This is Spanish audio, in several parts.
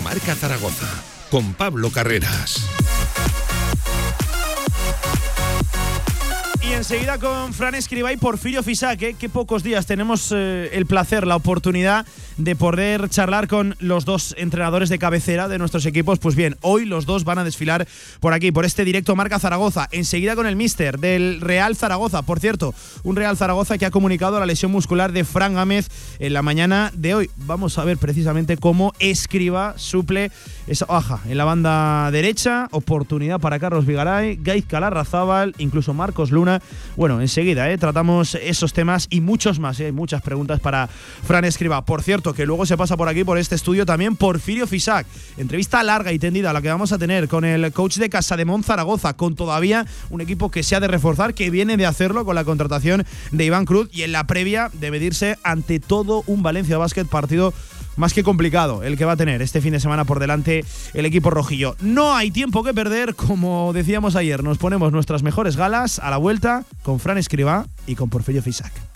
Marca Zaragoza con Pablo Carreras. Y enseguida con Fran Escriba y Porfirio Fisac, ¿eh? que pocos días tenemos eh, el placer, la oportunidad de poder charlar con los dos entrenadores de cabecera de nuestros equipos. Pues bien, hoy los dos van a desfilar por aquí, por este directo Marca Zaragoza. Enseguida con el mister del Real Zaragoza. Por cierto, un Real Zaragoza que ha comunicado la lesión muscular de Fran Gámez en la mañana de hoy. Vamos a ver precisamente cómo Escriba suple esa baja en la banda derecha. Oportunidad para Carlos Vigaray, Gaiz Calarrazábal, incluso Marcos Luna bueno, enseguida ¿eh? tratamos esos temas y muchos más. ¿eh? Hay muchas preguntas para Fran Escriba. Por cierto, que luego se pasa por aquí, por este estudio también, Porfirio Fisac. Entrevista larga y tendida la que vamos a tener con el coach de Casa de Zaragoza, con todavía un equipo que se ha de reforzar, que viene de hacerlo con la contratación de Iván Cruz y en la previa de medirse ante todo un Valencia Basket partido más que complicado el que va a tener este fin de semana por delante el equipo rojillo. No hay tiempo que perder, como decíamos ayer, nos ponemos nuestras mejores galas a la vuelta con Fran Escriba y con Porfirio Fisac.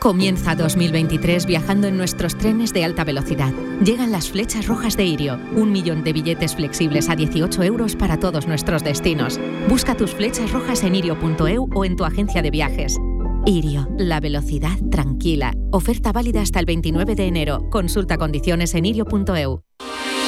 Comienza 2023 viajando en nuestros trenes de alta velocidad. Llegan las flechas rojas de Irio, un millón de billetes flexibles a 18 euros para todos nuestros destinos. Busca tus flechas rojas en irio.eu o en tu agencia de viajes. Irio, la velocidad tranquila. Oferta válida hasta el 29 de enero. Consulta condiciones en irio.eu.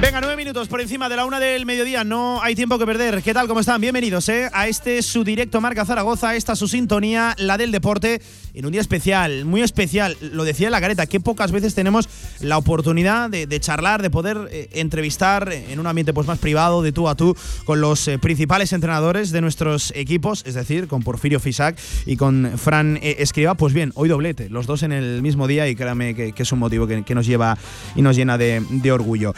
Venga, nueve minutos por encima de la una del mediodía. No hay tiempo que perder. ¿Qué tal? ¿Cómo están? Bienvenidos ¿eh? a este su directo Marca Zaragoza. Esta su sintonía, la del deporte, en un día especial, muy especial. Lo decía la careta, que pocas veces tenemos la oportunidad de, charlar, de poder eh, entrevistar en un ambiente pues más privado, de tú a tú, con los eh, principales entrenadores de nuestros equipos, es decir, con Porfirio Fisac y con Fran Escriba. Pues bien, hoy doblete, los dos en el mismo día y créame que, es un motivo que, nos lleva y nos llena de, orgullo.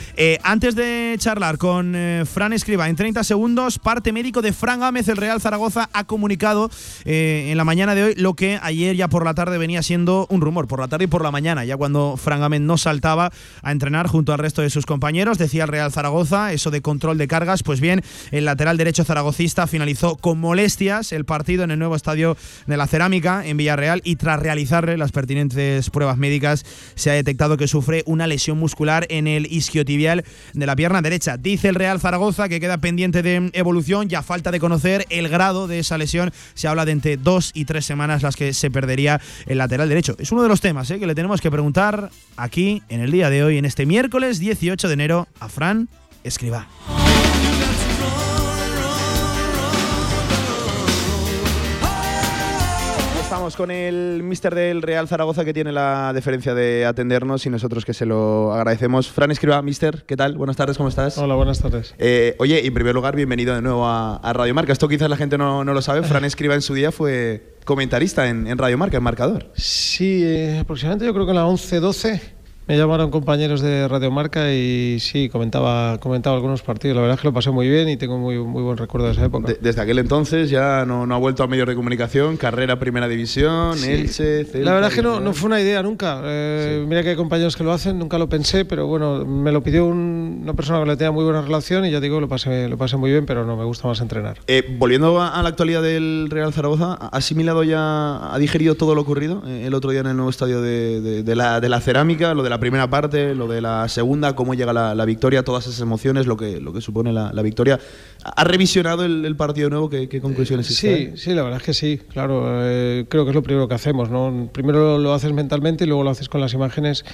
Antes de charlar con eh, Fran Escriba en 30 segundos, parte médico de Fran Gámez, el Real Zaragoza, ha comunicado eh, en la mañana de hoy lo que ayer ya por la tarde venía siendo un rumor, por la tarde y por la mañana, ya cuando Fran Gámez no saltaba a entrenar junto al resto de sus compañeros, decía el Real Zaragoza, eso de control de cargas, pues bien, el lateral derecho zaragocista finalizó con molestias el partido en el nuevo estadio de la Cerámica en Villarreal y tras realizarle las pertinentes pruebas médicas se ha detectado que sufre una lesión muscular en el isquiotibial de la pierna derecha. Dice el Real Zaragoza que queda pendiente de evolución, ya falta de conocer el grado de esa lesión. Se habla de entre dos y tres semanas las que se perdería el lateral derecho. Es uno de los temas eh, que le tenemos que preguntar aquí en el día de hoy, en este miércoles 18 de enero, a Fran Escriba. Estamos con el mister del Real Zaragoza que tiene la deferencia de atendernos y nosotros que se lo agradecemos. Fran Escriba, mister, ¿qué tal? Buenas tardes, ¿cómo estás? Hola, buenas tardes. Eh, oye, en primer lugar, bienvenido de nuevo a, Radio Marca. Esto quizás la gente no, lo sabe. Fran Escriba en su día fue comentarista en, Radio Marca, en Marcador. Sí, eh, aproximadamente yo creo que en la 11-12 me llamaron compañeros de Radio Marca y sí, comentaba, comentaba algunos partidos. La verdad es que lo pasé muy bien y tengo muy, muy buen recuerdo de esa época. desde aquel entonces ya no, no, ha vuelto a medios de comunicación, carrera Primera División, Elche, La verdad es que no, no, fue una idea nunca. Eh, mira que hay compañeros que lo hacen, nunca lo pensé, pero bueno, me lo pidió una persona que le tenía muy buena relación y ya digo, lo pasé, lo pasé muy bien, pero no, me gusta más entrenar. Eh, volviendo a, la actualidad del Real Zaragoza, ¿ha asimilado ya, ha digerido todo lo ocurrido eh, el otro día en el nuevo estadio de, de, la, de la cerámica, lo de la primera parte, lo de la segunda, cómo llega la, victoria, todas esas emociones, lo que, lo que supone la, victoria. ¿Ha revisionado el, partido nuevo? ¿Qué, conclusiones Sí, sí, la verdad es que sí, claro. Eh, creo que es lo primero que hacemos, ¿no? Primero lo haces mentalmente y luego lo haces con las imágenes.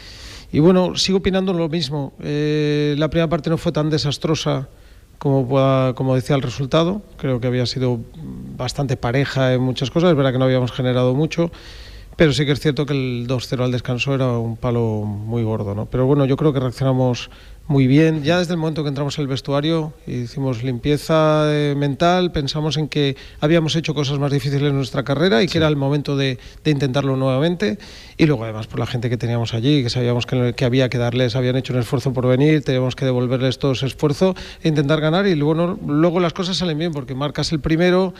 Y bueno, sigo opinando lo mismo. Eh, la primera parte no fue tan desastrosa como, como decía el resultado. Creo que había sido bastante pareja en muchas cosas. Es verdad que no habíamos generado mucho. Pero sí que es cierto que el 2-0 al descanso era un palo muy gordo, ¿no? Pero bueno, yo creo que reaccionamos muy bien. Ya desde el momento que entramos en el vestuario, hicimos limpieza eh, mental, pensamos en que habíamos hecho cosas más difíciles en nuestra carrera y que era el momento de, intentarlo nuevamente. Y luego además por la gente que teníamos allí, que sabíamos que, que, había que darles, habían hecho un esfuerzo por venir, teníamos que devolverles todo ese esfuerzo e intentar ganar. Y luego, luego las cosas salen bien porque marcas el primero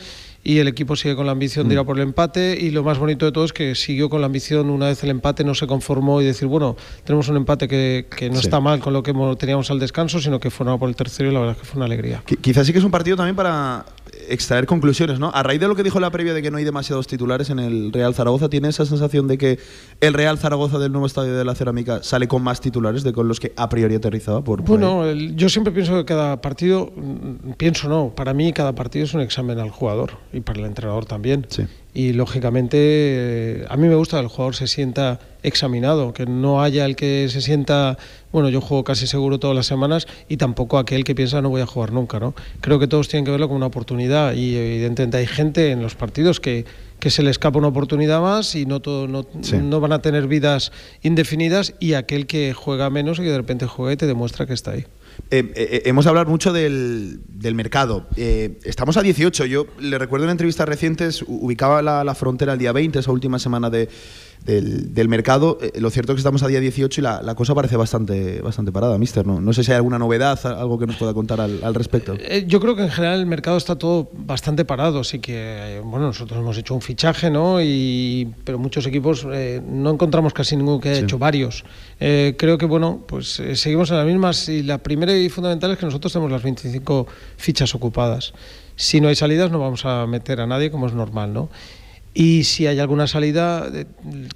y el equipo sigue con la ambición de ir a mm. por el empate y lo más bonito de todo es que siguió con la ambición una vez el empate, no se conformó y decir, bueno, tenemos un empate que, que no está mal con lo que teníamos al descanso, sino que fue por el tercero y la verdad es que fue una alegría. Quizás sí que es un partido también para extraer conclusiones, ¿no? A raíz de lo que dijo la previa de que no hay demasiados titulares en el Real Zaragoza, ¿tiene esa sensación de que el Real Zaragoza del nuevo estadio de la Cerámica sale con más titulares de con los que a priori aterrizaba? Por, bueno, yo siempre pienso que cada partido, mm, pienso no, para mí cada partido es un examen al jugador y para el entrenador también. Sí y lógicamente eh, a mí me gusta que el jugador se sienta examinado, que no haya el que se sienta, bueno, yo juego casi seguro todas las semanas y tampoco aquel que piensa no voy a jugar nunca, ¿no? Creo que todos tienen que verlo como una oportunidad y evidentemente hay gente en los partidos que, que se le escapa una oportunidad más y no, todo, no, no van a tener vidas indefinidas y aquel que juega menos y que de repente juega y te demuestra que está ahí. Eh, eh, eh, hemos hablado mucho del, mercado. estamos a 18. Yo le recuerdo en entrevistas recientes, ubicaba la, la frontera el día 20, esa última semana de, del, mercado. Eh, lo cierto es que estamos a día 18 y la, cosa parece bastante, bastante parada, mister. ¿no? no sé si hay alguna novedad, algo que nos pueda contar al, respecto. Eh, yo creo que en general el mercado está todo bastante parado, así que bueno, nosotros hemos hecho un fichaje, ¿no? Y, pero muchos equipos eh, no encontramos casi ninguno que haya hecho varios. creo que bueno, pues seguimos en las mismas y la primera y fundamental es que nosotros tenemos las 25 fichas ocupadas. Si no hay salidas no vamos a meter a nadie como es normal, ¿no? Y si hay alguna salida, eh,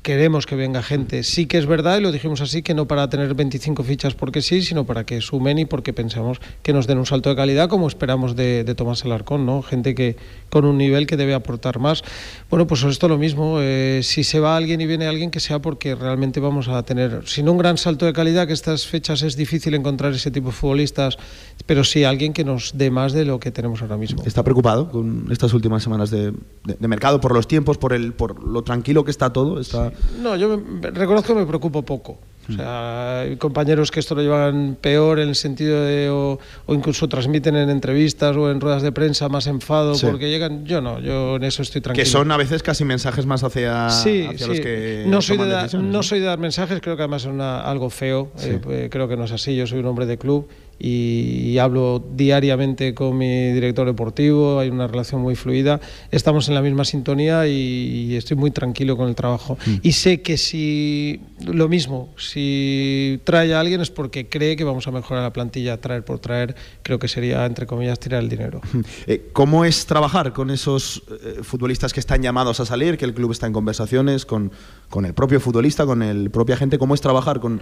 queremos que venga gente. Sí que es verdad, y lo dijimos así, que no para tener 25 fichas porque sí, sino para que sumen y porque pensamos que nos den un salto de calidad como esperamos de, Tomás Alarcón, ¿no? Gente que con un nivel que debe aportar más. Bueno, pues esto lo mismo. Eh, si se va alguien y viene alguien, que sea porque realmente vamos a tener, sin un gran salto de calidad, que estas fechas es difícil encontrar ese tipo de futbolistas, pero sí alguien que nos dé más de lo que tenemos ahora mismo. ¿Está preocupado con estas últimas semanas de mercado por los tiempos? por, el, por lo tranquilo que está todo? Está... No, yo reconozco que me preocupo poco. O sea, hay compañeros que esto lo llevan peor en el sentido de, o, incluso transmiten en entrevistas o en ruedas de prensa más enfado porque llegan. Yo no, yo en eso estoy tranquilo. Que son a veces casi mensajes más hacia, los que. No soy, de no soy de dar mensajes, creo que además es algo feo. Eh, pues, creo que no es así, yo soy un hombre de club y, hablo diariamente con mi director deportivo, hay una relación muy fluida, estamos en la misma sintonía y, estoy muy tranquilo con el trabajo. Mm. Y sé que si, lo mismo, si trae a alguien es porque cree que vamos a mejorar la plantilla, traer por traer, creo que sería, entre comillas, tirar el dinero. Mm. Eh, ¿Cómo es trabajar con esos eh, futbolistas que están llamados a salir, que el club está en conversaciones con, con el propio futbolista, con el propio agente? ¿Cómo es trabajar con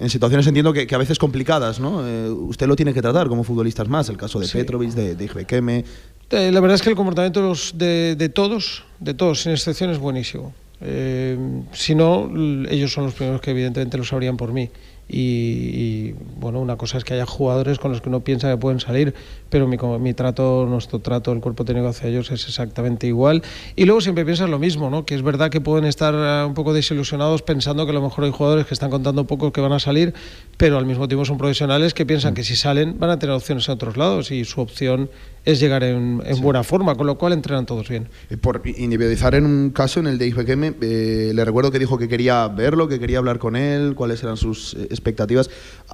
en situaciones entiendo que, a veces complicadas, ¿no? Eh, usted lo tiene que tratar como futbolistas más, el caso de Petrovic, de, de eh, la verdad es que el comportamiento de, de, todos, de todos, sin excepción, es buenísimo. Eh, si no, ellos son los primeros que evidentemente lo sabrían por mí y, bueno, una cosa es que haya jugadores con los que uno piensa que pueden salir, pero mi, mi trato, nuestro trato, el cuerpo técnico hacia ellos es exactamente igual. Y luego siempre piensas lo mismo, ¿no? que es verdad que pueden estar eh, un poco desilusionados pensando que a lo mejor hay jugadores que están contando poco que van a salir, pero al mismo tiempo son profesionales que piensan que si salen van a tener opciones en otros lados y su opción es llegar en, buena forma, con lo cual entrenan todos bien. Eh, por individualizar en un caso, en el de IFQM, eh, le recuerdo que dijo que quería verlo, que quería hablar con él, cuáles eran sus expectativas.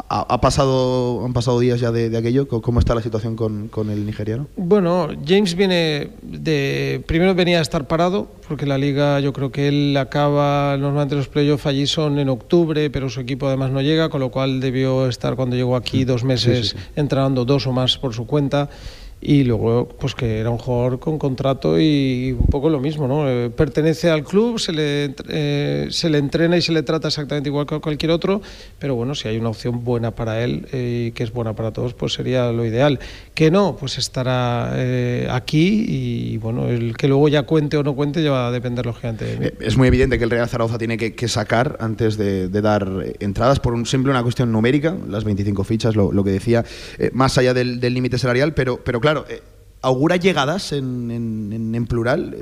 Ha, pasado, han pasado días ya de, aquello. ¿Cómo está la situación con, con, el nigeriano? Bueno, James viene de. Primero venía a estar parado, porque la liga, yo creo que él acaba. Normalmente los playoffs allí son en octubre, pero su equipo además no llega, con lo cual debió estar cuando llegó aquí dos meses entrenando dos o más por su cuenta y luego pues que era un jugador con contrato y un poco lo mismo, ¿no? Eh, pertenece al club, se le, eh, se le entrena y se le trata exactamente igual que a cualquier otro, pero bueno, si hay una opción buena para él y que es buena para todos, pues sería lo ideal. Que no, pues estará aquí y bueno, el que luego ya cuente o no cuente ya va a depender lógicamente de mí. Es muy evidente que el Real Zaragoza tiene que, sacar antes de, dar entradas por un, simple una cuestión numérica, las 25 fichas, lo, que decía, más allá del límite salarial, pero, pero claro, eh, ¿augura llegadas en, plural?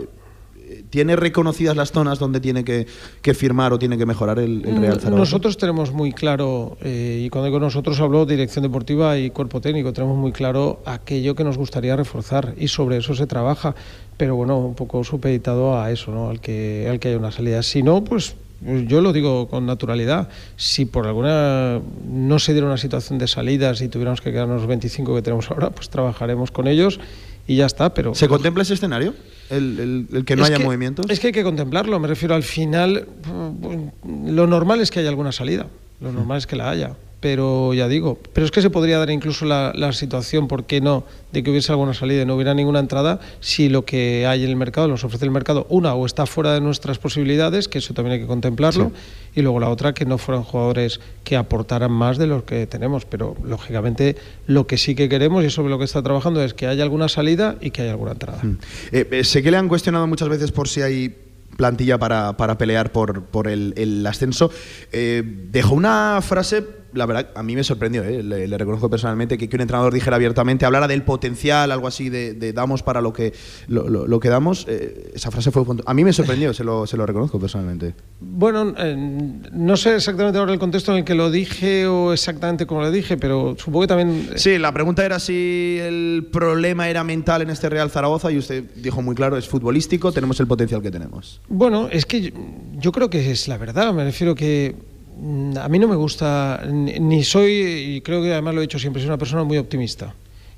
Eh, ¿Tiene reconocidas las zonas donde tiene que, firmar o tiene que mejorar el, Real Zaragoza? Nosotros tenemos muy claro, eh, y cuando digo nosotros hablo dirección deportiva y cuerpo técnico, tenemos muy claro aquello que nos gustaría reforzar y sobre eso se trabaja, pero bueno, un poco supeditado a eso, ¿no? al, que, al que haya una salida. Si no, pues yo lo digo con naturalidad, si por alguna no se diera una situación de salidas y tuviéramos que quedarnos los 25 que tenemos ahora, pues trabajaremos con ellos y ya está. Pero ¿Se contempla ese escenario? El, que no haya movimientos. Es que hay que contemplarlo. Me refiero al final. Lo normal es que haya alguna salida. Lo normal es que la haya pero ya digo, pero es que se podría dar incluso la, situación, ¿por qué no?, de que hubiese alguna salida y no hubiera ninguna entrada si lo que hay en el mercado, nos ofrece el mercado, una o está fuera de nuestras posibilidades, que eso también hay que contemplarlo, y luego la otra, que no fueran jugadores que aportaran más de lo que tenemos, pero lógicamente lo que sí que queremos y sobre lo que está trabajando es que haya alguna salida y que haya alguna entrada. Mm. Eh, eh, sé que le han cuestionado muchas veces por si hay plantilla para, pelear por, por el, ascenso. Eh, dejó una frase la verdad, a mí me sorprendió, ¿eh? le, reconozco personalmente, que, un entrenador dijera abiertamente, hablara del potencial, algo así, de, damos para lo que, lo, que damos. Eh, esa frase fue. A mí me sorprendió, se lo, se lo reconozco personalmente. Bueno, eh, no sé exactamente ahora el contexto en el que lo dije o exactamente cómo lo dije, pero supongo que también. Sí, la pregunta era si el problema era mental en este Real Zaragoza y usted dijo muy claro, es futbolístico, tenemos el potencial que tenemos. Bueno, es que yo creo que es la verdad, me refiero que a mí no me gusta, ni soy, y creo que además lo he dicho siempre, soy una persona muy optimista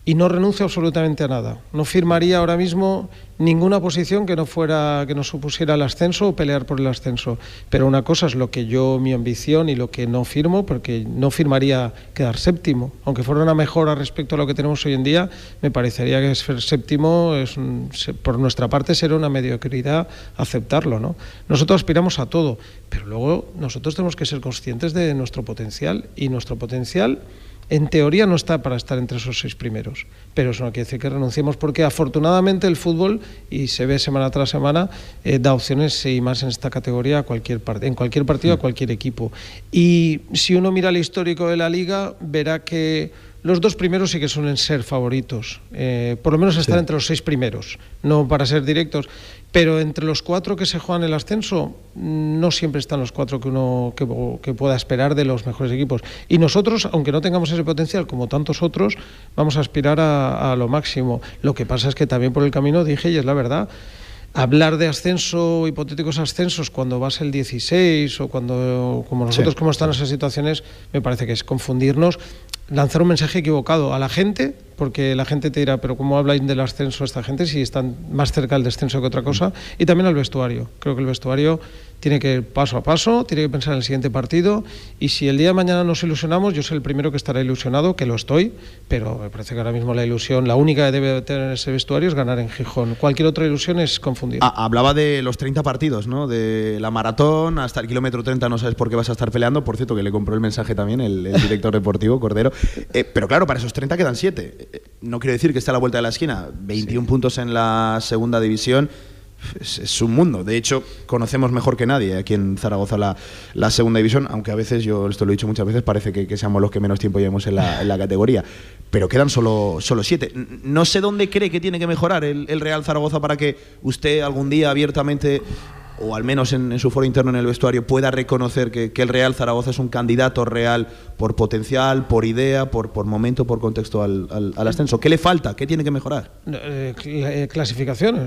y no renuncio absolutamente a nada. No firmaría ahora mismo ninguna posición que no fuera que no supusiera el ascenso o pelear por el ascenso. Pero una cosa es lo que yo mi ambición y lo que no firmo, porque no firmaría quedar séptimo, aunque fuera una mejora respecto a lo que tenemos hoy en día, me parecería que ser séptimo por nuestra parte será una mediocridad aceptarlo, ¿no? Nosotros aspiramos a todo, pero luego nosotros tenemos que ser conscientes de nuestro potencial y nuestro potencial en teoría no está para estar entre esos seis primeros, pero eso no quiere decir que renunciemos porque afortunadamente el fútbol, y se ve semana tras semana, eh, da opciones y más en esta categoría a cualquier en cualquier partido a mm. cualquier equipo. Y si uno mira el histórico de la liga, verá que los dos primeros sí que suelen ser favoritos, eh, por lo menos estar entre los seis primeros, no para ser directos, pero entre los cuatro que se juegan el ascenso, no siempre están los cuatro que uno que, pueda esperar de los mejores equipos. Y nosotros, aunque no tengamos ese potencial como tantos otros, vamos a aspirar a, a lo máximo. Lo que pasa es que también por el camino dije, y es la verdad, hablar de ascenso, hipotéticos ascensos, cuando vas el 16 o cuando, como nosotros, como están esas situaciones, me parece que es confundirnos lanzar un mensaje equivocado a la gente, porque la gente te dirá, pero ¿cómo habláis del ascenso esta gente si están más cerca del descenso que otra cosa? Y también al vestuario. Creo que el vestuario tiene que ir paso a paso, tiene que pensar en el siguiente partido y si el día de mañana nos ilusionamos, yo soy el primero que estará ilusionado, que lo estoy, pero me parece que ahora mismo la ilusión, la única que debe tener ese vestuario es ganar en Gijón. Cualquier otra ilusión es confundir. Ah, hablaba de los 30 partidos, ¿no? De la maratón hasta el kilómetro 30 no sabes por qué vas a estar peleando, por cierto que le compró el mensaje también el, director deportivo, Cordero. Eh, pero claro, para esos 30 quedan 7. Eh, no quiero decir que esté a la vuelta de la esquina, 21 puntos en la segunda división es, un mundo. De hecho, conocemos mejor que nadie aquí en Zaragoza la, segunda división, aunque a veces, yo esto lo he dicho muchas veces, parece que, seamos los que menos tiempo llevamos en la, categoría. Pero quedan solo, solo siete. No sé dónde cree que tiene que mejorar el, el Real Zaragoza para que usted algún día abiertamente o al menos en, su foro interno en el vestuario, pueda reconocer que, el Real Zaragoza es un candidato real por potencial, por idea, por, momento, por contexto al, ascenso. ¿Qué le falta? ¿Qué tiene que mejorar? Eh, eh,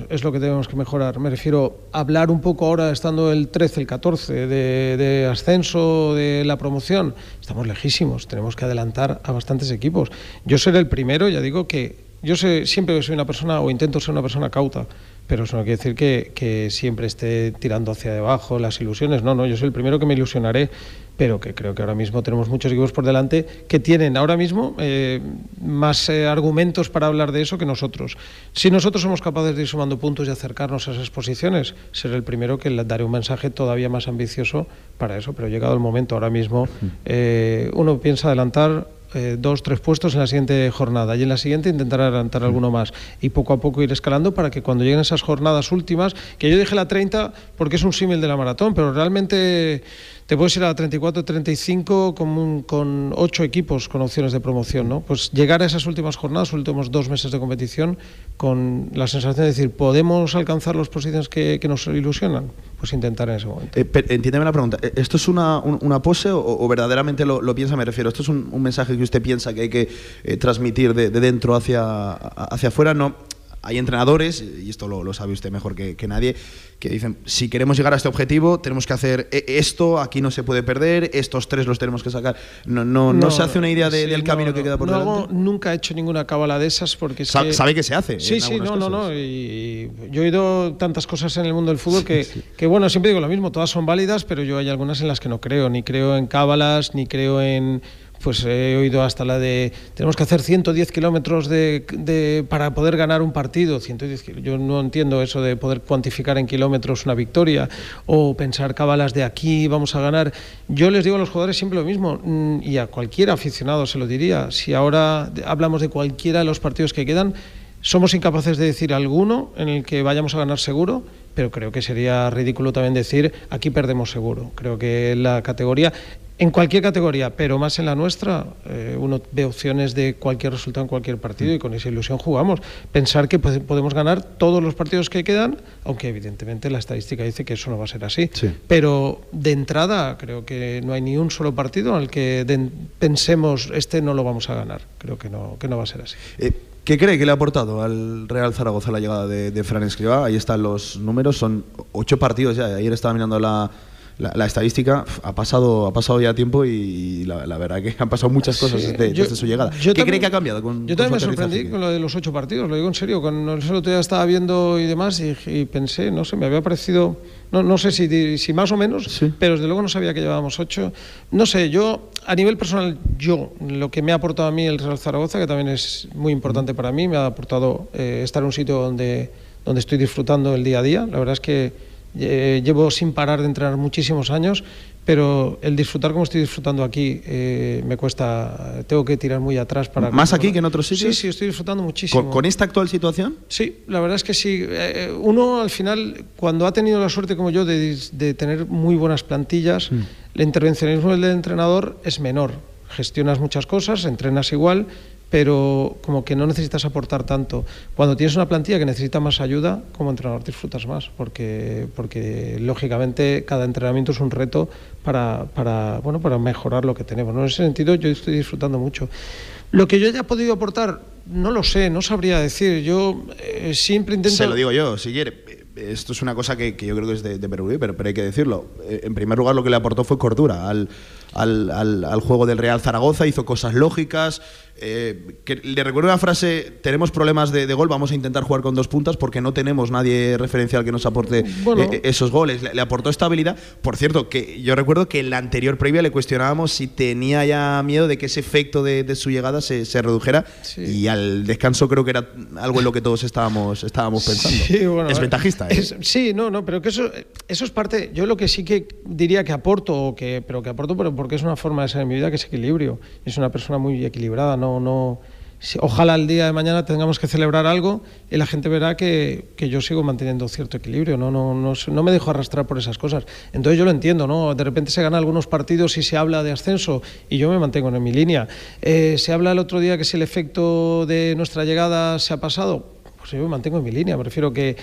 es lo que tenemos que mejorar. Me refiero a hablar un poco ahora, estando el 13, el 14, de, de ascenso, de la promoción. Estamos lejísimos, tenemos que adelantar a bastantes equipos. Yo seré el primero, ya digo que Yo sé, siempre soy una persona, o intento ser una persona cauta, pero eso no quiere decir que, que, siempre esté tirando hacia debajo las ilusiones. No, no, yo soy el primero que me ilusionaré, pero que creo que ahora mismo tenemos muchos equipos por delante que tienen ahora mismo eh, más eh, argumentos para hablar de eso que nosotros. Si nosotros somos capaces de ir sumando puntos y acercarnos a esas posiciones, seré el primero que le daré un mensaje todavía más ambicioso para eso, pero llegado el momento, ahora mismo eh, uno piensa adelantar eh, dos, tres puestos en la siguiente jornada y en la siguiente intentar adelantar alguno más. Y poco a poco ir escalando para que cuando lleguen esas jornadas últimas, que yo dije la 30 porque es un símil de la maratón, pero realmente te puedes ir a la 34, 35 con, con ocho equipos con opciones de promoción, ¿no? Pues llegar a esas últimas jornadas, últimos dos meses de competición, con la sensación de decir, ¿podemos alcanzar las posiciones que, que nos ilusionan? Pues intentar en ese momento. Eh, entiéndeme la pregunta, ¿e-, ¿esto es una, una pose o, verdaderamente lo, piensa? Me refiero, ¿esto es un, un, mensaje que usted piensa que hay que eh, transmitir de, de, dentro hacia, hacia afuera? No hay entrenadores, y esto lo, lo sabe usted mejor que, que, nadie, que dicen, si queremos llegar a este objetivo, tenemos que hacer e, esto, aquí no se puede perder, estos tres los tenemos que sacar. No, no, no, no se hace una idea de, sí, del camino que queda por delante. Hago, nunca he hecho ninguna cábala de esas porque... Sa que... Sabe que se hace. Sí, sí, no, no, no. Y, yo he oído tantas cosas en el mundo del fútbol que, sí. que, bueno, siempre digo lo mismo, todas son válidas, pero yo hay algunas en las que no creo, ni creo en cábalas, ni creo en pues he oído hasta la de tenemos que hacer 110 kilómetros de, para poder ganar un partido. 110, yo no entiendo eso de poder cuantificar en kilómetros una victoria o pensar cábalas de aquí vamos a ganar. Yo les digo a los jugadores siempre lo mismo mm, y a cualquier aficionado se lo diría. Si ahora hablamos de cualquiera de los partidos que quedan, somos incapaces de decir alguno en el que vayamos a ganar seguro pero creo que sería ridículo también decir aquí perdemos seguro. Creo que la categoría en cualquier categoría, pero más en la nuestra, eh, uno ve opciones de cualquier resultado en cualquier partido y con esa ilusión jugamos. Pensar que podemos ganar todos los partidos que quedan, aunque evidentemente la estadística dice que eso no va a ser así. Sí. Pero de entrada creo que no hay ni un solo partido en el que de, pensemos este no lo vamos a ganar. Creo que no, que no va a ser así. Eh, ¿Qué cree que le ha aportado al Real Zaragoza la llegada de, de Fran Escribá? Ahí están los números, son ocho partidos ya. Ayer estaba mirando la, la, la, estadística ha pasado, ha pasado ya tiempo y, la, la, verdad que han pasado muchas cosas sí, desde, yo, desde, su llegada. ¿Qué también, cree que ha cambiado? Con, yo también me sorprendí con lo de los ocho partidos, lo digo en serio. Con el otro día estaba viendo y demás y, y, pensé, no sé, me había parecido, no, no sé si, si más o menos, sí. pero desde luego no sabía que llevábamos ocho. No sé, yo a nivel personal, yo, lo que me ha aportado a mí el Real Zaragoza, que también es muy importante para mí, me ha aportado eh, estar en un sitio donde, donde estoy disfrutando el día a día. La verdad es que eh, llevo sin parar de entrenar muchísimos años, pero el disfrutar como estoy disfrutando aquí eh, me cuesta, tengo que tirar muy atrás para... ¿Más aquí que en otros sitios? Sí, sí, estoy disfrutando muchísimo. ¿Con, con esta actual situación? Sí, la verdad es que sí. Eh, uno al final, cuando ha tenido la suerte como yo de, de tener muy buenas plantillas, mm. el intervencionismo del entrenador es menor. Gestionas muchas cosas, entrenas igual, pero como que no necesitas aportar tanto. Cuando tienes una plantilla que necesita más ayuda, como entrenador disfrutas más, porque, porque lógicamente cada entrenamiento es un reto para, para, bueno, para mejorar lo que tenemos. ¿no? En ese sentido yo estoy disfrutando mucho. Lo que yo haya podido aportar, no lo sé, no sabría decir. Yo eh, siempre intento... Se lo digo yo, si quiere. Esto es una cosa que, que yo creo que es de, de Perú, pero, pero hay que decirlo. Eh, en primer lugar, lo que le aportó fue cordura al, al, al, al juego del Real Zaragoza, hizo cosas lógicas, eh, que le recuerdo una frase, tenemos problemas de, de, gol, vamos a intentar jugar con dos puntas porque no tenemos nadie referencial que nos aporte bueno. eh, esos goles. Le, le, aportó estabilidad. Por cierto, que yo recuerdo que en la anterior previa le cuestionábamos si tenía ya miedo de que ese efecto de, de su llegada se, se redujera sí. y al descanso creo que era algo en lo que todos estábamos, estábamos pensando. Sí, bueno, es ventajista. ¿eh? Es, sí, no, no, pero que eso, eso es parte, yo lo que sí que diría que aporto, que, pero que aporto pero porque es una forma de ser en mi vida que es equilibrio. Es una persona muy equilibrada, no no, no ojalá el día de mañana tengamos que celebrar algo y la gente verá que, yo sigo manteniendo cierto equilibrio, no, me dejo arrastrar por esas cosas. Entonces yo lo entiendo, ¿no? De repente se ganan algunos partidos y se habla de ascenso y yo me mantengo en mi línea. Eh, se habla el otro día que si el efecto de nuestra llegada se ha pasado, pues yo me mantengo en mi línea. Prefiero que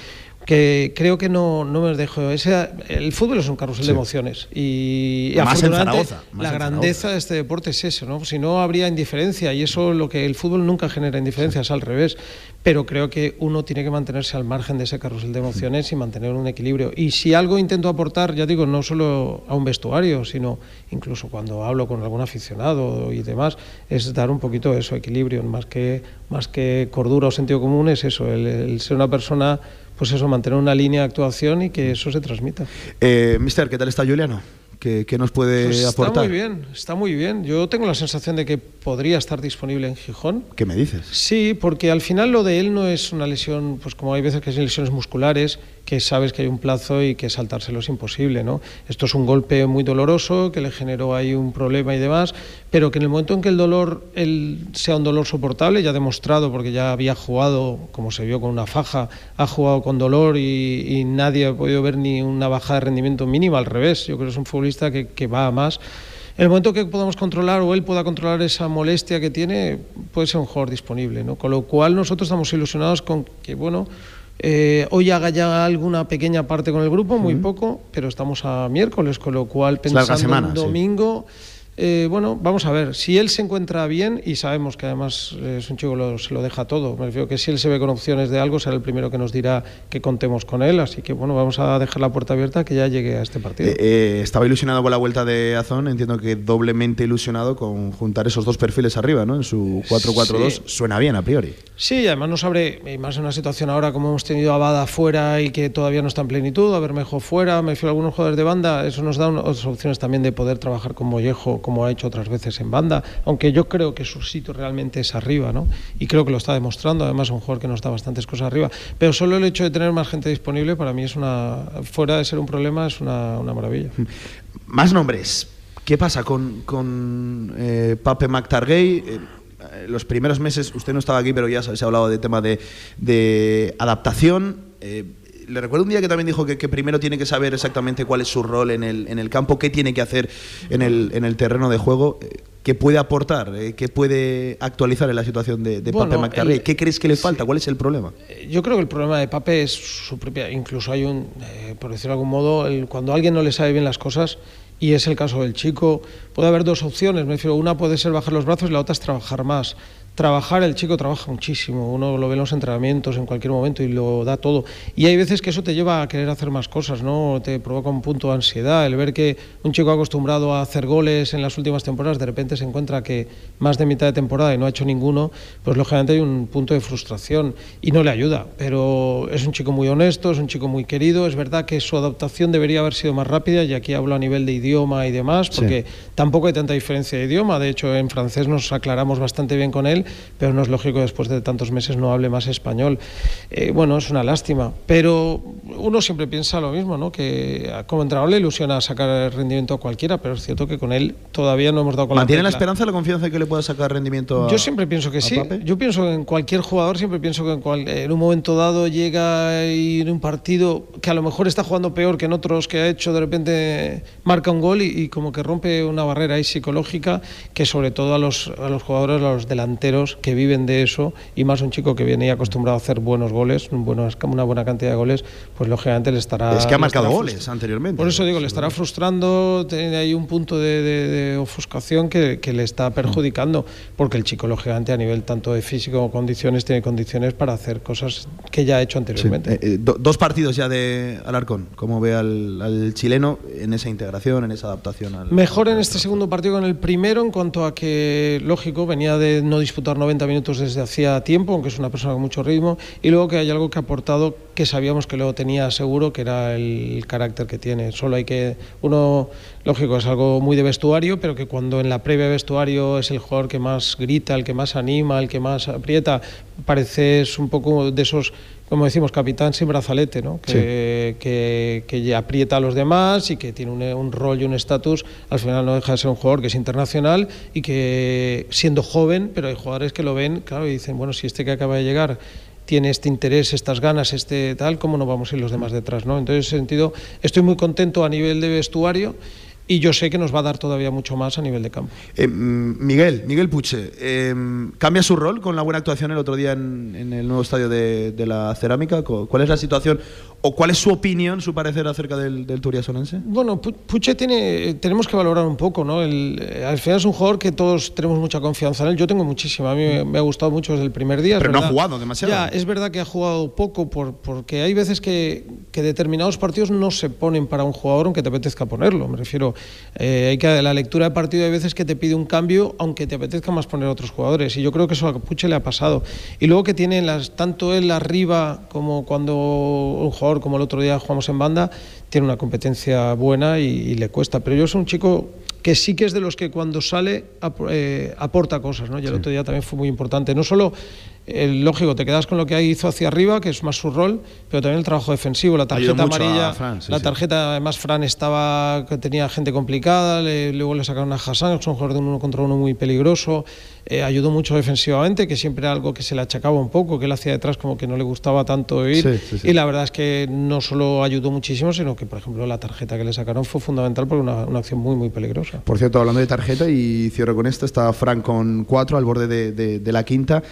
que creo que no, no me dejo. Ese, el fútbol es un carrusel de emociones y, más en Zaragoza. la grandeza de este deporte es eso, ¿no? Si no habría indiferencia y eso lo que el fútbol nunca genera indiferencia, es al revés. Pero creo que uno tiene que mantenerse al margen de ese carrusel de emociones y mantener un equilibrio. Y si algo intento aportar, ya digo, no solo a un vestuario, sino incluso cuando hablo con algún aficionado y demás, es dar un poquito eso, equilibrio, más que, más que cordura o sentido común, es eso, el ser una persona pues eso, mantener una línea de actuación y que eso se transmita. Eh, mister, ¿qué tal está Juliano? ¿Qué, nos puede pues aportar? Está muy bien, está muy bien. Yo tengo la sensación de que podría estar disponible en Gijón. ¿Qué me dices? Sí, porque al final lo de él no es una lesión, pues como hay veces que son lesiones musculares, que sabes que hay un plazo y que saltárselo es imposible. ¿no? Esto es un golpe muy doloroso, que le generó ahí un problema y demás, pero que en el momento en que el dolor sea un dolor soportable, ya demostrado, porque ya había jugado, como se vio con una faja, ha jugado con dolor y, nadie ha podido ver ni una bajada de rendimiento mínima, al revés. Yo creo que es un futbolista que, que va a más. En el momento que podamos controlar o él pueda controlar esa molestia que tiene, puede ser un jugador disponible. ¿no? Con lo cual nosotros estamos ilusionados con que, bueno, eh, hoy haga ya alguna pequeña parte con el grupo, muy poco, pero estamos a miércoles, con lo cual pensando en domingo. Eh, bueno, vamos a ver, si él se encuentra bien, y sabemos que además eh, es un chico que se lo deja todo, me refiero que si él se ve con opciones de algo, será el primero que nos dirá que contemos con él, así que bueno, vamos a dejar la puerta abierta que ya llegue a este partido. Eh, estaba ilusionado con la vuelta de Azón, entiendo que doblemente ilusionado con juntar esos dos perfiles arriba, ¿no? En su 4-4-2 suena bien a priori. Sí, además nos abre, más en una situación ahora como hemos tenido a Bada fuera y que todavía no está en plenitud, a Bermejo fuera, me refiero a algunos jugadores de banda, eso nos da otras opciones también de poder trabajar con Mollejo como ha hecho otras veces en banda, aunque yo creo que su sitio realmente es arriba, ¿no? Y creo que lo está demostrando, además un jugador que nos da bastantes cosas arriba, pero solo el hecho de tener más gente disponible para mí es una, fuera de ser un problema, es una, maravilla. Más nombres. ¿Qué pasa con, con eh, Pape McTargay? Eh, los primeros meses, usted no estaba aquí, pero ya se ha hablado de tema de, de adaptación. Eh, le recuerdo un día que también dijo que, primero tiene que saber exactamente cuál es su rol en el, en el campo, qué tiene que hacer en el, en el terreno de juego, eh, qué puede aportar, eh, qué puede actualizar en la situación de, de Pape McCarthy. ¿Qué crees que le falta? ¿Cuál es el problema? Eh, yo creo que el problema de Pape es su propia. Incluso hay un, por decirlo de algún modo, cuando a alguien no le sabe bien las cosas, y es el caso del chico, puede haber dos opciones. Me refiero, una puede ser bajar los brazos y la otra es trabajar más trabajar, el chico trabaja muchísimo, uno lo ve en los entrenamientos en cualquier momento y lo da todo. Y hay veces que eso te lleva a querer hacer más cosas, ¿no? Te provoca un punto de ansiedad, el ver que un chico acostumbrado a hacer goles en las últimas temporadas, de repente se encuentra que más de mitad de temporada y no ha hecho ninguno, pues lógicamente hay un punto de frustración y no le ayuda. Pero es un chico muy honesto, es un chico muy querido, es verdad que su adaptación debería haber sido más rápida, y aquí hablo a nivel de idioma y demás, porque tampoco hay tanta diferencia de idioma, de hecho en francés nos aclaramos bastante bien con él pero no es lógico después de tantos meses no hable más español. Eh, bueno, es una lástima, pero uno siempre piensa lo mismo, ¿no? que como entrenador le ilusiona sacar rendimiento a cualquiera, pero es cierto que con él todavía no hemos dado con ¿Mantiene la, esperanza y la confianza de que le pueda sacar rendimiento a Yo siempre pienso que sí. Yo pienso que en cualquier jugador, siempre pienso que en, en un momento dado llega y en un partido que a lo mejor está jugando peor que en otros que ha hecho, de repente marca un gol y, y como que rompe una barrera ahí psicológica que sobre todo a los, a los jugadores, a los delanteros, que viven de eso y más un chico que viene acostumbrado a hacer buenos goles, una buena cantidad de goles, pues lógicamente le estará... Es que ha marcado goles anteriormente. Por eso digo, le estará frustrando, tiene ahí un punto de, ofuscación que, le está perjudicando, porque el chico lógicamente a nivel tanto de físico como condiciones tiene condiciones para hacer cosas que ya ha hecho anteriormente. Eh, eh, dos partidos ya de Alarcón, ¿cómo ve al, chileno en esa integración, en esa adaptación? Al, Mejor en este segundo partido que en el primero en cuanto a que, lógico, venía de no disputar 90 minutos desde hacía tiempo, aunque es una persona con mucho ritmo, y luego que hay algo que ha aportado que sabíamos que luego tenía seguro, que era el carácter que tiene. Solo hay que, uno, lógico, es algo muy de vestuario, pero que cuando en la previa vestuario es el jugador que más grita, el que más anima, el que más aprieta, parece es un poco de esos como decimos, capitán sin brazalete, ¿no? que, que, aprieta a los demás y que tiene un, un rol y un estatus, al final no deja de ser un jugador que es internacional y que siendo joven, pero hay jugadores que lo ven, claro, y dicen, bueno, si este que acaba de llegar tiene este interés, estas ganas, este tal, ¿cómo no vamos a ir los demás detrás? ¿no? Entonces, en ese sentido, estoy muy contento a nivel de vestuario y yo sé que nos va a dar todavía mucho más a nivel de campo. Eh, mm, Miguel, Miguel Puche, eh, ¿cambia su rol con la buena actuación el otro día en, el nuevo estadio de, la cerámica? ¿Cuál es la situación ¿O cuál es su opinión, su parecer acerca del, del Turiasonense? Bueno, Puche tiene, tenemos que valorar un poco, ¿no? El, eh, al final es un jugador que todos tenemos mucha confianza en él. Yo tengo muchísima, a mí me, ha gustado mucho desde el primer día. Pero no ha jugado demasiado. Ya, es verdad que ha jugado poco por, porque hay veces que, que, determinados partidos no se ponen para un jugador aunque te apetezca ponerlo. Me refiero, eh, hay que la lectura de partido hay veces que te pide un cambio aunque te apetezca más poner a otros jugadores. Y yo creo que eso a Puche le ha pasado. Y luego que tiene las, tanto él arriba como cuando un jugador como el otro día jugamos en banda, tiene una competencia buena y, le cuesta. Pero yo soy un chico que sí que es de los que cuando sale eh, aporta cosas, ¿no? Y el otro día también fue muy importante. No solo el lógico, te quedas con lo que hizo hacia arriba, que es más su rol, pero también el trabajo defensivo, la tarjeta amarilla, la tarjeta, además Fran estaba, tenía gente complicada, luego le sacaron a Hassan, que es un jugador de uno contra uno muy peligroso, eh, ayudó mucho defensivamente, que siempre era algo que se le achacaba un poco, que él hacía detrás como que no le gustaba tanto ir, y la verdad es que no solo ayudó muchísimo, sino que por ejemplo la tarjeta que le sacaron fue fundamental porque una, una acción muy muy peligrosa. Por cierto, hablando de tarjeta y cierro con esto, está Fran con cuatro al borde de, de la quinta.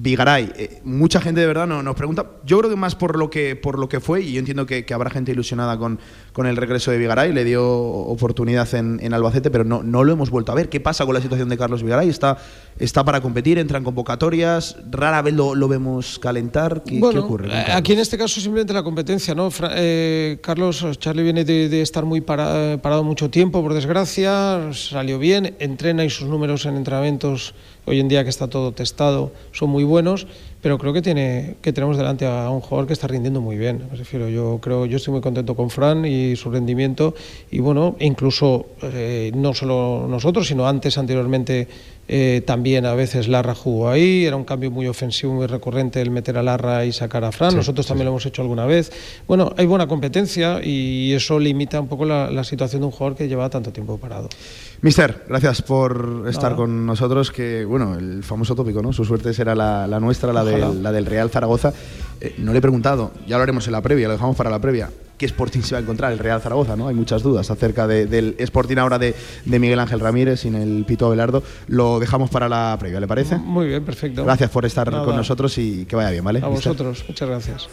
Vigaray, eh, mucha gente de verdad nos, pregunta, yo creo que más por lo que, por lo que fue, y yo entiendo que, habrá gente ilusionada con, con, el regreso de Vigaray, le dio oportunidad en, Albacete, pero no, no lo hemos vuelto a ver. ¿Qué pasa con la situación de Carlos Vigaray? ¿Está, está para competir? ¿Entra en convocatorias? ¿Rara vez lo, vemos calentar? ¿Qué, ocurre? Eh, aquí en este caso simplemente la competencia, ¿no? Eh, Carlos, Charlie viene de, estar muy parado mucho tiempo, por desgracia, salió bien, entrena y sus números en entrenamientos hoy en día que está todo testado son muy buenos, pero creo que tiene que tenemos delante a un jugador que está rindiendo muy bien. Me refiero, yo creo, yo estoy muy contento con Fran y su rendimiento y bueno, incluso eh, no solo nosotros, sino antes, anteriormente eh, también a veces Larra jugó ahí, era un cambio muy ofensivo, muy recurrente el meter a Larra y sacar a Fran, nosotros también lo hemos hecho alguna vez. Bueno, hay buena competencia y eso limita un poco la, situación de un jugador que lleva tanto tiempo parado. Mister, gracias por estar con nosotros, que bueno, el famoso tópico, ¿no? Su suerte será la, nuestra, la, la del Real Zaragoza. Eh, no le he preguntado, ya lo haremos en la previa, lo dejamos para la previa qué Sporting se va a encontrar el Real Zaragoza, ¿no? Hay muchas dudas acerca del Sporting ahora de, Miguel Ángel Ramírez sin el Pito Abelardo. Lo dejamos para la previa, ¿le parece? Muy bien, perfecto. Gracias por estar con nosotros y que vaya bien, ¿vale? A vosotros, muchas gracias.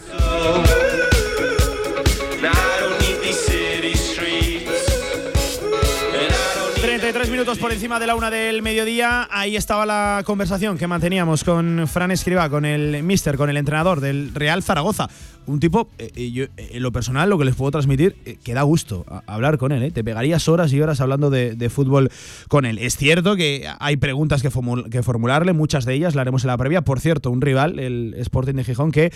Minutos por encima de la una del mediodía. Ahí estaba la conversación que manteníamos con Fran Escriba, con el mister, con el entrenador del Real Zaragoza un tipo, eh, eh, yo, eh, en lo personal, lo que les puedo transmitir, que da gusto hablar con él. Te pegarías horas y horas hablando de, fútbol con él. Es cierto que hay preguntas que, que, formularle, muchas de ellas la haremos en la previa. Por cierto, un rival, el Sporting de Gijón, que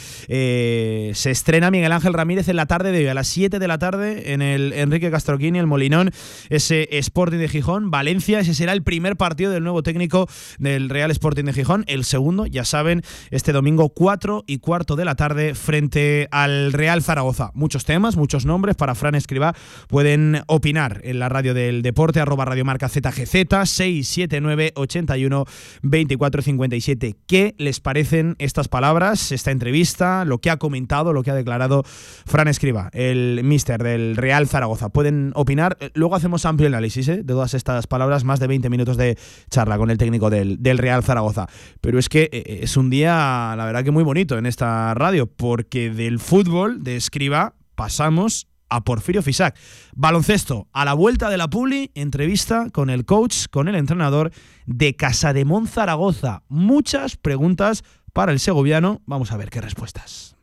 se estrena Miguel Ángel Ramírez en la tarde de hoy, a las 7 de la tarde, en el Enrique Castroquini, el Molinón, ese Sporting de Gijón, Valencia. Ese será el primer partido del nuevo técnico del Real Sporting de Gijón. El segundo, ya saben, este domingo 4 y cuarto de la tarde frente al Real Zaragoza. Muchos temas, muchos nombres para Fran Escribá. Pueden opinar en la radio del deporte, arroba radiomarca ZGZ, 679 81 24 57. ¿Qué les parecen estas palabras, esta entrevista, lo que ha comentado, lo que ha declarado Fran Escriba, el mister del Real Zaragoza? Pueden opinar. Luego hacemos amplio análisis ¿eh? de todas estas palabras, más de 20 minutos de charla con el técnico del, del Real Zaragoza. Pero es que eh, es un día, la verdad que muy bonito en esta radio, porque de el fútbol de Escriba pasamos a Porfirio Fisac. Baloncesto, a la vuelta de la Puli, entrevista con el coach, con el entrenador de Casademón Zaragoza. Muchas preguntas para el segoviano. Vamos a ver qué respuestas.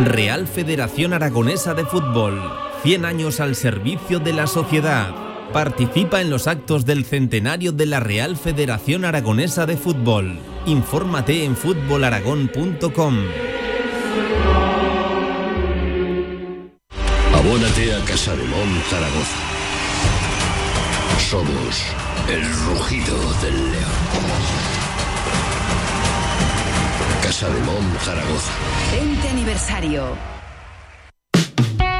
Real Federación Aragonesa de Fútbol. 100 años al servicio de la sociedad. Participa en los actos del centenario de la Real Federación Aragonesa de Fútbol. Infórmate en fútbolaragón.com. Abónate a Casa de Mon Zaragoza. Somos el rugido del león. Casa de Mon Zaragoza. 20 aniversario.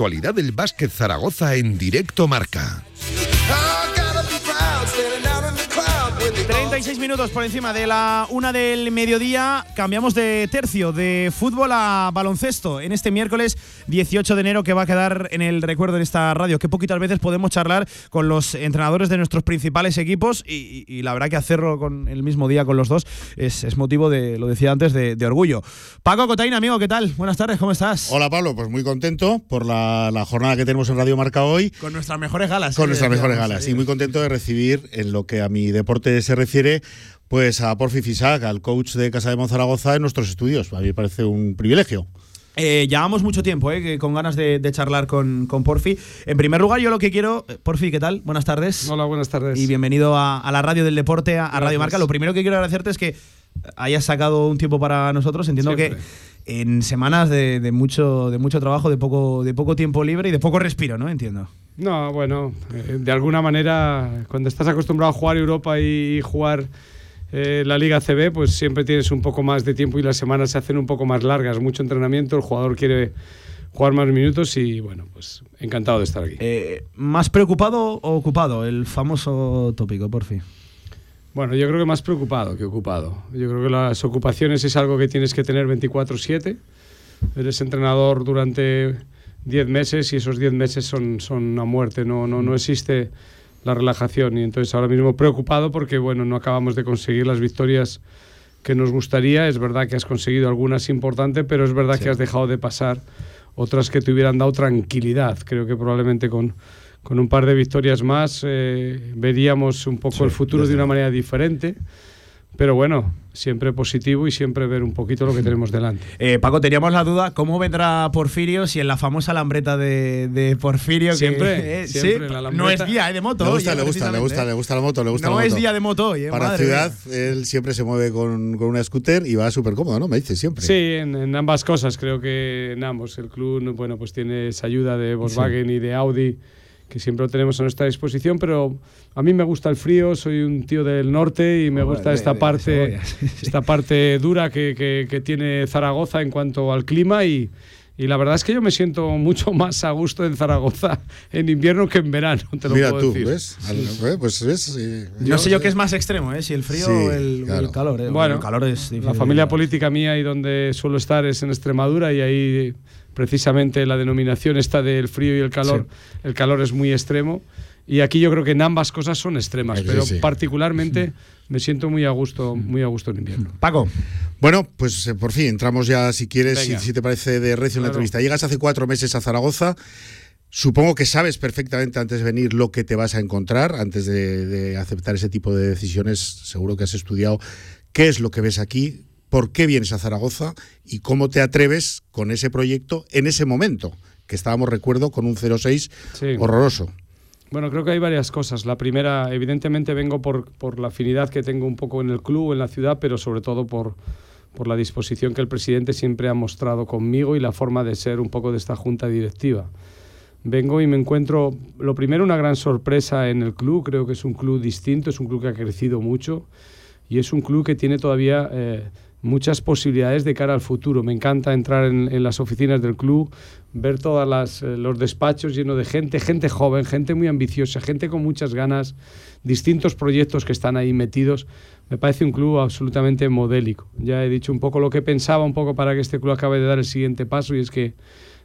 actualidad del básquet Zaragoza en directo marca. 36 minutos por encima de la una del mediodía. Cambiamos de tercio, de fútbol a baloncesto, en este miércoles 18 de enero que va a quedar en el recuerdo en esta radio. Que poquitas veces podemos charlar con los entrenadores de nuestros principales equipos y, la verdad que hacerlo con el mismo día con los dos es, motivo de, lo decía antes, de, orgullo. Paco Cotaina, amigo, ¿qué tal? Buenas tardes, ¿cómo estás? Hola Pablo, pues muy contento por la, jornada que tenemos en Radio Marca hoy. Con nuestras mejores galas. Con ¿eh? nuestras mejores galas, y muy contento de recibir en lo que a mi deporte se refiere pues a Porfi Fisac, al coach de Casa de Monzaragoza en nuestros estudios. A mí me parece un privilegio. Eh, llevamos mucho tiempo eh, con ganas de, charlar con, con, Porfi. En primer lugar, yo lo que quiero. Eh, Porfi, ¿qué tal? Buenas tardes. Hola, buenas tardes. Y bienvenido a, la radio del deporte, a, Radio Marca. Lo primero que quiero agradecerte es que hayas sacado un tiempo para nosotros. Entiendo que en semanas de, mucho, de mucho trabajo, de poco, de poco tiempo libre y de poco respiro, ¿no? Entiendo. No, bueno, de alguna manera, cuando estás acostumbrado a jugar Europa y jugar eh, la Liga CB, pues siempre tienes un poco más de tiempo y las semanas se hacen un poco más largas, mucho entrenamiento, el jugador quiere jugar más minutos y bueno, pues encantado de estar aquí. Eh, ¿Más preocupado o ocupado? El famoso tópico, por fin. Bueno, yo creo que más preocupado que ocupado. Yo creo que las ocupaciones es algo que tienes que tener 24/7. Eres entrenador durante 10 meses y esos 10 meses son, son una muerte, no, no, no existe la relajación. Y entonces ahora mismo preocupado porque bueno, no acabamos de conseguir las victorias que nos gustaría. Es verdad que has conseguido algunas importantes, pero es verdad que has dejado de pasar otras que te hubieran dado tranquilidad. Creo que probablemente con, con un par de victorias más eh, veríamos un poco el futuro de una manera diferente. Pero bueno, siempre positivo y siempre ver un poquito lo que tenemos delante. Eh, Paco, teníamos la duda, ¿cómo vendrá Porfirio si en la famosa lambreta de, Porfirio... Siempre, siempre la No es día de moto. Le gusta, le gusta, le gusta, le gusta la moto, le gusta No la es día de moto hoy, eh, Para ciudad, él siempre se mueve con, con una scooter y va súper cómodo, ¿no? Me dice siempre. Sí, en, ambas cosas, creo que en ambos. El club, bueno, pues tiene esa ayuda de Volkswagen y de Audi que siempre lo tenemos a nuestra disposición, pero a mí me gusta el frío, soy un tío del norte y me gusta esta parte, esta parte dura que, que, tiene Zaragoza en cuanto al clima y, y la verdad es que yo me siento mucho más a gusto en Zaragoza en invierno que en verano, te lo Mira puedo tú, decir. ¿ves? Pues ves no sé yo qué es más extremo, ¿eh? si el frío o, el, calor. ¿eh? Bueno, el calor es La familia política mía y donde suelo estar es en Extremadura y ahí precisamente la denominación está del frío y el calor, el calor es muy extremo. Y aquí yo creo que en ambas cosas son extremas, pero particularmente me siento muy a gusto, muy a gusto en invierno. Paco. Bueno, pues eh, por fin entramos ya, si quieres, si, te parece de recio en la entrevista. Llegas hace cuatro meses a Zaragoza. Supongo que sabes perfectamente antes de venir lo que te vas a encontrar, antes de, de aceptar ese tipo de decisiones. Seguro que has estudiado qué es lo que ves aquí, por qué vienes a Zaragoza y cómo te atreves con ese proyecto en ese momento, que estábamos, recuerdo, con un 06 horroroso. Bueno, creo que hay varias cosas. La primera, evidentemente vengo por, por, la afinidad que tengo un poco en el club, en la ciudad, pero sobre todo por, por la disposición que el presidente siempre ha mostrado conmigo y la forma de ser un poco de esta junta directiva. Vengo y me encuentro, lo primero, una gran sorpresa en el club. Creo que es un club distinto, es un club que ha crecido mucho y es un club que tiene todavía... Eh, muchas posibilidades de cara al futuro. Me encanta entrar en, las oficinas del club, ver todos eh, los despachos llenos de gente, gente joven, gente muy ambiciosa, gente con muchas ganas, distintos proyectos que están ahí metidos. Me parece un club absolutamente modélico. Ya he dicho un poco lo que pensaba, un poco para que este club acabe de dar el siguiente paso y es que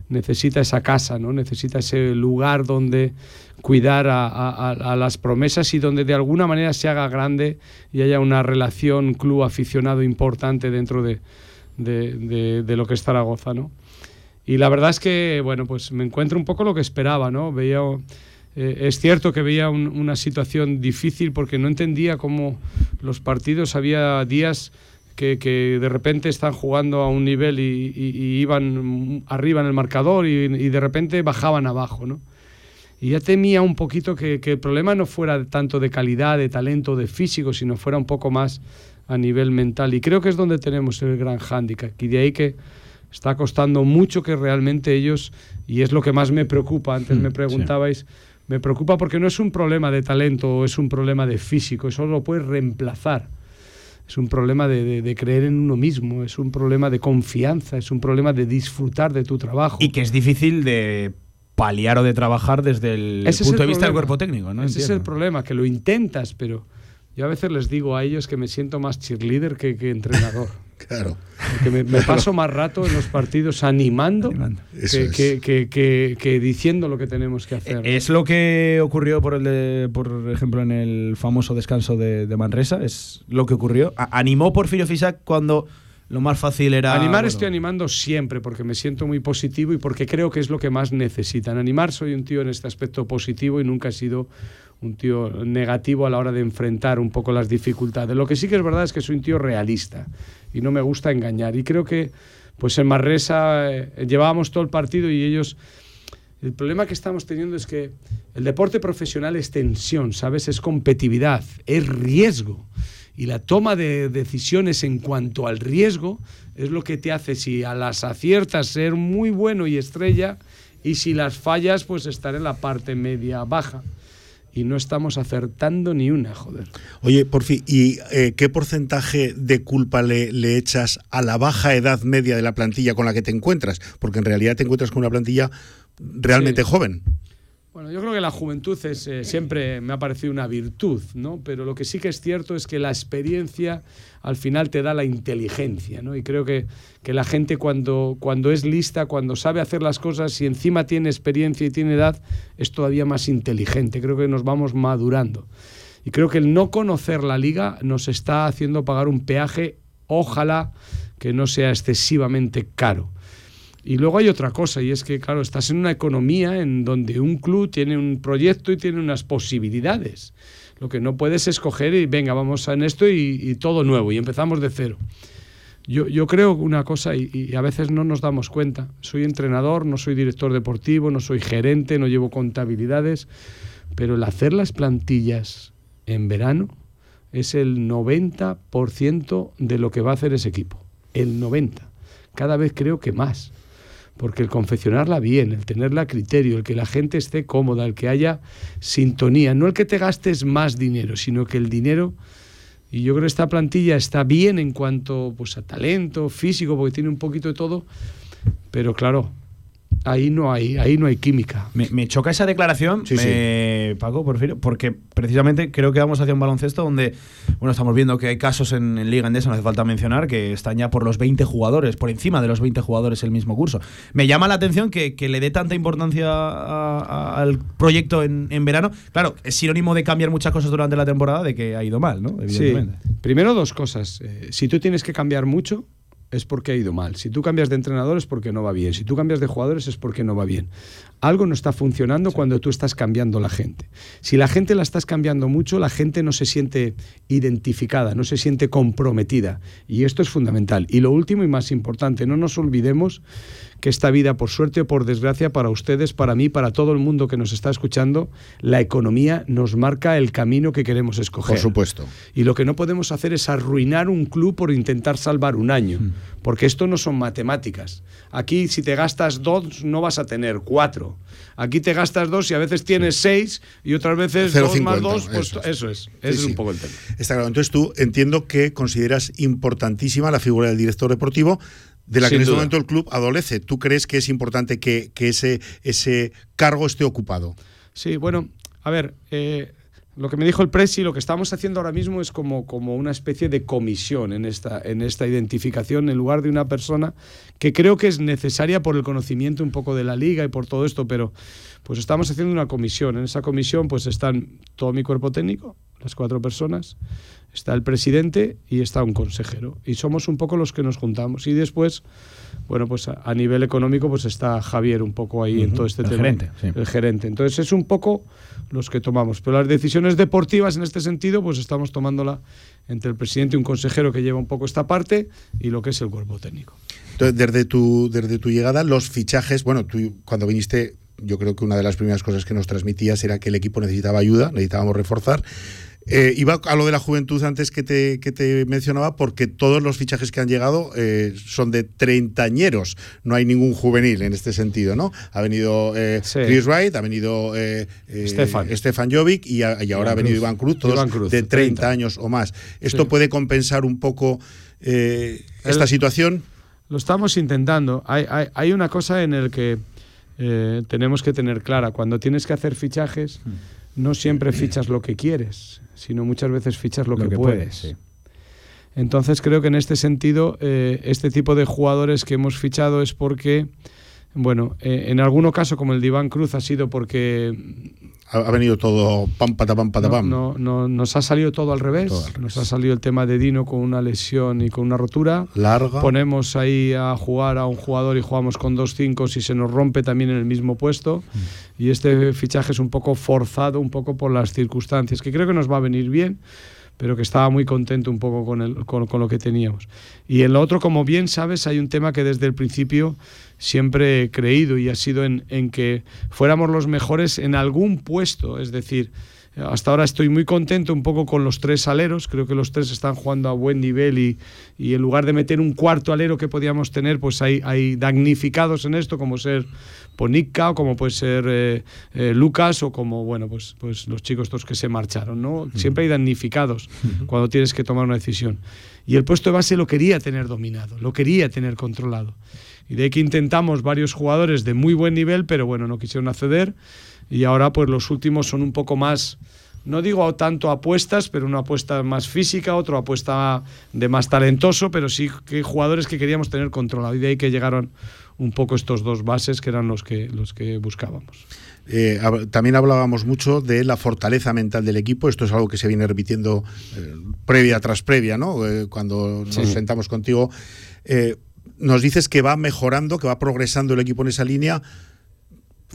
necesita esa casa, ¿no? necesita ese lugar donde cuidar a, las promesas y donde de alguna manera se haga grande y haya una relación club aficionado importante dentro de, de, lo que es Zaragoza. ¿no? Y la verdad es que bueno, pues me encuentro un poco lo que esperaba. ¿no? Veía, eh, es cierto que veía una situación difícil porque no entendía cómo los partidos había días que, de repente están jugando a un nivel y, iban arriba en el marcador y, de repente bajaban abajo, ¿no? Y ya temía un poquito que, el problema no fuera tanto de calidad, de talento, de físico, sino fuera un poco más a nivel mental. Y creo que es donde tenemos el gran hándicap. Y de ahí que está costando mucho que realmente ellos, y es lo que más me preocupa, antes me mm, preguntabais, me preocupa porque no es un problema de talento o es un problema de físico, eso lo puedes reemplazar es un problema de, creer en uno mismo, es un problema de confianza, es un problema de disfrutar de tu trabajo. Y que es difícil de paliar o de trabajar desde el punto de vista del cuerpo técnico, ¿no? Ese es el problema, que lo intentas, pero yo a veces les digo a ellos que me siento más cheerleader que, que entrenador. Claro. Que me, paso más rato en los partidos animando, que, diciendo lo que tenemos que hacer. Es lo que ocurrió, por, el por ejemplo, en el famoso descanso de, Manresa. Es lo que ocurrió. animó Porfirio Fisac cuando lo más fácil era. Animar estoy animando siempre porque me siento muy positivo y porque creo que es lo que más necesitan. Animar soy un tío en este aspecto positivo y nunca he sido un tío negativo a la hora de enfrentar un poco las dificultades. Lo que sí que es verdad es que soy un tío realista y no me gusta engañar. Y creo que pues en Marresa eh, llevábamos todo el partido y ellos... El problema que estamos teniendo es que el deporte profesional es tensión, ¿sabes? Es competitividad, es riesgo. Y la toma de decisiones en cuanto al riesgo es lo que te hace, si a las aciertas, ser muy bueno y estrella, y si las fallas, pues estar en la parte media baja y no estamos acertando ni una, joder. Oye, por fin, ¿y eh, qué porcentaje de culpa le, le, echas a la baja edad media de la plantilla con la que te encuentras? Porque en realidad te encuentras con una plantilla realmente joven. Bueno, yo creo que la juventud es, eh, siempre me ha parecido una virtud, ¿no? Pero lo que sí que es cierto es que la experiencia al final te da la inteligencia, ¿no? Y creo que, que la gente cuando, cuando es lista, cuando sabe hacer las cosas y encima tiene experiencia y tiene edad, es todavía más inteligente. Creo que nos vamos madurando. Y creo que el no conocer la liga nos está haciendo pagar un peaje, ojalá que no sea excesivamente caro. Y luego hay otra cosa, y es que, claro, estás en una economía en donde un club tiene un proyecto y tiene unas posibilidades. Lo que no puedes escoger y venga, vamos en esto y, todo nuevo, y empezamos de cero. Yo, yo creo una cosa, y, y, a veces no nos damos cuenta. Soy entrenador, no soy director deportivo, no soy gerente, no llevo contabilidades, pero el hacer las plantillas en verano es el 90% de lo que va a hacer ese equipo. El 90%. Cada vez creo que más porque el confeccionarla bien, el tenerla a criterio, el que la gente esté cómoda, el que haya sintonía, no el que te gastes más dinero, sino que el dinero, y yo creo que esta plantilla está bien en cuanto pues, a talento, físico, porque tiene un poquito de todo, pero claro, ahí no hay, ahí no hay química. Me, choca esa declaración, Paco, Porfirio, porque precisamente creo que vamos hacia un baloncesto donde, bueno, estamos viendo que hay casos en, Liga Endesa, no hace falta mencionar, que están ya por los 20 jugadores, por encima de los 20 jugadores el mismo curso. Me llama la atención que, le dé tanta importancia al proyecto en, verano. Claro, es sinónimo de cambiar muchas cosas durante la temporada, de que ha ido mal, ¿no? Evidentemente. Primero dos cosas. Eh, si tú tienes que cambiar mucho, es porque ha ido mal. Si tú cambias de entrenador es porque no va bien. Si tú cambias de jugadores es porque no va bien. Algo no está funcionando cuando tú estás cambiando la gente. Si la gente la estás cambiando mucho, la gente no se siente identificada, no se siente comprometida. Y esto es fundamental. Y lo último y más importante, no nos olvidemos que esta vida, por suerte o por desgracia, para ustedes, para mí, para todo el mundo que nos está escuchando, la economía nos marca el camino que queremos escoger. Por supuesto. Y lo que no podemos hacer es arruinar un club por intentar salvar un año, mm. porque esto no son matemáticas. Aquí, si te gastas dos, no vas a tener cuatro. Aquí te gastas dos y a veces tienes seis y otras veces dos más dos, pues eso es. Eso es, un poco el tema. Está claro. Entonces tú entiendo que consideras importantísima la figura del director deportivo de la que en este momento el club adolece. ¿Tú crees que es importante que, ese, ese cargo esté ocupado? Sí, bueno, a ver, eh, lo que me dijo el Presi, lo que estamos haciendo ahora mismo es como, como una especie de comisión en esta, en esta identificación en lugar de una persona que creo que es necesaria por el conocimiento un poco de la liga y por todo esto, pero pues estamos haciendo una comisión. En esa comisión pues están todo mi cuerpo técnico, las cuatro personas, está el presidente y está un consejero. Y somos un poco los que nos juntamos. Y después, bueno, pues a, nivel económico, pues está Javier un poco ahí en todo este el tema. Gerente, El gerente. Entonces es un poco los que tomamos. Pero las decisiones deportivas en este sentido, pues estamos tomándola entre el presidente y un consejero que lleva un poco esta parte y lo que es el cuerpo técnico. Entonces, desde tu, desde tu llegada, los fichajes, bueno, tú cuando viniste yo creo que una de las primeras cosas que nos transmitías era que el equipo necesitaba ayuda, necesitábamos reforzar. Eh, iba a lo de la juventud antes que te, que te mencionaba, porque todos los fichajes que han llegado eh, son de treintañeros. No hay ningún juvenil en este sentido, ¿no? Ha venido eh, Chris Wright, ha venido Stefan. Jovic y, ahora ha venido Iván Cruz, todos de 30, años o más. ¿Esto puede compensar un poco esta situación? Lo estamos intentando. Hay, hay, hay una cosa en el que tenemos que tener clara. Cuando tienes que hacer fichajes, hmm. No siempre fichas lo que quieres sino muchas veces fichas lo, que, puedes. Entonces creo que en este sentido, eh, este tipo de jugadores que hemos fichado es porque, bueno, eh, en algún caso como el de Iván Cruz ha sido porque... Ha, venido todo pam, pata, pam, pata, pam. No, no, nos ha salido todo al, revés. Nos ha salido el tema de Dino con una lesión y con una rotura. Larga. Ponemos ahí a jugar a un jugador y jugamos con dos cinco y se nos rompe también en el mismo puesto. Mm. Y este fichaje es un poco forzado, un poco por las circunstancias, que creo que nos va a venir bien pero que estaba muy contento un poco con, el, con, lo que teníamos. Y en lo otro, como bien sabes, hay un tema que desde el principio siempre he creído y ha sido en, en que fuéramos los mejores en algún puesto, es decir, hasta ahora estoy muy contento un poco con los tres aleros, creo que los tres están jugando a buen nivel y, y en lugar de meter un cuarto alero que podíamos tener, pues hay, hay damnificados en esto, como ser Ponica o como puede ser eh, eh, Lucas o como, bueno, pues, pues los chicos estos que se marcharon, ¿no? Siempre hay damnificados cuando tienes que tomar una decisión. Y el puesto de base lo quería tener dominado, lo quería tener controlado. Y de ahí que intentamos varios jugadores de muy buen nivel, pero bueno, no quisieron acceder y ahora pues los últimos son un poco más, no digo tanto apuestas, pero una apuesta más física, otra apuesta de más talentoso, pero sí que jugadores que queríamos tener controlado y de ahí que llegaron un poco estos dos bases que eran los que, los que buscábamos. Eh, también hablábamos mucho de la fortaleza mental del equipo. Esto es algo que se viene repitiendo eh, previa tras previa, ¿no? Eh, cuando nos sentamos contigo. nos dices que va mejorando, que va progresando el equipo en esa línea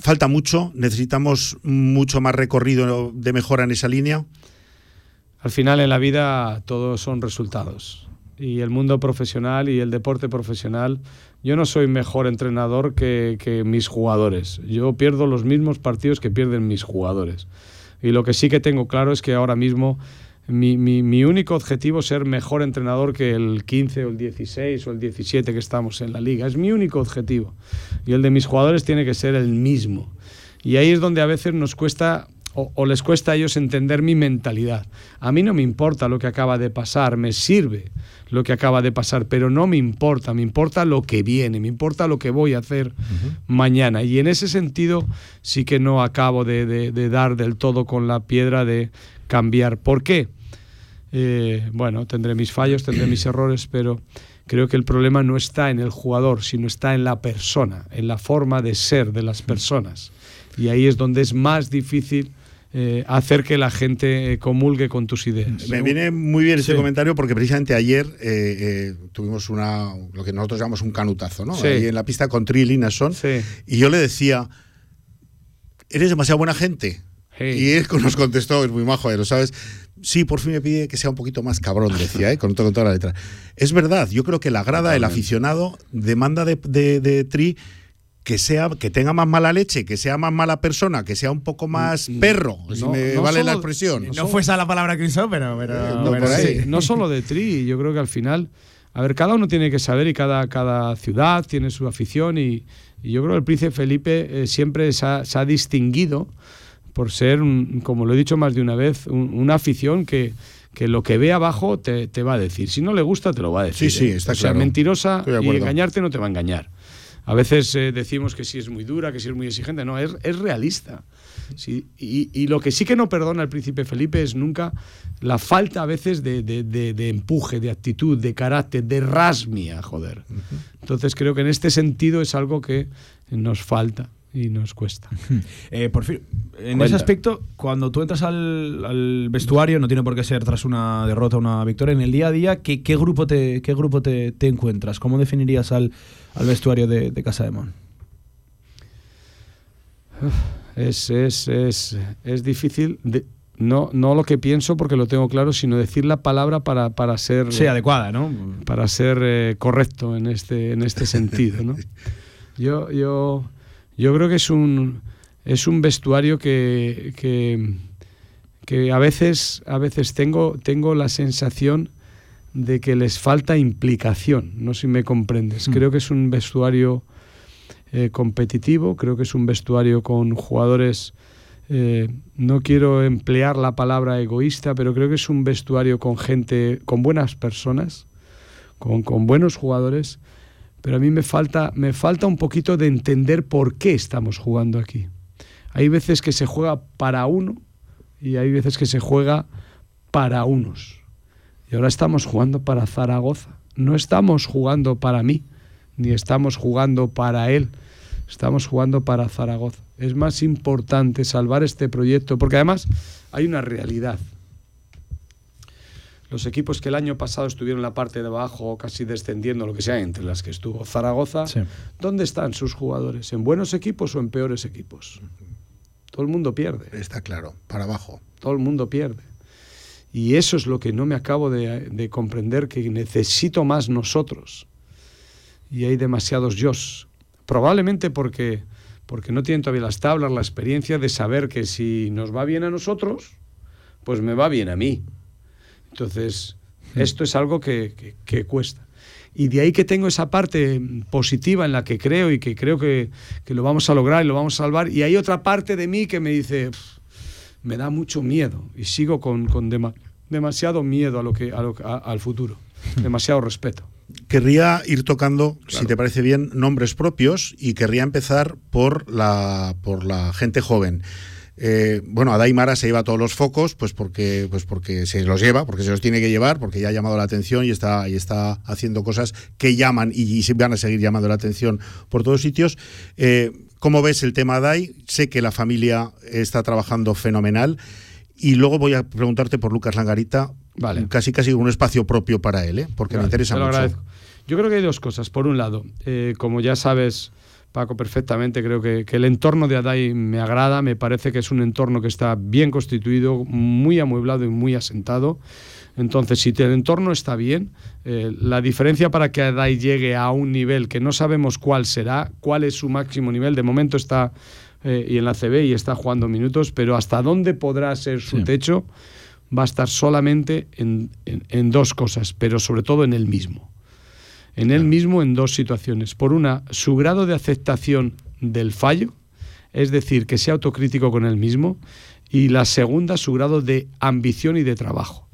falta mucho, necesitamos mucho más recorrido de mejora en esa línea. Al final en la vida todos son resultados. Y el mundo profesional y el deporte profesional, yo no soy mejor entrenador que, mis jugadores. Yo pierdo los mismos partidos que pierden mis jugadores. Y lo que sí que tengo claro es que ahora mismo mi, mi, único objetivo es ser mejor entrenador que el 15 o el 16 o el 17 que estamos en la liga. Es mi único objetivo. Y el de mis jugadores tiene que ser el mismo. Y ahí es donde a veces nos cuesta o, les cuesta a ellos entender mi mentalidad. A mí no me importa lo que acaba de pasar, me sirve lo que acaba de pasar, pero no me importa, me importa lo que viene, me importa lo que voy a hacer mañana. Y en ese sentido sí que no acabo de, dar del todo con la piedra de cambiar. ¿Por qué? Eh, bueno, tendré mis fallos, tendré mis errores, pero creo que el problema no está en el jugador, sino está en la persona, en la forma de ser de las personas. Y ahí es donde es más difícil eh, hacer que la gente comulgue con tus ideas. Me viene muy bien ese comentario porque precisamente ayer eh, tuvimos una lo que nosotros llamamos un canutazo, ¿no? Ahí en la pista con Tri Linason. Y yo le decía, eres demasiado buena gente. Y él nos contestó, es muy majo, lo sabes. Sí, por fin me pide que sea un poquito más cabrón, decía, ¿eh? con, toda la letra. Es verdad, yo creo que la grada, el aficionado, demanda de, de, Tri que sea que tenga más mala leche, que sea más mala persona, que sea un poco más mm, mm. perro, si me vale la expresión. No, fue esa la palabra que usó, pero, pero, eh, no, solo de Tri, yo creo que al final, a ver, cada uno tiene que saber y cada, cada ciudad tiene su afición y, yo creo que el príncipe Felipe eh, siempre se ha, se ha distinguido por ser, como lo he dicho más de una vez, una afición que, que lo que ve abajo te, va a decir. Si no le gusta, te lo va a decir. Sí, sí, ¿eh? está o sea, mentirosa y engañarte no te va a engañar. A veces eh, decimos que si es muy dura, que si es muy exigente. No, es, es realista. Sí, y, lo que sí que no perdona el príncipe Felipe es nunca la falta a veces de, de, empuje, de actitud, de carácter, de rasmia, joder. Entonces creo que en este sentido es algo que nos falta y nos cuesta. Eh, por fin, en ese aspecto, cuando tú entras al, vestuario, no tiene por qué ser tras una derrota o una victoria, en el día a día, ¿qué, qué grupo, te, qué grupo te, te, encuentras? ¿Cómo definirías al, al vestuario de, de, Casa de Mon? Es, es, es, es difícil. no, no lo que pienso porque lo tengo claro, sino decir la palabra para, para ser... Sí, adecuada, ¿no? Para ser eh, correcto en este, en este sentido, ¿no? Yo... yo yo creo que es un, es un vestuario que, que, que a veces, a veces tengo, tengo la sensación de que les falta implicación. No sé si me comprendes. Mm. Creo que es un vestuario eh, competitivo, creo que es un vestuario con jugadores, eh, no quiero emplear la palabra egoísta, pero creo que es un vestuario con gente, con buenas personas, con, con buenos jugadores, pero a mí me falta, me falta un poquito de entender por qué estamos jugando aquí. Hay veces que se juega para uno y hay veces que se juega para unos. Y ahora estamos jugando para Zaragoza. No estamos jugando para mí, ni estamos jugando para él. Estamos jugando para Zaragoza. Es más importante salvar este proyecto, porque además hay una realidad. Los equipos que el año pasado estuvieron en la parte de abajo, casi descendiendo, lo que sea, entre las que estuvo Zaragoza, Sí. ¿dónde están sus jugadores? ¿En buenos equipos o en peores equipos? Todo el mundo pierde. Está claro, para abajo. Todo el mundo pierde. Y eso es lo que no me acabo de, de comprender, que necesito más nosotros. Y hay demasiados yos. Probablemente porque, porque no tienen todavía las tablas, la experiencia de saber que si nos va bien a nosotros, pues me va bien a mí. Entonces, esto es algo que, que- que cuesta. Y de ahí que tengo esa parte positiva en la que creo y que creo que, que lo vamos a lograr y lo vamos a salvar. Y hay otra parte de mí que me dice, "Pff, me da mucho miedo y sigo con, con dema- demasiado miedo a lo que, a lo a- al futuro, demasiado respeto. Querría ir tocando, si te parece bien, nombres propios y querría empezar por la, por la gente joven. Eh, bueno, Adai Mara se lleva todos los focos, pues porque, pues porque se los lleva, porque se los tiene que llevar, porque ya ha llamado la atención y está, y está haciendo cosas que llaman y, van a seguir llamando la atención por todos sitios. Eh, ¿Cómo ves el tema Adai? Sé que la familia está trabajando fenomenal. Y luego voy a preguntarte por Lucas Langarita, Vale. casi casi un espacio propio para él, ¿eh? porque me interesa mucho. agradezco. Yo creo que hay dos cosas. Por un lado, como ya sabes, Paco, perfectamente, creo que, que el entorno de Adai me agrada, me parece que es un entorno que está bien constituido, muy amueblado y muy asentado. Entonces, si el entorno está bien, eh, la diferencia para que Adai llegue a un nivel que no sabemos cuál será, cuál es su máximo nivel, de momento está eh, y en la CB y está jugando minutos, pero hasta dónde podrá ser su Sí. techo va a estar solamente en, en- en dos cosas, pero sobre todo en él mismo. En él mismo en dos situaciones. Por una, su grado de aceptación del fallo, es decir, que sea autocrítico con él mismo, y la segunda, su grado de ambición y de trabajo.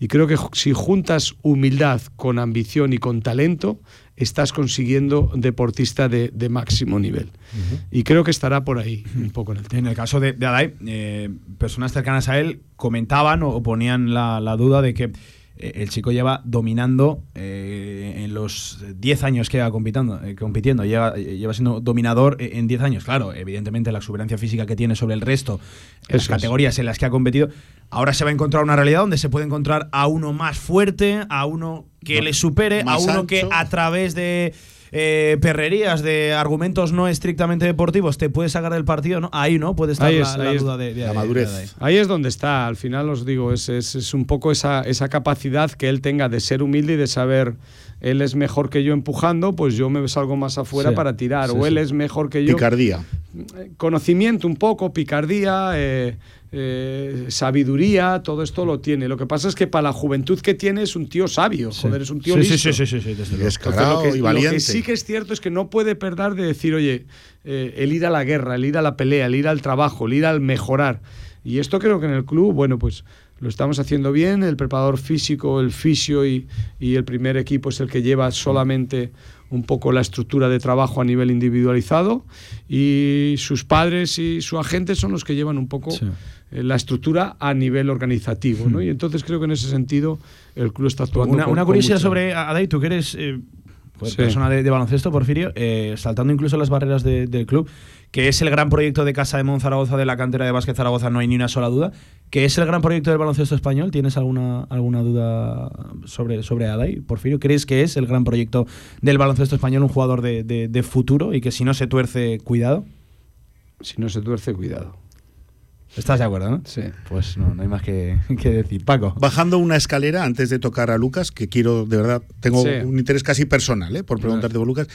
Y creo que si juntas humildad con ambición y con talento, estás consiguiendo deportista de, de máximo nivel. Y creo que estará por ahí un poco en el tema. En el caso de, de Adai, eh, personas cercanas a él comentaban o, o ponían la, la duda de que el chico lleva dominando eh, en los 10 años que lleva compitiendo, eh, compitiendo lleva, eh, lleva siendo dominador eh, en 10 años. Claro, evidentemente la exuberancia física que tiene sobre el resto, en las categorías en las que ha competido, ahora se va a encontrar una realidad donde se puede encontrar a uno más fuerte, a uno que le supere, a uno que a través de eh, perrerías, de argumentos no estrictamente deportivos, te puede sacar del partido, ¿no? Ahí no puede estar Ahí la, es, la ahí es. duda de, de- La de- madurez. de. Ahí es donde está, al final os digo, es, es, es un poco esa, esa capacidad que él tenga de ser humilde y de saber, él es mejor que yo empujando, pues yo me salgo más afuera Sí, para tirar, sí, o él sí. es mejor que yo. Picardía. Conocimiento un poco, picardía, eh, eh, sabiduría, todo esto lo tiene. Lo que pasa es que para la juventud que tiene es un tío sabio, joder, es un tío sí, listo. sí, sí, sí, sí, sí, desde Y luego. descarado lo, que, y lo valiente. que sí que es cierto es que no puede perder de decir, oye, eh, el ir a la guerra, el ir a la pelea, el ir al trabajo, el ir al mejorar. Y esto creo que en el club, bueno, pues lo estamos haciendo bien. El preparador físico, el fisio y, y el primer equipo es el que lleva solamente un poco la estructura de trabajo a nivel individualizado. Y sus padres y su agente son los que llevan un poco Sí. Eh, la estructura a nivel organizativo. ¿no? Y entonces creo que en ese sentido el club está actuando. Una, con- una curiosidad mucho- sobre Adai, tú que eres eh, pues, Sí. persona de, de baloncesto, Porfirio, eh, saltando incluso las barreras de- del club, que es el gran proyecto de Casa de Mon Zaragoza, de la cantera de Básquet Zaragoza, no hay ni una sola duda, que es el gran proyecto del baloncesto español. ¿Tienes alguna, alguna duda sobre, sobre Adai, Porfirio? ¿Crees que es el gran proyecto del baloncesto español, un jugador de futuro y que si no se tuerce, cuidado? Si no se tuerce, cuidado. ¿Estás de acuerdo, no? Sí. Pues no, no hay más que, que decir. Paco. Bajando una escalera antes de tocar a Lucas, que quiero, de verdad, tengo Sí. un interés casi personal ¿eh? por preguntarte por Lucas.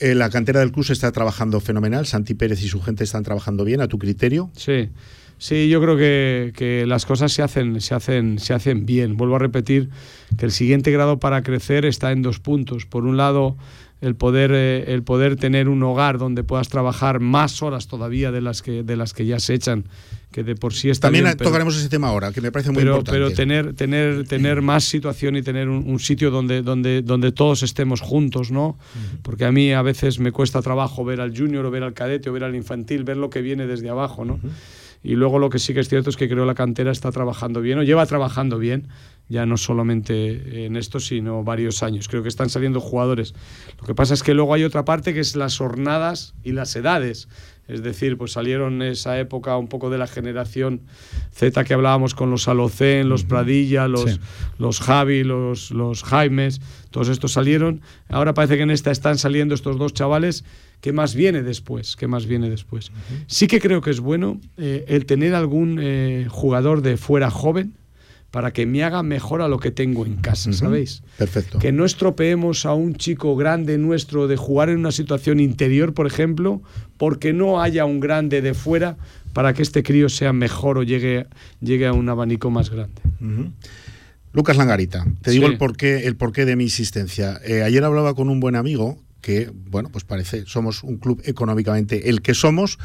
Eh, la cantera del club se está trabajando fenomenal. Santi Pérez y su gente están trabajando bien, a tu criterio. Sí. Sí, yo creo que, que, las cosas se hacen, se, hacen, se hacen bien. Vuelvo a repetir que el siguiente grado para crecer está en dos puntos. Por un lado, el poder, eh, el poder tener un hogar donde puedas trabajar más horas todavía de las que, de las que ya se echan, que de por sí está También tocaremos ese tema ahora, que me parece muy importante. Pero tener, tener, tener más situación y tener un, sitio donde, donde, donde todos estemos juntos, ¿no? Porque a mí a veces me cuesta trabajo ver al junior o ver al cadete o ver al infantil, ver lo que viene desde abajo, ¿no? Y luego lo que sí que es cierto es que creo la cantera está trabajando bien o lleva trabajando bien ya no solamente en esto, sino varios años. Creo que están saliendo jugadores. Lo que pasa es que luego hay otra parte que es las jornadas y las edades. Es decir, pues salieron en esa época un poco de la generación Z que hablábamos con los Alocén, los Pradilla, los, los Javi, los, los Jaimes, todos estos salieron. Ahora parece que en esta están saliendo estos dos chavales. ¿Qué más viene después? ¿Qué más viene después? Sí que creo que es bueno eh, el tener algún eh, jugador de fuera joven, para que me haga mejor a lo que tengo en casa, ¿sabéis? Perfecto. Que no estropeemos a un chico grande nuestro de jugar en una situación interior, por ejemplo, porque no haya un grande de fuera para que este crío sea mejor o llegue, llegue a un abanico más grande. Lucas Langarita, te digo el porqué, el porqué de mi insistencia. Eh, ayer hablaba con un buen amigo que, bueno, pues parece, somos un club económicamente el que somos,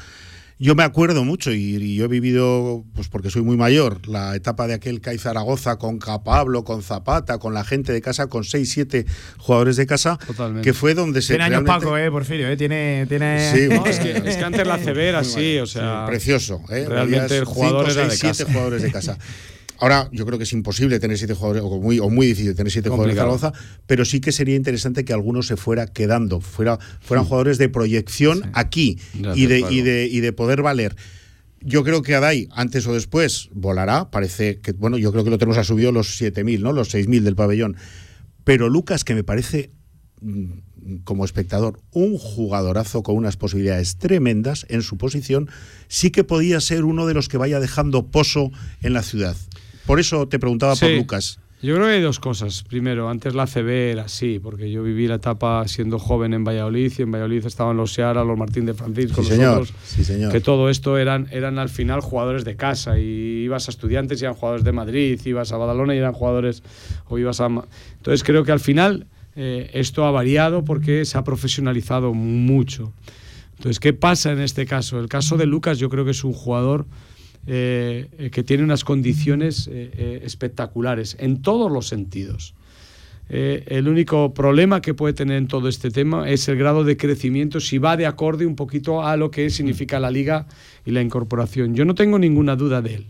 yo me acuerdo mucho y, yo he vivido, pues porque soy muy mayor, la etapa de aquel CAI Zaragoza con Capablo, con Zapata, con la gente de casa, con 6, 7 jugadores de casa, que fue donde se. Tiene años Paco, eh, Porfirio, eh, tiene. tiene... Sí, es, que, es, que, antes la CB era así, o sea. precioso, eh. Realmente el jugador era de casa. jugadores de casa. Ahora, yo creo que es imposible tener siete jugadores, o muy, o muy difícil tener siete jugadores de Zaragoza, pero sí que sería interesante que algunos se fuera quedando, fuera, fueran jugadores de proyección aquí y de, y, de, y de poder valer. Yo creo que Adai, antes o después, volará. Parece que, bueno, yo creo que lo tenemos a subido los 7.000, ¿no? Los 6.000 del pabellón. Pero Lucas, que me parece mm, como espectador un jugadorazo con unas posibilidades tremendas en su posición, sí que podía ser uno de los que vaya dejando pozo en la ciudad. Por eso te preguntaba por Lucas. Yo creo que hay dos cosas. Primero, antes la CB era así, porque yo viví la etapa siendo joven en Valladolid y en Valladolid estaban los Seara, los Martín de Francisco, los otros. Sí, señor. Que todo esto eran, eran al final jugadores de casa y ibas a estudiantes y eran jugadores de Madrid, ibas a Badalona y eran jugadores. o ibas a. Entonces creo que al final eh, esto ha variado porque se ha profesionalizado mucho. Entonces, ¿qué pasa en este caso? El caso de Lucas, yo creo que es un jugador eh, eh, que tiene unas condiciones eh, espectaculares en todos los sentidos. el único problema que puede tener en todo este tema es el grado de crecimiento, si va de acorde un poquito a lo que significa la liga y la incorporación. Yo no tengo ninguna duda de él,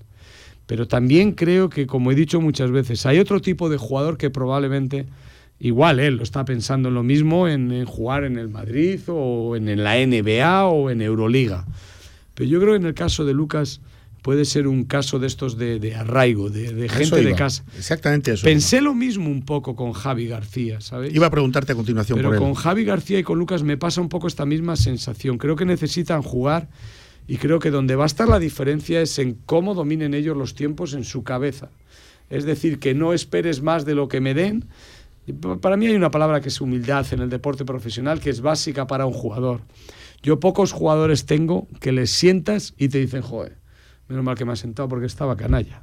pero también creo que, como he dicho muchas veces, hay otro tipo de jugador que probablemente igual él lo está pensando en lo mismo, en, en, jugar en el Madrid o en la NBA o en Euroliga. Pero yo creo que en el caso de Lucas puede ser un caso de estos de, arraigo, de, gente de casa. Exactamente eso. Pensé lo mismo un poco con Javi García, ¿sabes? Iba a preguntarte a continuación Pero por con Javi García y con Lucas me pasa un poco esta misma sensación. Creo que necesitan jugar y creo que donde va a estar la diferencia es en cómo dominen ellos los tiempos en su cabeza. Es decir, que no esperes más de lo que me den. Para mí hay una palabra que es humildad en el deporte profesional que es básica para un jugador. Yo pocos jugadores tengo que les sientas y te dicen, joder, Menos mal que me ha sentado porque estaba canalla.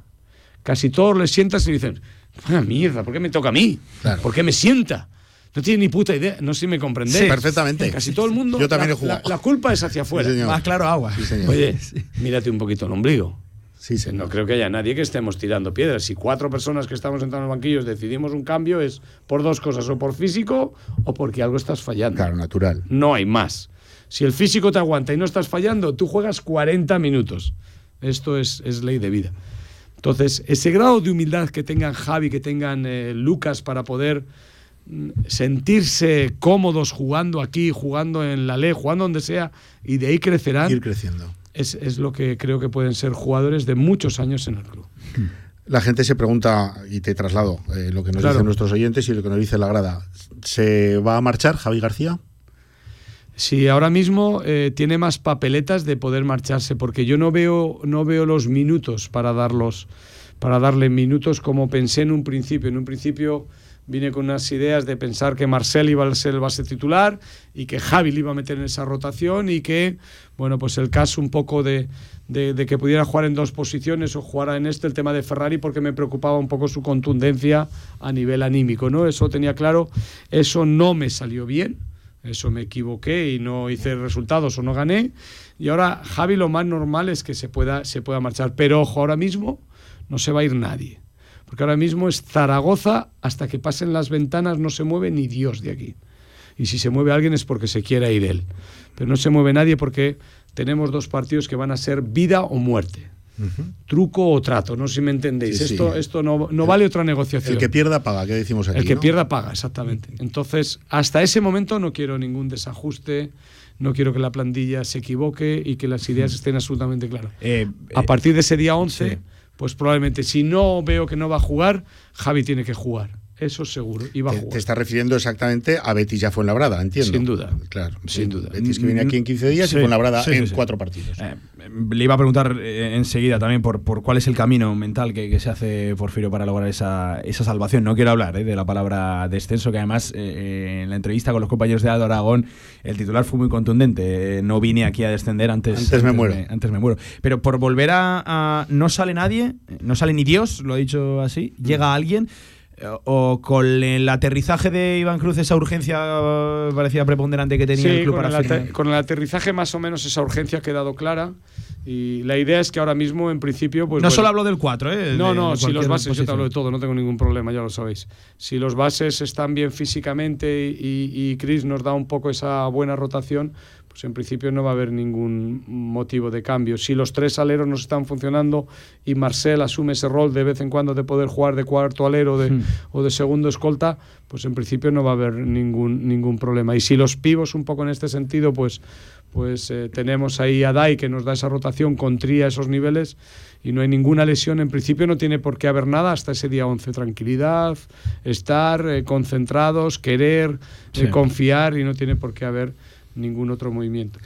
Casi todos les sientas y dicen, ¡buena mierda! ¿Por qué me toca a mí? ¿Por qué me sienta? No tiene ni puta idea. No sé si me comprendéis. Sí, perfectamente. Casi todo el mundo. Yo también he jugado. La, culpa es hacia afuera. Más claro, agua. Oye, mírate un poquito el ombligo. Sí, No creo que haya nadie que estemos tirando piedras. Si cuatro personas que estamos sentados en los banquillos decidimos un cambio, es por dos cosas: o por físico o porque algo estás fallando. Claro, natural. No hay más. Si el físico te aguanta y no estás fallando, tú juegas 40 minutos. Esto es, ley de vida. Entonces, ese grado de humildad que tengan Javi, que tengan eh, Lucas para poder mm, sentirse cómodos jugando aquí, jugando en la ley, jugando donde sea, y de ahí crecerán. Ir creciendo. Es, lo que creo que pueden ser jugadores de muchos años en el club. La gente se pregunta, y te traslado eh, lo que nos dicen nuestros oyentes y lo que nos dice la grada. ¿Se va a marchar Javi García? Sí, ahora mismo eh, tiene más papeletas de poder marcharse, porque yo no veo, no veo los minutos para darlos, para darle minutos como pensé en un principio. En un principio vine con unas ideas de pensar que Marcel iba a ser el base titular y que Javi le iba a meter en esa rotación y que, bueno, pues el caso un poco de, de, que pudiera jugar en dos posiciones o jugara en este, el tema de Ferrari, porque me preocupaba un poco su contundencia a nivel anímico, ¿no? Eso tenía claro, eso no me salió bien, eso me equivoqué y no hice resultados o no gané. Y ahora Javi lo más normal es que se pueda, se pueda marchar, pero ojo, ahora mismo no se va a ir nadie porque ahora mismo es Zaragoza, hasta que pasen las ventanas no se mueve ni Dios de aquí. Y si se mueve alguien es porque se quiera ir él. Pero no se mueve nadie porque tenemos dos partidos que van a ser vida o muerte. Truco o trato, no sé si me entendéis. esto, esto no, no vale otra negociación. El que pierda paga, ¿qué decimos aquí? El que pierda paga, exactamente. Entonces, hasta ese momento no quiero ningún desajuste, no quiero que la plantilla se equivoque y que las ideas estén absolutamente claras. Eh, a eh, partir de ese día 11 pues probablemente si no veo que no va a jugar, Javi tiene que jugar. Eso seguro. A jugar. Te está refiriendo exactamente a Betis ya fue en Labrada, entiendo. Sin duda. Claro. Sin duda. Betis que viene aquí en 15 días y fue en Labrada en cuatro partidos. Eh, le iba a preguntar eh, enseguida también por, por cuál es el camino mental que, se hace Porfirio para lograr esa, esa salvación. No quiero hablar eh, de la palabra descenso, que además en la entrevista con los compañeros de Aldo Aragón el titular fue muy contundente. no vine aquí a descender antes. Antes, me muero. antes me muero. Pero por volver a, a, No sale nadie, no sale ni Dios, lo ha dicho así, llega alguien o con el aterrizaje de Iván Cruz esa urgencia eh, parecía preponderante que tenía el club con para el con el aterrizaje más o menos esa urgencia ha quedado clara y la idea es que ahora mismo en principio pues no solo hablo del 4 ¿eh? no no si los bases yo te hablo de todo no tengo ningún problema ya lo sabéis si los bases están bien físicamente y, y Chris nos da un poco esa buena rotación pues en principio no va a haber ningún motivo de cambio. Si los tres aleros no están funcionando y Marcel asume ese rol de vez en cuando de poder jugar de cuarto alero de, hmm. o de segundo escolta, pues en principio no va a haber ningún, ningún problema. Y si los pivos un poco en este sentido, pues, pues eh, tenemos ahí a Dai que nos da esa rotación con tría esos niveles y no hay ninguna lesión. En principio no tiene por qué haber nada hasta ese día 11. Tranquilidad, estar eh, concentrados, querer, eh, confiar y no tiene por qué haber ningún otro movimiento.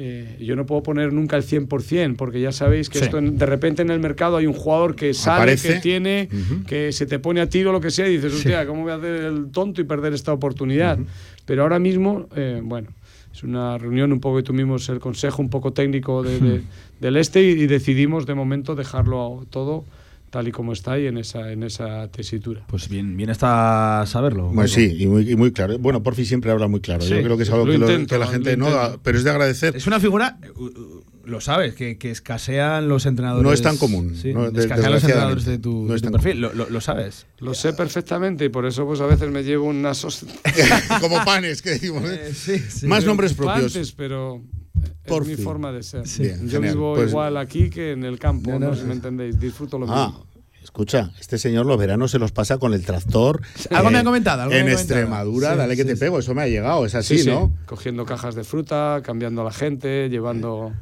Eh, yo no puedo poner nunca el 100%, porque ya sabéis que esto de repente en el mercado hay un jugador que sale, que tiene, que se te pone a tiro lo que sea y dices, hostia, ¿cómo voy a hacer el tonto y perder esta oportunidad? Pero ahora mismo, eh, bueno, es una reunión un poco que tuvimos el consejo un poco técnico del este y decidimos de momento dejarlo todo tal y como está ahí en esa, en esa tesitura. Pues bien, bien está saberlo. Pues sí, y muy, muy claro. Bueno, Porfi siempre habla muy claro. Yo creo que es algo que, la gente no da, pero es de agradecer. Es una figura, uh, lo sabes, que, escasean los entrenadores. No es tan común. escasean los entrenadores de tu, perfil, lo, sabes. Lo sé perfectamente y por eso pues a veces me llevo unas... Como panes, que decimos. ¿eh? Más nombres propios. pero es mi forma de ser. Yo vivo pues igual aquí que en el campo, no, si me entendéis. Disfruto lo ah, mismo. Escucha, este señor los veranos se los pasa con el tractor. Algo me han comentado. en Extremadura, dale que te pego, eso me ha llegado, es así, ¿no? Cogiendo cajas de fruta, cambiando a la gente, llevando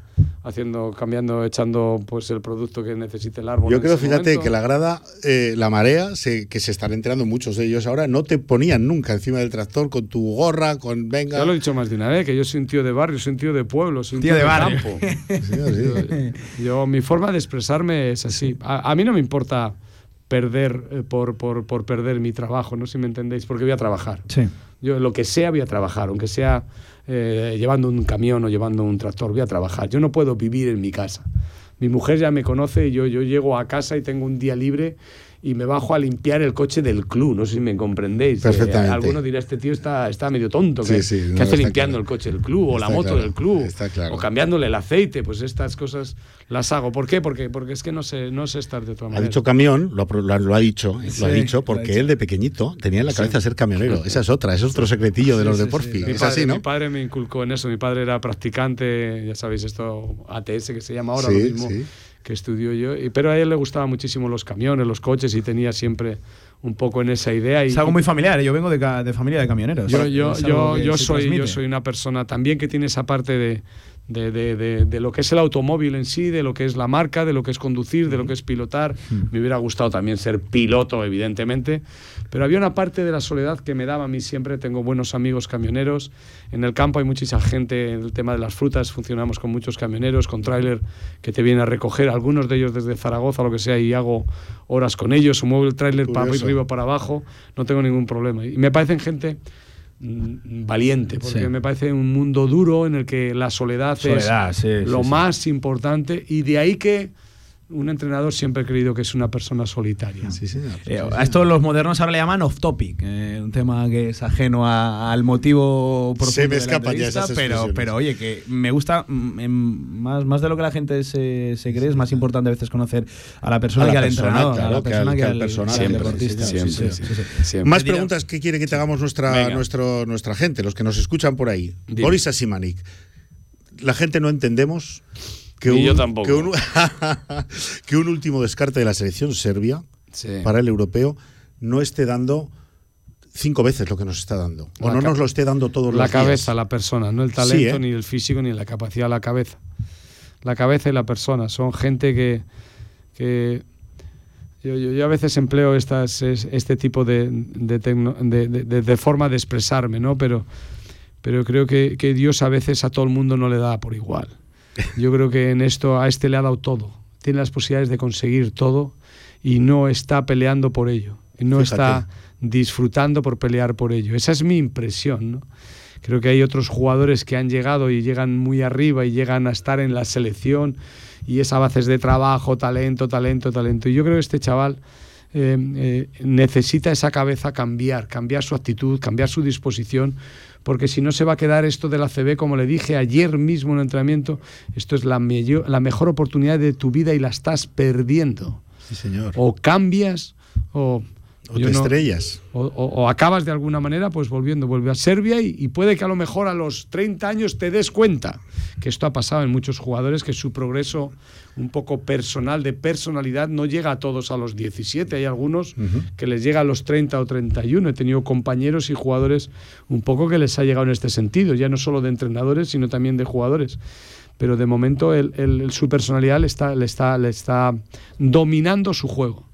haciendo, cambiando, echando pues el producto que necesite el árbol. Yo creo, fíjate, que la grada, eh, la marea, que se están enterando muchos de ellos ahora, no te ponían nunca encima del tractor con tu gorra, con venga. Ya lo he dicho más de una vez, que yo soy un tío de barrio, soy un tío de pueblo, soy un tío, de, campo. yo, mi forma de expresarme es así. A, mí no me importa perder eh, por, por, por, perder mi trabajo, no si me entendéis, porque voy a trabajar. Sí. Yo lo que sea voy a trabajar, aunque sea eh, llevando un camión o llevando un tractor, voy a trabajar. Yo no puedo vivir en mi casa. Mi mujer ya me conoce y yo, yo llego a casa y tengo un día libre y me bajo a limpiar el coche del club. No sé si me comprendéis. Eh, Perfectamente. alguno dirá, este tío está, está medio tonto. que, hace limpiando el coche del club o la moto del club? O cambiándole el aceite. Pues estas cosas las hago. ¿Por qué? Porque, porque es que no sé, no sé estar de otra manera. Ha dicho camión, lo, ha dicho, lo ha dicho porque él de pequeñito tenía en la cabeza ser camionero. Esa es otra, es otro secretillo de los de Porfi. es así, ¿no? Mi padre me inculcó en eso. Mi padre era practicante, ya sabéis, esto ATS que se llama ahora, lo mismo que estudió yo. Y, pero a él le gustaban muchísimo los camiones, los coches y tenía siempre un poco en esa idea. Y, es algo muy familiar, ¿eh? yo vengo de, de familia de camioneros. Yo, yo, yo, yo soy, yo soy una persona también que tiene esa parte de, de, de, de, lo que es el automóvil en sí, de lo que es la marca, de lo que es conducir, de lo que es pilotar. Me hubiera gustado también ser piloto, evidentemente, pero había una parte de la soledad que me daba a mí siempre. Tengo buenos amigos camioneros. En el campo hay muchísima gente en el tema de las frutas. Funcionamos con muchos camioneros, con tráiler que te viene a recoger, algunos de ellos desde Zaragoza, lo que sea, y hago horas con ellos. Muevo el tráiler para arriba, para abajo. No tengo ningún problema. Y me parecen gente valiente, porque me parece un mundo duro en el que la soledad, es lo más importante y de ahí que un entrenador siempre ha creído que es una persona solitaria. Eh, a esto los modernos ahora le llaman off topic, eh, un tema que es ajeno al motivo profundo se me escapa ya pero, pero oye, que me gusta mm, más, más de lo que la gente se, se cree, es más importante a veces conocer a la persona que al entrenador, a la persona que, al, deportista. Más preguntas que quiere que te hagamos nuestra, nuestro, nuestra gente, los que nos escuchan por ahí. Boris Asimanik. La gente no entendemos que un, yo tampoco. Que un, último descarte de la selección serbia para el europeo no esté dando cinco veces lo que nos está dando. O no nos lo esté dando todos la los La cabeza, la persona, no el talento, ¿eh? ni el físico, ni la capacidad, la cabeza. La cabeza y la persona. Son gente que. que yo, yo, a veces empleo estas, este tipo de, de, de, de, forma de expresarme, ¿no? Pero, pero creo que, que Dios a veces a todo el mundo no le da por igual. Yo creo que en esto a este le ha dado todo. Tiene las posibilidades de conseguir todo y no está peleando por ello. No está disfrutando por pelear por ello. Esa es mi impresión. Creo que hay otros jugadores que han llegado y llegan muy arriba y llegan a estar en la selección y es a bases de trabajo, talento, talento, talento. Y yo creo que este chaval eh, eh, necesita esa cabeza cambiar, cambiar su actitud, cambiar su disposición porque si no se va a quedar esto de la CB, como le dije ayer mismo en el entrenamiento, esto es la, la mejor oportunidad de tu vida y la estás perdiendo. Sí, señor. O cambias o o te estrellas. O, acabas de alguna manera pues volviendo, vuelve a Serbia y, puede que a lo mejor a los 30 años te des cuenta que esto ha pasado en muchos jugadores, que su progreso un poco personal, de personalidad, no llega a todos a los 17. Hay algunos que les llega a los 30 o 31. He tenido compañeros y jugadores un poco que les ha llegado en este sentido, ya no solo de entrenadores, sino también de jugadores pero de momento su personalidad está, le, está, le está dominando su juego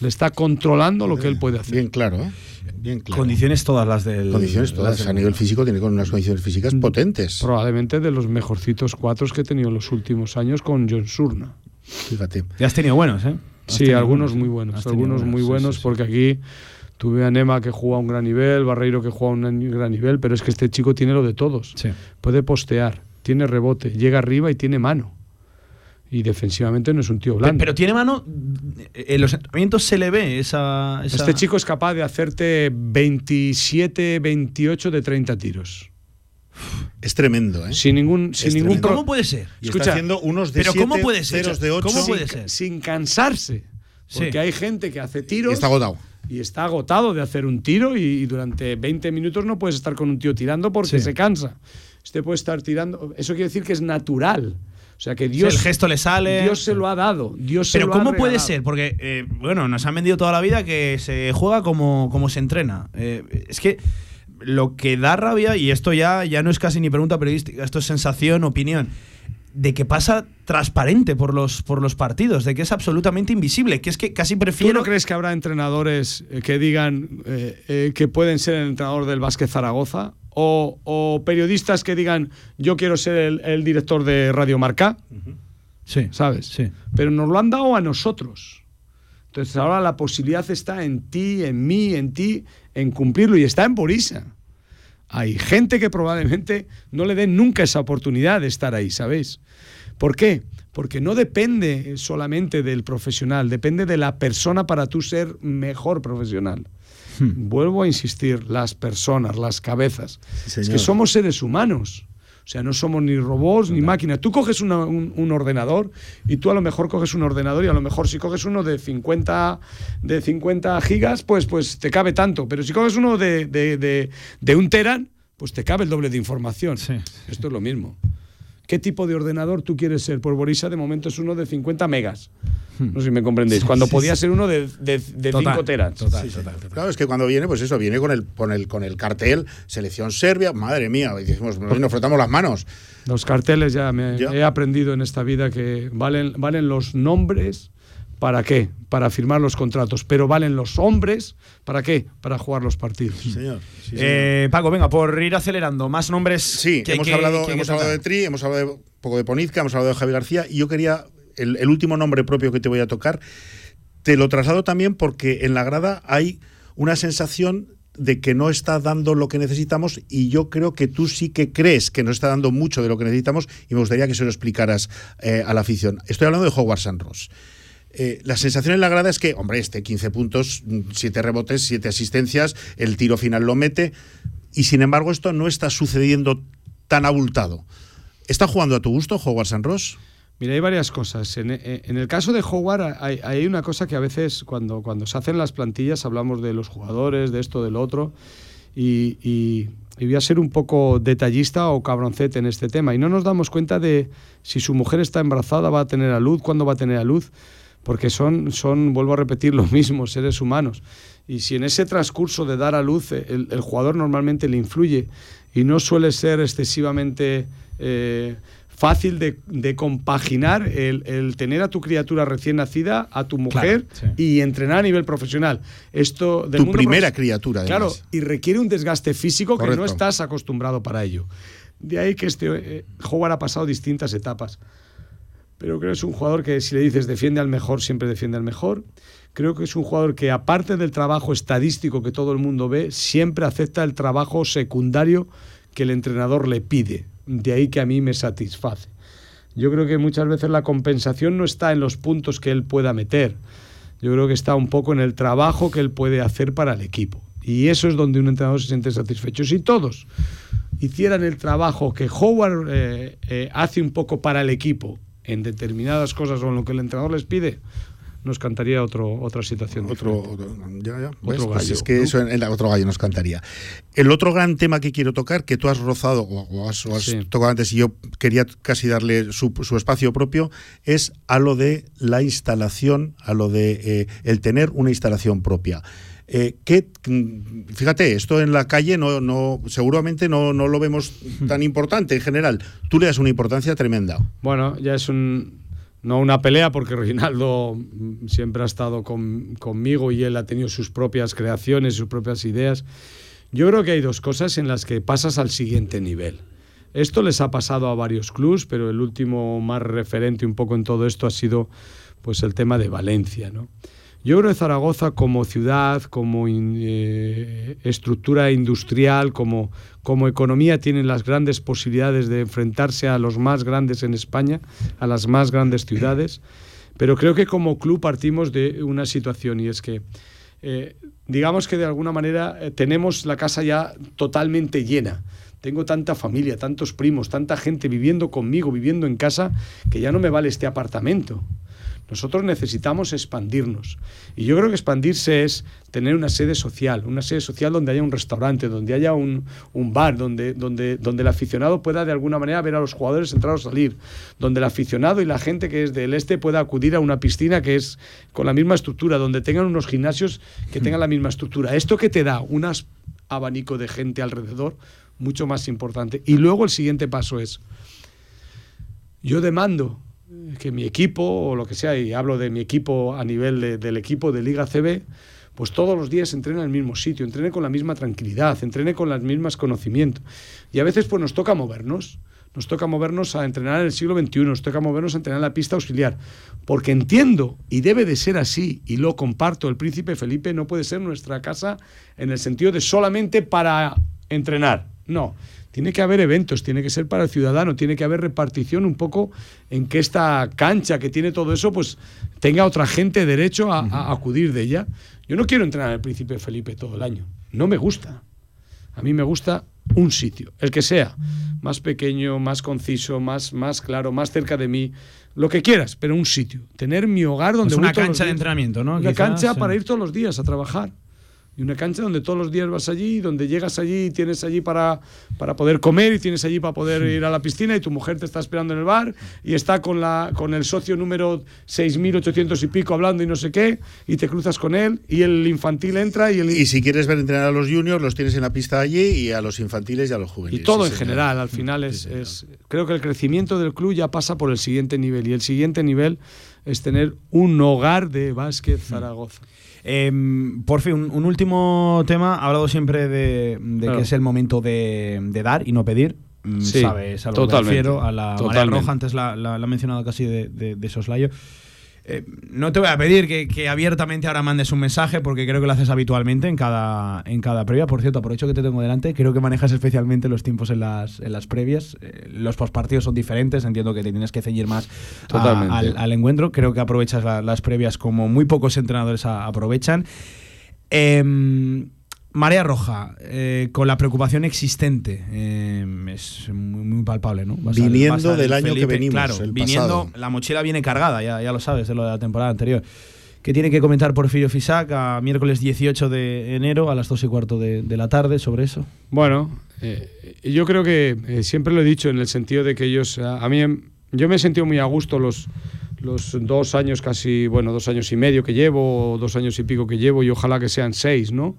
le está controlando lo que él puede hacer. Bien claro, ¿eh? Bien claro. Condiciones todas las del. Condiciones todas. a nivel físico tiene con unas condiciones físicas mm, potentes. Probablemente de los mejorcitos cuatro que he tenido en los últimos años con John Surna. Fíjate. Ya has tenido buenos, ¿eh? Sí, algunos muy buenos. Algunos muy buenos, porque aquí tuve a Nema que juega a un gran nivel, Barreiro que juega a un gran nivel, pero es que este chico tiene lo de todos. Puede postear, tiene rebote, llega arriba y tiene mano y defensivamente no es un tío blando. Pero, tiene mano, en los entrenamientos se le ve esa, Este chico es capaz de hacerte 27, 28 de 30 tiros. Es tremendo, ¿eh? Sin ningún, sin ningún ¿Cómo puede ser? Y está haciendo unos de pero ¿cómo puede ser? de 8. ¿Cómo puede ser? Sin cansarse. Porque hay gente que hace tiros. Y está agotado. Y está agotado de hacer un tiro y, durante 20 minutos no puedes estar con un tío tirando porque se cansa. Este puede estar tirando. Eso quiere decir que es natural. O sea que Dios. el gesto le sale. Dios se lo ha dado. Dios Pero ¿cómo puede ser? Porque, eh, bueno, nos han vendido toda la vida que se juega como, como se entrena. Eh, es que lo que da rabia, y esto ya, ya no es casi ni pregunta periodística, esto es sensación, opinión, de que pasa transparente por los, por los partidos, de que es absolutamente invisible, que es que casi prefiero... ¿Tú no crees que habrá entrenadores eh, que digan que pueden ser el entrenador del Vázquez Zaragoza? O, periodistas que digan yo quiero ser el, director de Radio Marca. Sí. ¿Sabes? Sí. Pero nos lo han dado a nosotros. Entonces ahora la posibilidad está en ti, en mí, en ti, en cumplirlo y está en Borisa. Hay gente que probablemente no le den nunca esa oportunidad de estar ahí, ¿sabéis? ¿Por qué? Porque no depende solamente del profesional, depende de la persona para tú ser mejor profesional. Hmm. Vuelvo a insistir, las personas, las cabezas. es que somos seres humanos. O sea, no somos ni robots ni máquinas. Tú coges un, ordenador y tú a lo mejor coges un ordenador y a lo mejor si coges uno de 50, de 50 gigas, pues, pues te cabe tanto. Pero si coges uno de, de, un teran, pues te cabe el doble de información. Esto es lo mismo. ¿Qué tipo de ordenador tú quieres ser? Por Borisa de momento es uno de 50 megas. No sé si me comprendéis. Cuando podía ser uno de 5 teras. Total, total, Claro, es que cuando viene, pues eso, viene con el, con el, con el cartel selección serbia, madre mía, y decimos, nos frotamos las manos. Los carteles ya, me, he aprendido en esta vida que valen, valen los nombres. ¿Para qué? Para firmar los contratos. Pero valen los hombres. ¿Para qué? Para jugar los partidos. señor. Eh, Paco, venga, por ir acelerando, más nombres. Sí, hemos, hablado, hemos hablado de Tri, hemos hablado un poco de Ponizca, hemos hablado de Javi García. Y yo quería, el, el último nombre propio que te voy a tocar, te lo traslado también porque en la grada hay una sensación de que no está dando lo que necesitamos y yo creo que tú sí que crees que nos está dando mucho de lo que necesitamos y me gustaría que se lo explicaras eh, a la afición. Estoy hablando de Howard San Ross. Eh, la sensación en la grada es que, hombre, este 15 puntos, 7 rebotes, 7 asistencias, el tiro final lo mete y sin embargo esto no está sucediendo tan abultado. ¿Está jugando a tu gusto Howard San Ross? Mira, hay varias cosas. En, eh, el caso de Howard hay, una cosa que a veces cuando, cuando se hacen las plantillas hablamos de los jugadores, de esto, del otro, y, voy a ser un poco detallista o cabroncete en este tema, y no nos damos cuenta de si su mujer está embarazada, va a tener a luz, cuándo va a tener a luz, porque son, son vuelvo a repetir, lo mismo, seres humanos. Y si en ese transcurso de dar a luz el, jugador normalmente le influye y no suele ser excesivamente... Eh, fácil de, compaginar el, tener a tu criatura recién nacida, a tu mujer y entrenar a nivel profesional. Esto tu primera criatura, Claro, y requiere un desgaste físico que no estás acostumbrado para ello. De ahí que este eh, Howard ha pasado distintas etapas. Pero creo que es un jugador que si le dices defiende al mejor, siempre defiende al mejor. Creo que es un jugador que aparte del trabajo estadístico que todo el mundo ve, siempre acepta el trabajo secundario que el entrenador le pide de ahí que a mí me satisface. Yo creo que muchas veces la compensación no está en los puntos que él pueda meter. Yo creo que está un poco en el trabajo que él puede hacer para el equipo. Y eso es donde un entrenador se siente satisfecho. Si todos hicieran el trabajo que Howard eh, eh, hace un poco para el equipo en determinadas cosas o en lo que el entrenador les pide, nos cantaría otro, otra situación. Otro, ya, ya. Otro pues gallo, es que eso en, otro gallo nos cantaría. El otro gran tema que quiero tocar, que tú has rozado o, has, tocado antes y yo quería casi darle su, espacio propio, es a lo de la instalación, a lo de eh, el tener una instalación propia. Eh, que, fíjate, esto en la calle no, no seguramente no, no lo vemos tan importante en general. Tú le das una importancia tremenda. Bueno, ya es un, no una pelea, porque Reinaldo siempre ha estado conmigo y él ha tenido sus propias creaciones, sus propias ideas. Yo creo que hay dos cosas en las que pasas al siguiente nivel. Esto les ha pasado a varios clubs, pero el último más referente un poco en todo esto ha sido pues el tema de Valencia, ¿no? Yo creo que Zaragoza como ciudad, como eh, estructura industrial, como, economía, tiene las grandes posibilidades de enfrentarse a los más grandes en España, a las más grandes ciudades. Pero creo que como club partimos de una situación y es que, eh, digamos que de alguna manera eh, tenemos la casa ya totalmente llena tengo tanta familia, tantos primos, tanta gente viviendo conmigo, viviendo en casa, que ya no me vale este apartamento. Nosotros necesitamos expandirnos. Y yo creo que expandirse es tener una sede social, una sede social donde haya un restaurante, donde haya un, bar, donde, donde, donde el aficionado pueda de alguna manera ver a los jugadores entrar o salir, donde el aficionado y la gente que es del este pueda acudir a una piscina que es con la misma estructura, donde tengan unos gimnasios que tengan la misma estructura. Esto que te da un abanico de gente alrededor, mucho más importante. Y luego el siguiente paso es, yo demando que mi equipo o lo que sea, y hablo de mi equipo a nivel del equipo de Liga CB, pues todos los días entrene en el mismo sitio, entrene con la misma tranquilidad, entrene con los mismos conocimientos. Y a veces pues nos toca movernos, nos toca movernos a entrenar en el siglo XXI, nos toca movernos a entrenar en la pista auxiliar, porque entiendo, y debe de ser así, y lo comparto, el príncipe Felipe no puede ser nuestra casa en el sentido de solamente para entrenar, no tiene que haber eventos, tiene que ser para el ciudadano, tiene que haber repartición un poco en que esta cancha que tiene todo eso, pues tenga otra gente derecho a, acudir de ella. Yo no quiero entrenar al Príncipe Felipe todo el año, no me gusta. A mí me gusta un sitio, el que sea, más pequeño, más conciso, más, más claro, más cerca de mí, lo que quieras, pero un sitio. Tener mi hogar donde... Es una cancha de entrenamiento, ¿no? Una cancha para ir todos los días a trabajar. Y una cancha donde todos los días vas allí, donde llegas allí y tienes allí para, para poder comer y tienes allí para poder ir a la piscina y tu mujer te está esperando en el bar y está con, la, con el socio número 6.800 y pico hablando y no sé qué y te cruzas con él y el infantil entra y el... Y si quieres ver entrenar a los juniors, los tienes en la pista allí y a los infantiles y a los juveniles. Y todo en general, al final es, es... Creo que el crecimiento del club ya pasa por el siguiente nivel y el siguiente nivel es tener un hogar de básquet Zaragoza. Eh, por fin, un, un, último tema. Ha hablado siempre de, de Claro. que es el momento de, de dar y no pedir. Mm, Sí, ¿Sabes a lo que me refiero? A la. Roja, antes la, la- la ha mencionado casi de, de, de soslayo. Eh, no te voy a pedir que, que abiertamente ahora mandes un mensaje porque creo que lo haces habitualmente en cada, en cada previa. Por cierto, aprovecho que te tengo delante. Creo que manejas especialmente los tiempos en las, en las previas. Eh, los postpartidos son diferentes. Entiendo que te tienes que ceñir más a- al, al encuentro. Creo que aprovechas la- las previas como muy pocos entrenadores a- aprovechan. Em, Marea Roja, eh, con la preocupación existente, em, es muy, muy palpable, ¿no? Vas Viniendo del año que venimos, Claro, el viniendo, pasado. la mochila viene cargada, ya, ya lo sabes, de lo de la temporada anterior. ¿Qué tiene que comentar Porfirio Fisac a miércoles 18 de enero a las 2 y cuarto de, de la tarde sobre eso? Bueno, eh, yo creo que eh, siempre lo he dicho en el sentido de que ellos, a, a mí, yo me he sentido muy a gusto los, los dos años casi, bueno, dos años y medio que llevo, o dos años y pico que llevo, y ojalá que sean seis, ¿no?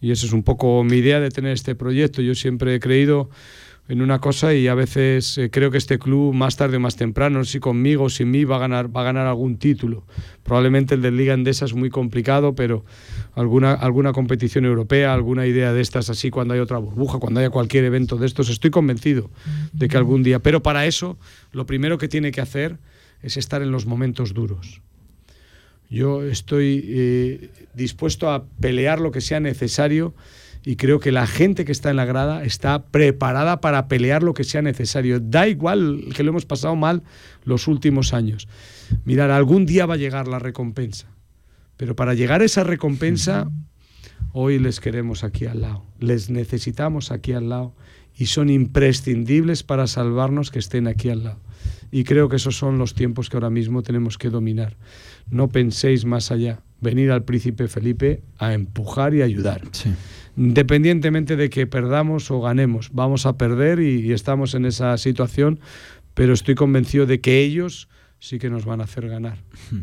Y esa es un poco mi idea de tener este proyecto. Yo siempre he creído en una cosa y a veces eh, creo que este club más tarde o más temprano, si conmigo o sin mí, va a ganar, va a ganar algún título. Probablemente el de Liga Endesa es muy complicado, pero alguna, alguna competición europea, alguna idea de estas así, cuando hay otra burbuja, cuando haya cualquier evento de estos, estoy convencido de que algún día. Pero para eso, lo primero que tiene que hacer es estar en los momentos duros. Yo estoy eh, dispuesto a pelear lo que sea necesario y creo que la gente que está en la grada está preparada para pelear lo que sea necesario. Da igual que lo hemos pasado mal los últimos años. Mirar, algún día va a llegar la recompensa. Pero para llegar a esa recompensa, hoy les queremos aquí al lado. Les necesitamos aquí al lado y son imprescindibles para salvarnos que estén aquí al lado. Y creo que esos son los tiempos que ahora mismo tenemos que dominar. No penséis más allá. Venir al príncipe Felipe a empujar y ayudar. Independientemente de que perdamos o ganemos, vamos a perder y, y estamos en esa situación, pero estoy convencido de que ellos sí que nos van a hacer ganar.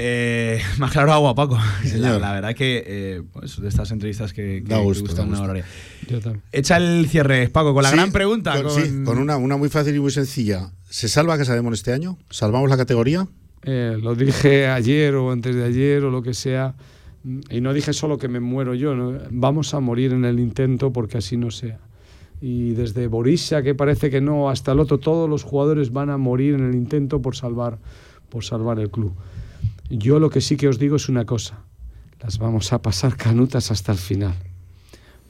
Eh, me ha aclarado agua, Paco. La, Señor. la verdad que eh, pues, de estas entrevistas que, que Da que gusto, gustan da gusto. barbaridad. Yo también. Echa el cierre, Paco, con la Sí, gran pregunta. Con, con- sí, con una, una muy fácil y muy sencilla. ¿Se salva Casa de Mon este año? ¿Salvamos la categoría? Eh, lo dije ayer o antes de ayer o lo que sea, mm, y no dije solo que me muero yo, ¿no? vamos a morir en el intento porque así no sea. Y desde Borussia, que parece que no, hasta el otro, todos los jugadores van a morir en el intento por salvar, por salvar el club. Yo lo que sí que os digo es una cosa, las vamos a pasar canutas hasta el final,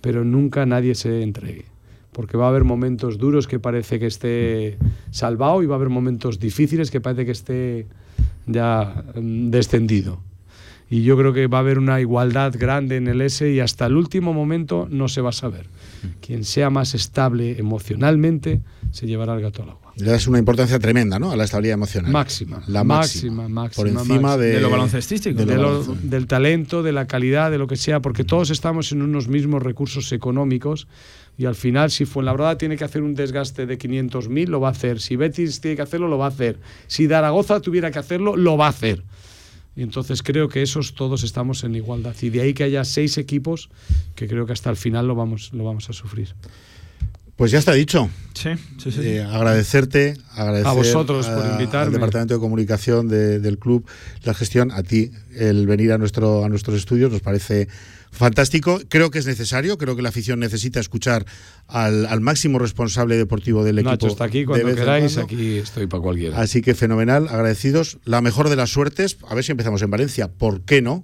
pero nunca nadie se entregue, porque va a haber momentos duros que parece que esté salvado y va a haber momentos difíciles que parece que esté ya mm, descendido. Y yo creo que va a haber una igualdad grande en el S y hasta el último momento no se va a saber. Quien sea más estable emocionalmente se llevará el gato al agua. Le das una importancia tremenda ¿no? a la estabilidad emocional. Máxima, La máxima. máxima, máxima, Por encima máxima. de, De lo baloncestístico. de lo de lo- del talento, de la calidad, de lo que sea, porque todos estamos en unos mismos recursos económicos y al final si Fuenlabrada tiene que hacer un desgaste de 500.000, lo va a hacer. Si Betis tiene que hacerlo, lo va a hacer. Si Zaragoza tuviera que hacerlo, lo va a hacer. Y entonces creo que esos todos estamos en igualdad. Y de ahí que haya seis equipos que creo que hasta el final lo vamos, lo vamos a sufrir. Pues ya está dicho. Sí, sí, sí. Eh, agradecerte, agradecer A vosotros por a- invitarme. Al Departamento de Comunicación de- del club, la gestión, a ti, el venir a, nuestro, a nuestros estudios nos parece fantástico. Creo que es necesario, creo que la afición necesita escuchar al, al máximo responsable deportivo del equipo. Nacho está aquí cuando queráis, aquí estoy para cualquiera. Así que fenomenal, agradecidos. La mejor de las suertes. A ver si empezamos en Valencia. ¿Por qué no?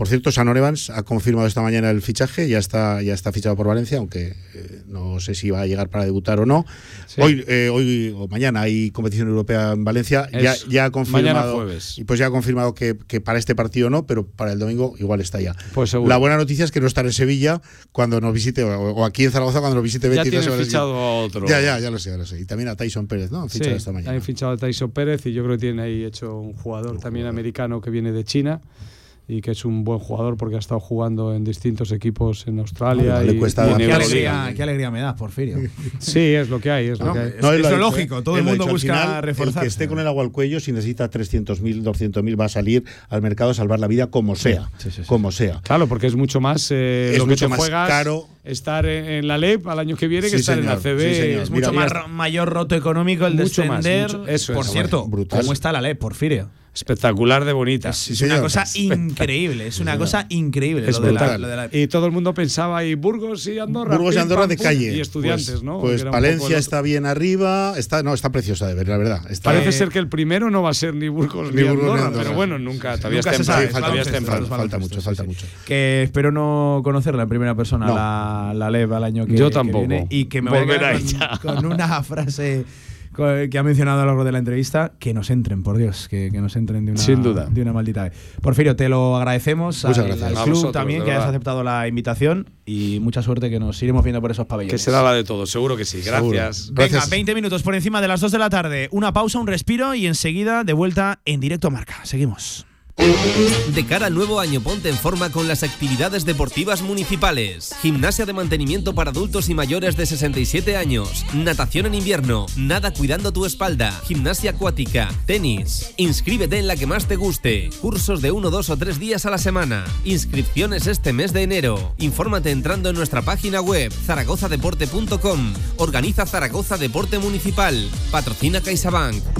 Por cierto, Sanor Evans ha confirmado esta mañana el fichaje, ya está, ya está fichado por Valencia, aunque eh, no sé si va a llegar para debutar o no. Sí. Hoy, eh, hoy o mañana hay competición europea en Valencia. Ya, ya ha confirmado. Mañana jueves. Y pues ya ha confirmado que, que para este partido no, pero para el domingo igual está ya. Pues seguro. La buena noticia es que no estará en Sevilla cuando nos visite, o, o aquí en Zaragoza cuando nos visite Ya Betis. la tiene fichado a otro. Ya, ya, ya lo sé, ya lo sé. Y también a Tyson Pérez, ¿no? Han fichado Sí, esta mañana. han fichado a Tyson Pérez y yo creo que tiene ahí hecho un jugador también americano que viene de China y que es un buen jugador porque ha estado jugando en distintos equipos en Australia. le y, cuesta y en Qué alegría, qué alegría me da, Porfirio. Sí, es lo que hay, es lo que hay. Es- es lo lógico, todo el mundo busca final, El reforzarse. que esté con el agua al cuello, si necesita 300.000, 200.000, va a salir al mercado a salvar la vida como sea. Como sea. Claro, porque es mucho más eh, Es lo que mucho te más juegas caro. Estar en, en la LEP al año que viene que Sí, estar señor, en la CB. sí. Es mucho mira, más mayor roto económico el Mucho más, descender. mucho- eso Por es, cierto, brutal. ¿cómo está la ley, Porfirio? Espectacular de bonita. Es, es una cosa increíble, es una cosa increíble. Es lo de la- lo de la- Y todo el mundo pensaba, y Burgos y Andorra. Burgos y pim, Andorra pam, de calle. Y estudiantes, pues, ¿no? Pues Palencia está bien arriba. Está, no, está preciosa de ver, la verdad. Está, Parece ser que el primero no va a ser ni Burgos ni, Ni Burgos ni Andorra, pero bueno, nunca, todavía Nunca es se temprano. sabe, Sí, falta, falta, mucho, falta mucho. que espero no conocerla en primera persona, No. La, la LEV al año que, Yo que tampoco. viene, y que me voy a con, con una frase que ha mencionado a lo largo de la entrevista, que nos entren, por Dios, que, que nos entren de una, Sin duda. de una maldita vez. Porfirio, te lo agradecemos Muchas al, gracias. al A club vosotros, también que hayas aceptado la invitación y mucha suerte que nos iremos viendo por esos pabellones. Que será la de todos, seguro que sí. Seguro. Gracias. Venga, Gracias. 20 minutos por encima de las 2 de la tarde. Una pausa, un respiro y enseguida de vuelta en directo a marca. Seguimos. De cara al nuevo año, ponte en forma con las actividades deportivas municipales. Gimnasia de mantenimiento para adultos y mayores de 67 años. Natación en invierno. Nada cuidando tu espalda. Gimnasia acuática. Tenis. Inscríbete en la que más te guste. Cursos de uno, dos o tres días a la semana. Inscripciones este mes de enero. Infórmate entrando en nuestra página web zaragozadeporte.com. Organiza Zaragoza Deporte Municipal. Patrocina CaixaBank.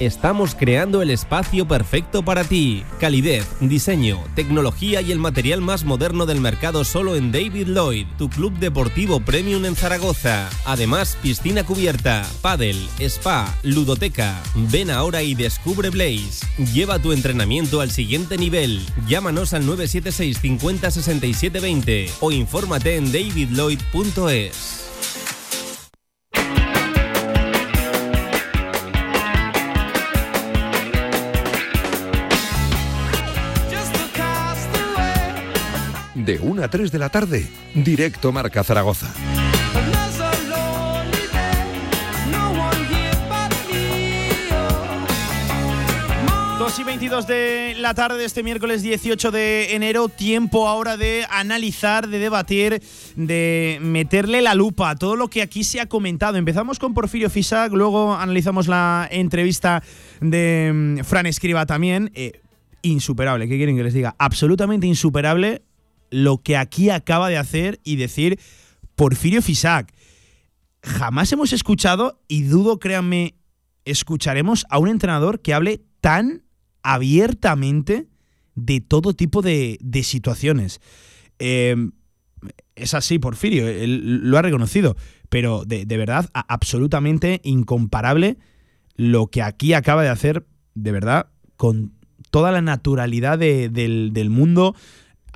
Estamos creando el espacio perfecto para ti. Calidez, diseño, tecnología y el material más moderno del mercado solo en David Lloyd, tu club deportivo premium en Zaragoza. Además, piscina cubierta, pádel, spa, ludoteca. Ven ahora y descubre Blaze. Lleva tu entrenamiento al siguiente nivel. Llámanos al 976 50 67 20 o infórmate en davidlloyd.es. De 1 a 3 de la tarde, directo Marca Zaragoza. 2 y 22 de la tarde de este miércoles 18 de enero, tiempo ahora de analizar, de debatir, de meterle la lupa a todo lo que aquí se ha comentado. Empezamos con Porfirio Fisac, luego analizamos la entrevista de mm, Fran Escriba también. Eh, insuperable, ¿qué quieren que les diga? Absolutamente insuperable lo que aquí acaba de hacer y decir Porfirio Fisac. Jamás hemos escuchado, y dudo, créanme, escucharemos a un entrenador que hable tan abiertamente de todo tipo de, de situaciones. Eh, es así, Porfirio, lo ha reconocido, pero de, de verdad, absolutamente incomparable lo que aquí acaba de hacer, de verdad, con toda la naturalidad de- del, del mundo,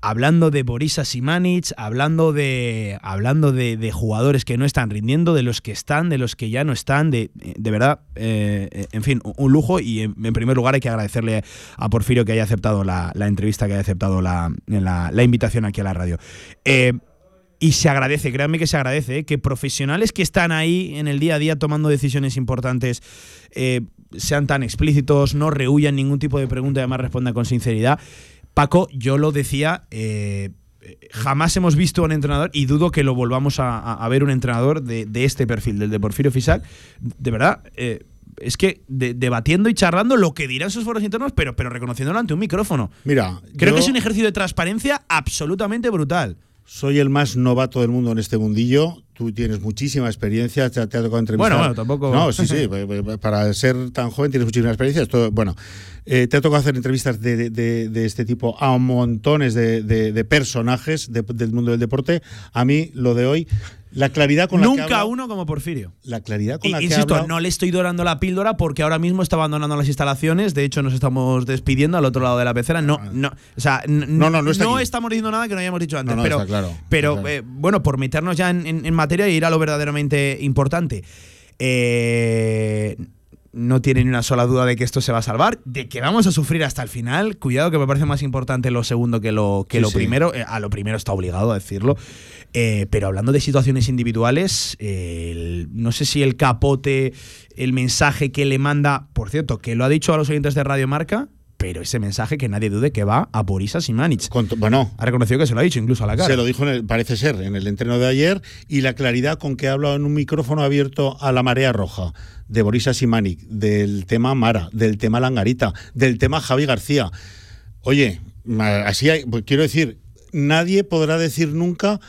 hablando de Borisa Simanic, hablando de hablando de, de jugadores que no están rindiendo, de los que están, de los que ya no están, de, de verdad, eh, en fin, un lujo y en, primer lugar hay que agradecerle a Porfirio que haya aceptado la, la entrevista, que haya aceptado la, la- invitación aquí a la radio. Eh, y se agradece, créanme que se agradece, ¿eh? que profesionales que están ahí en el día a día tomando decisiones importantes sean tan explícitos, no rehuyan ningún tipo de pregunta y además respondan con sinceridad. Paco, yo lo decía, eh, jamás hemos visto a un entrenador y dudo que lo volvamos a, ver un entrenador de, de este perfil, del de Porfirio Fisac. De verdad, eh, es que de- debatiendo y charlando lo que dirán sus foros internos, pero, pero reconociéndolo ante un micrófono. Mira, Creo yo que es un ejercicio de transparencia absolutamente brutal. soy el más novato del mundo en este mundillo. Tú tienes muchísima experiencia, te, te ha tocado entrevistar. Bueno, bueno, tampoco- No, sí, sí. para ser tan joven tienes muchísima experiencia. Esto, bueno, eh, te ha tocado hacer entrevistas de, de- de este tipo a montones de, personajes de- del mundo del deporte. A mí, lo de hoy, la claridad con la que Nunca habla- uno como Porfirio. La claridad con Y- la que Insisto, habla- no le estoy dorando la píldora porque ahora mismo está abandonando las instalaciones. De hecho, nos estamos despidiendo al otro lado de la pecera. No, no, o sea, Ah. No, no, no está aquí. estamos diciendo nada que no hayamos dicho antes. No, no, pero, claro, pero claro. eh, bueno, por meternos ya en, en- en materia y ir a lo verdaderamente importante. Eh, no tiene ni una sola duda de que esto se va a salvar, de que vamos a sufrir hasta el final. Cuidado que me parece más importante lo segundo que lo, que Sí, lo sí. primero. Eh, a lo primero está obligado a decirlo. Eh, pero hablando de situaciones individuales, eh, el- no sé si el capote, el mensaje que le manda, por cierto, que lo ha dicho a los oyentes de Radio Marca, pero ese mensaje que nadie dude que va a Borisa Simanic. bueno, ha reconocido que se lo ha dicho incluso a la cara. Se lo dijo, en el- parece ser, en el entreno de ayer y la claridad con que ha hablado en un micrófono abierto a la marea roja de Borisa Simanic, del tema Mara, del tema Langarita, del tema Javi García. Oye, así hay, pues quiero decir, nadie podrá decir nunca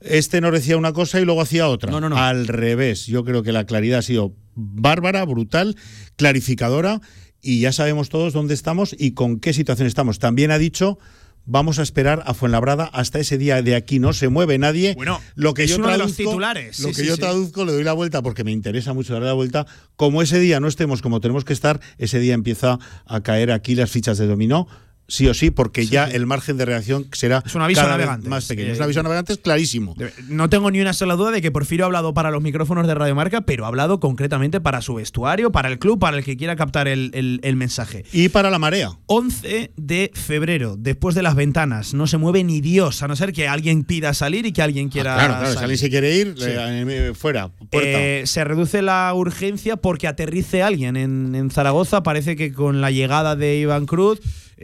este no decía una cosa y luego hacía otra. Al revés, yo creo que la claridad ha sido bárbara, brutal, clarificadora y ya sabemos todos dónde estamos y con qué situación estamos. También ha dicho vamos a esperar a Fuenlabrada hasta ese día de aquí no se mueve nadie. Bueno, lo que es yo uno de los traduzco- titulares. Lo Sí, que sí, yo sí. traduzco le doy la vuelta porque me interesa mucho darle la vuelta. Como ese día no estemos como tenemos que estar, ese día empieza a caer aquí las fichas de dominó. Sí o sí, porque ya el margen de reacción será Es un aviso cada vez navegantes. más pequeño. Eh, es un aviso a navegantes clarísimo. No tengo ni una sola duda de que Porfirio ha hablado para los micrófonos de Radio Marca, pero ha hablado concretamente para su vestuario, para el club, para el que quiera captar el, el- el mensaje. Y para la marea. 11 de febrero, después de las ventanas, no se mueve ni Dios, a no ser que alguien pida salir y que alguien quiera. Ah, Claro, claro, si salir. alguien se quiere ir, Sí. eh, eh, fuera, puerta. Eh, se reduce la urgencia porque aterrice alguien en, en Zaragoza. Parece que con la llegada de Iván Cruz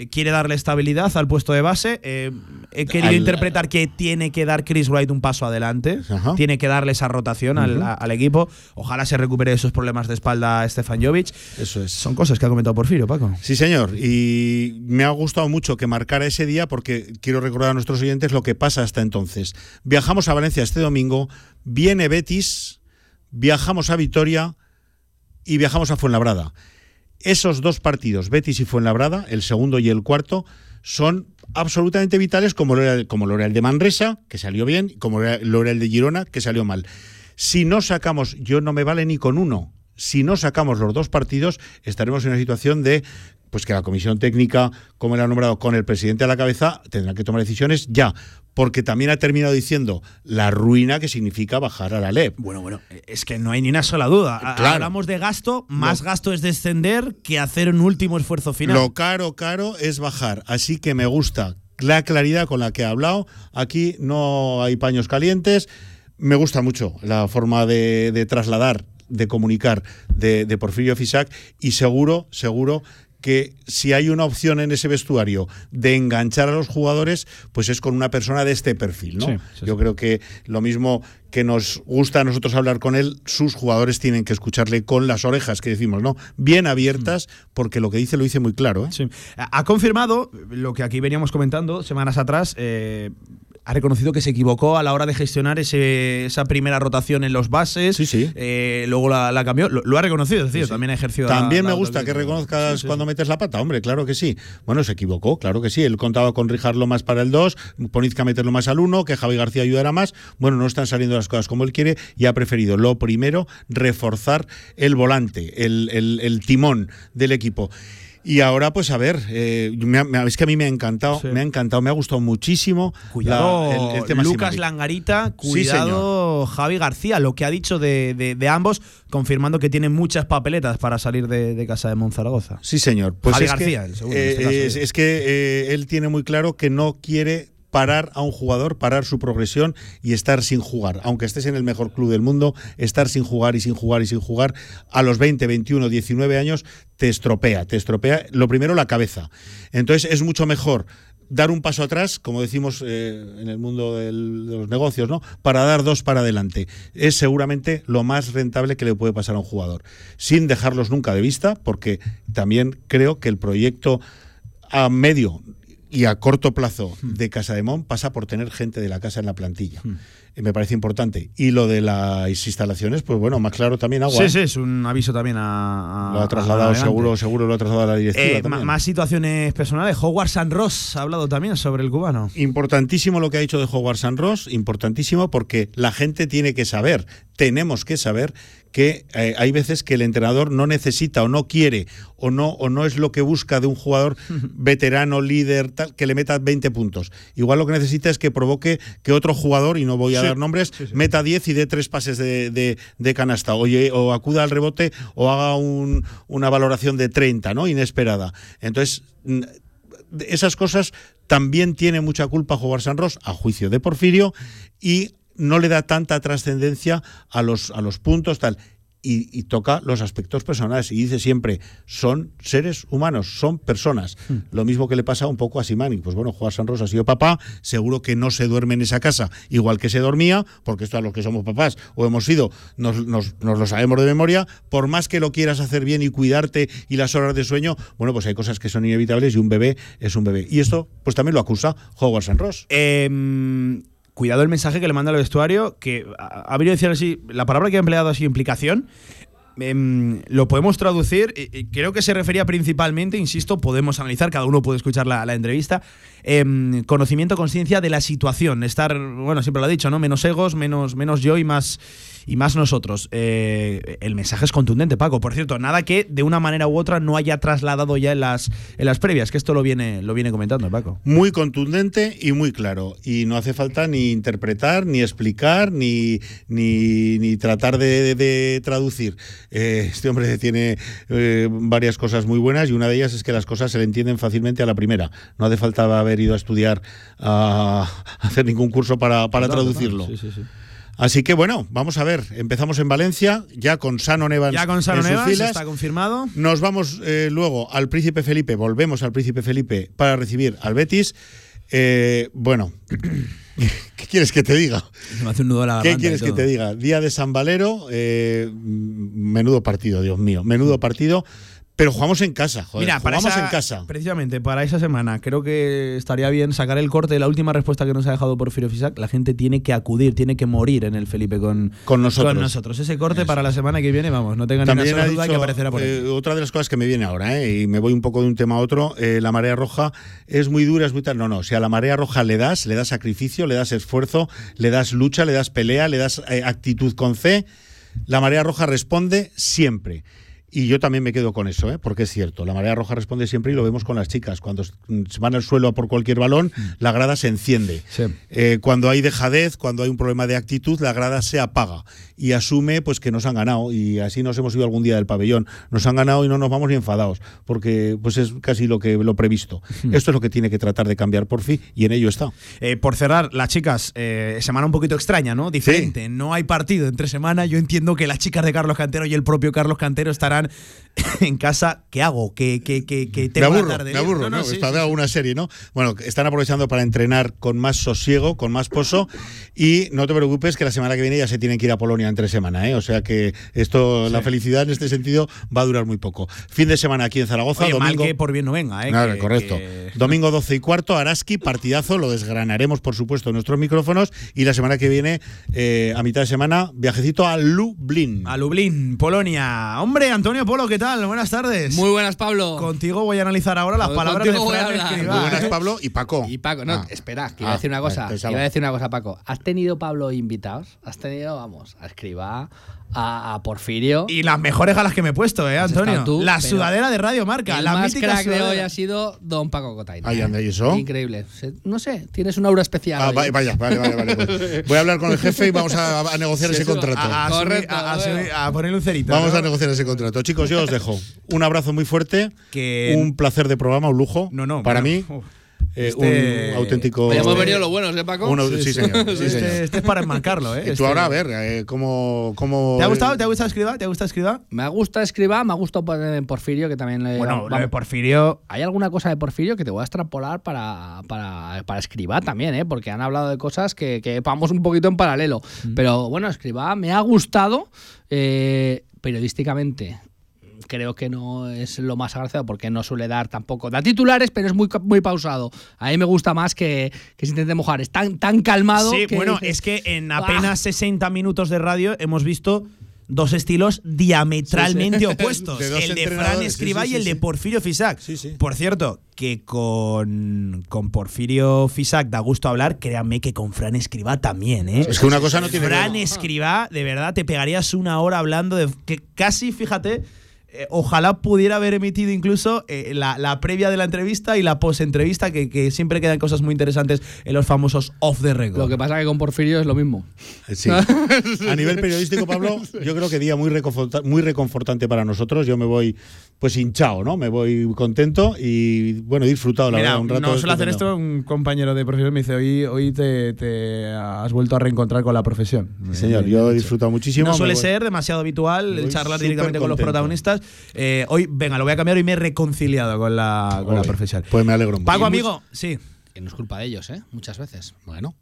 quiere darle estabilidad al puesto de base. Eh, he querido Al- interpretar que tiene que dar Chris Wright un paso adelante. Ajá. Tiene que darle esa rotación al, a- equipo. Ojalá se recupere de esos problemas de espalda Stefan Jovic. Eso es. Son cosas que ha comentado Porfirio, Paco. Sí, señor. Y me ha gustado mucho que marcara ese día porque quiero recordar a nuestros oyentes lo que pasa hasta entonces. Viajamos a Valencia este domingo, viene Betis, viajamos a Vitoria y viajamos a Fuenlabrada. Esos dos partidos, Betis y Fuenlabrada, el segundo y el cuarto, son absolutamente vitales como lo era, como lo era el de Manresa, que salió bien, como lo era el de Girona, que salió mal. Si no sacamos, yo no me vale ni con uno, si no sacamos los dos partidos, estaremos en una situación de pues que la comisión técnica, como la ha nombrado con el presidente a la cabeza, tendrá que tomar decisiones ya, porque también ha terminado diciendo la ruina que significa bajar a la LEP. Bueno, bueno, es que no hay ni una sola duda. Claro. Hablamos de gasto, más gasto es descender que hacer un último esfuerzo final. Lo caro, caro es bajar. Así que me gusta la claridad con la que ha hablado. Aquí no hay paños calientes. Me gusta mucho la forma de, de trasladar, de comunicar de, de Porfirio Fisac y seguro, seguro que si hay una opción en ese vestuario de enganchar a los jugadores, pues es con una persona de este perfil, ¿no? Sí, sí, Yo creo que lo mismo que nos gusta a nosotros hablar con él, sus jugadores tienen que escucharle con las orejas que decimos, ¿no? Bien abiertas, porque lo que dice lo dice muy claro, ¿eh? Ha confirmado lo que aquí veníamos comentando semanas atrás. eh, ha reconocido que se equivocó a la hora de gestionar ese- esa primera rotación en los bases. Sí, sí. Eh, luego la, la cambió. Lo, lo ha reconocido, es decir, también ha ejercido. También la me gusta que reconozcas cuando metes la pata, hombre, claro que sí. Bueno, se equivocó, claro que sí. Él contaba con Rijarlo más para el 2, Ponizca meterlo más al 1, que Javi García ayudara más. Bueno, no están saliendo las cosas como él quiere y ha preferido, lo primero, reforzar el volante, el, el- el timón del equipo. Y ahora, pues a ver, eh, me me es que a mí me ha encantado, me ha encantado, me ha gustado muchísimo. Cuidado, la- el- el tema Lucas. Langarita, Sí, cuidado Javi García, lo que ha dicho de, de- de ambos, confirmando que tienen muchas papeletas para salir de, de casa de Monzaragoza. Sí, señor. Pues Javi es García, que, el segundo, eh, este es, es que eh, él tiene muy claro que no quiere parar a un jugador, parar su progresión y estar sin jugar. Aunque estés en el mejor club del mundo, estar sin jugar y sin jugar y sin jugar a los 20, 21, 19 años te estropea, te estropea lo primero la cabeza. Entonces es mucho mejor dar un paso atrás, como decimos eh, en el mundo de los negocios, ¿no? Para dar dos para adelante. Es seguramente lo más rentable que le puede pasar a un jugador, sin dejarlos nunca de vista, porque también creo que el proyecto a medio y a corto plazo de Casa de Mon pasa por tener gente de la casa en la plantilla. Eh, Me parece importante. Y lo de las instalaciones, pues bueno, más claro también agua. Sí, sí, es un aviso también a. a- Lo ha trasladado, seguro, seguro lo ha trasladado a la directiva. Eh, también. más situaciones personales. Howard San Ross ha hablado también sobre el cubano. Importantísimo lo que ha dicho de Howard San Ross, importantísimo porque la gente tiene que saber, tenemos que saber que eh, hay veces que el entrenador no necesita o no quiere o no, o no es lo que busca de un jugador veterano, líder, tal, que le meta 20 puntos. Igual lo que necesita es que provoque que otro jugador, y no voy a dar nombres, meta 10 y dé tres pases de, de, canasta, o, o, acuda al rebote o haga un, una valoración de 30, ¿no? Inesperada. Entonces, esas cosas también tiene mucha culpa jugar San Ross, a juicio de Porfirio, y no le da tanta trascendencia a los, a los puntos, tal. Y, toca los aspectos personales. Y dice siempre, son seres humanos, son personas. Hmm. Lo mismo que le pasa un poco a Simani. Pues bueno, Juan San Rosa ha sido papá, seguro que no se duerme en esa casa igual que se dormía, porque esto a los que somos papás o hemos sido, nos, nos, lo sabemos de memoria. Por más que lo quieras hacer bien y cuidarte y las horas de sueñño, bueno, pues hay cosas que son inevitables y un bebé es un bebé. Y esto, pues también lo acusa Howard San Ross. Eh cuidado el mensaje que le manda al vestuario, que ha venido a decir así, la palabra que ha empleado así, implicación, em, lo podemos traducir, creo que se refería principalmente, insisto, podemos analizar, cada uno puede escuchar la, entrevista, em, conocimiento, conciencia de la situación, estar, bueno, siempre lo ha dicho, ¿no? Menos egos, menos, menos yo y más y más nosotros. Eh, el mensaje es contundente, Paco. Por cierto, nada que de una manera u otra no haya trasladado ya en las, en las previas, que esto lo viene, lo viene comentando, Paco. Muy contundente y muy claro. Y no hace falta ni interpretar, ni explicar, ni, ni, tratar de, traducir. Eh, este hombre tiene eh, varias cosas muy buenas y una de ellas es que las cosas se le entienden fácilmente a la primera. No hace falta haber ido a estudiar, a hacer ningún curso para, para traducirlo. Sí, sí, sí. Así que bueno, vamos a ver. Empezamos en Valencia, ya con Sano Nevans. Ya con Sano Nevans, está confirmado. Nos vamos eh, luego al Príncipe Felipe, volvemos al Príncipe Felipe para recibir al Betis. Eh, bueno, ¿qué quieres que te diga? Me hace un nudo a la ¿Qué quieres que te diga? Día de San Valero, eh, menudo partido, Dios mío, menudo partido. Pero jugamos en casa, joder. Mira, jugamos en casa. Precisamente para esa semana, creo que estaría bien sacar el corte de la última respuesta que nos ha dejado Porfirio Fisac. La gente tiene que acudir, tiene que morir en el Felipe con, con nosotros. Con nosotros. Ese corte para la semana que viene, vamos, no tengan ninguna duda que aparecerá por ahí. Eh, otra de las cosas que me viene ahora, eh, y me voy un poco de un tema a otro, eh, la marea roja es muy dura, es muy tal. No, no, si a la marea roja le das, le das sacrificio, le das esfuerzo, le das lucha, le das pelea, le das actitud con C, la marea roja responde siempre. Y yo también me quedo con eso, ¿eh? porque es cierto, la marea roja responde siempre y lo vemos con las chicas. Cuando se van al suelo por cualquier balón, mm. la grada se enciende. Eh, cuando hay dejadez, cuando hay un problema de actitud, la grada se apaga y asume pues que nos han ganado. Y así nos hemos ido algún día del pabellón. Nos han ganado y no nos vamos ni enfadados, porque pues es casi lo que lo previsto. Mm. Esto es lo que tiene que tratar de cambiar por fin y en ello está. Eh, por cerrar, las chicas, semana un poquito extraña, ¿no? Diferente. No hay partido entre semana. Yo entiendo que las chicas de Carlos Cantero y el propio Carlos Cantero estarán Japan en casa, ¿qué hago? ¿Qué, qué, qué, qué me aburro, Me aburro, ¿no? no, una serie, ¿no? Bueno, están aprovechando para entrenar con más sosiego, con más pozo y no te preocupes que la semana que viene ya se tienen que ir a Polonia entre semana, ¿eh? O sea que esto, la felicidad en este sentido va a durar muy poco. Fin de semana aquí en Zaragoza. domingo, mal que por bien no venga, ¿eh? correcto. Domingo 12 y cuarto, Araski, partidazo, lo desgranaremos por supuesto en nuestros micrófonos y la semana que viene, eh, a mitad de semana, viajecito a Lublin. A Lublin, Polonia. Hombre, Antonio Polo, ¿qué tal? Buenas tardes. Muy buenas, Pablo. Contigo voy a analizar ahora las palabras de Fran Muy buenas, Pablo y Paco. Y Paco, no, ah. espera, que iba a decir una ah, cosa. Iba a decir una cosa, Paco. ¿Has tenido, Pablo, invitados? ¿Has tenido, vamos, a escriba a, Porfirio. Y las mejores galas que me he puesto, ¿eh, Antonio? la sudadera de Radio Marca. El la más crack de hoy ha sido Don Paco Cotaina. Ahí anda, ¿y eso? Increíble. No sé, tienes una aura especial. Ah, vaya, vale, vale, vale. Pues voy a hablar con el jefe y vamos a, negociar ese contrato. A, Correcto, a, poner un cerito. Vamos a negociar ese contrato. Chicos, yo os dejo. Un abrazo muy fuerte. Un placer de programa, un lujo. No, no. Para mí. Eh, este... un auténtico. hemos venido los buenos, ¿eh, Paco? sí, señor. Este, este, es para enmarcarlo, ¿eh? tú este- ahora, a ver, eh, ¿cómo, cómo. ¿Te ha gustado? ¿Te ha gustado escribir? ¿Te gusta escribir? Me gusta escribir, me ha gustado Porfirio, que también le. Bueno, de Porfirio. Hay alguna cosa de Porfirio que te voy a extrapolar para, para, para escribir también, ¿eh? Porque han hablado de cosas que, que vamos un poquito en paralelo. Mm. Pero bueno, escribir me ha gustado. Eh, periodísticamente creo que no es lo más agraciado porque no suele dar tampoco. Da titulares, pero es muy, muy pausado. A mí me gusta más que, que se intente mojar. Es tan, tan calmado. Sí, bueno, es que en apenas 60 minutos de radio hemos visto dos estilos diametralmente Sí, sí. opuestos. De el de Fran Escribá sí, sí, y el sí, de. Porfirio Fisac. Por cierto, que con, con Porfirio Fisac da gusto hablar, créanme que con Fran Escribá también, ¿eh? Es que una cosa no tiene Fran. Escribá, de verdad, te pegarías una hora hablando de. que casi, fíjate. Eh, ojalá pudiera haber emitido incluso eh, la, la previa de la entrevista y la post-entrevista, que, que siempre quedan cosas muy interesantes en los famosos off the record. Lo que pasa que con Porfirio es lo mismo. Sí. A nivel periodístico, Pablo, yo creo que día muy, reconforta- muy reconfortante para nosotros. Yo me voy pues hinchado, ¿no? Me voy contento y bueno, he disfrutado la Mira, verdad un rato. no suele hacer esto un compañero de profesión me dice, hoy, hoy te, te has vuelto a reencontrar con la profesión. Sí, señor, yo he disfrutado muchísimo. No suele voy- ser demasiado habitual el charlar directamente con los protagonistas. Eh, hoy, venga, lo voy a cambiar y me he reconciliado con la, con la profesión. Pues me alegro mucho. Paco, amigo, sí. Que no es culpa de ellos, ¿eh? Muchas veces. Bueno.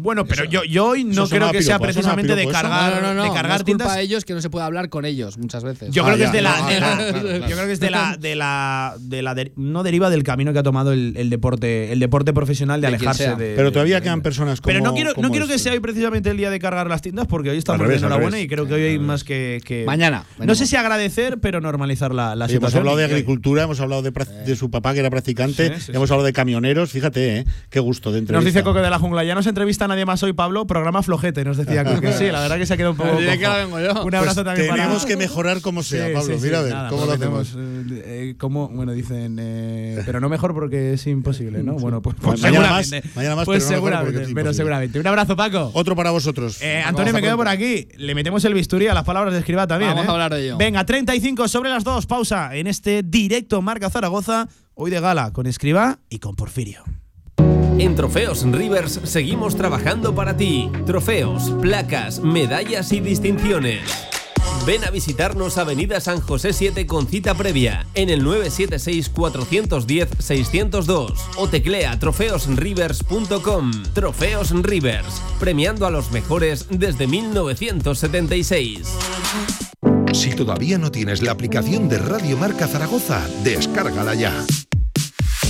Bueno, pero yo, yo hoy no eso creo sonaba que sea piropo, eso sonaba precisamente de piropo, eso. cargar, no, no, no. de no cargar es culpa tintas. de ellos que no se puede hablar con ellos muchas veces. Yo creo Ah, que ya, es de la, no, de la- claro, claro, claro. yo creo que es de la, de la, de la de- no deriva del camino que ha tomado el, el deporte, el deporte profesional de, De quien alejarse sea. de. Pero todavía de- quedan personas como Pero no quiero, no como quiero que este. sea hoy precisamente el día de cargar las tiendas, porque hoy estamos Al revés, de al enhorabuena revés. y creo que hoy hay más que. que- Mañana, No venimos. sé si agradecer, pero normalizar la, la Oye, hemos situación. hablado de agricultura, hemos hablado de, prac- de su papá que era practicante, Sí, sí, hemos hablado de camioneros, fíjate, ¿eh? qué gusto de Nos entrevista. dice Coque de la Jungla, ya no se entrevista a nadie más hoy, Pablo. Programa flojete, nos decía Coque. Sí, la verdad que se ha quedado un poco. Que cojo. Un abrazo Pues también para. tenemos que mejorar como sea, Sí, Pablo. sí, sí, Mira a ver, nada, ¿cómo lo prometemos, hacemos? eh, eh, ¿cómo? Bueno, dicen, eh, pero no mejor porque es imposible, ¿no? Bueno, pues, pues Mañana más, seguramente. mañana más, pues pero no mejor seguramente, pero seguramente. Un abrazo, Paco. Otro para vosotros. Eh, Antonio, me quedo por aquí. Le metemos el bisturí a las palabras de escriba también. Vamos ¿eh? a hablar de ello. Venga, 35 sobre las 2. Pausa en este directo Marca Zaragoza. Hoy de gala con escriba y con Porfirio. En Trofeos Rivers seguimos trabajando para ti. Trofeos, placas, medallas y distinciones. Ven a visitarnos Avenida San José 7 con cita previa en el 976-410-602 o teclea trofeosrivers.com. Trofeos Rivers, premiando a los mejores desde 1976. Si todavía no tienes la aplicación de Radio Marca Zaragoza, descárgala ya.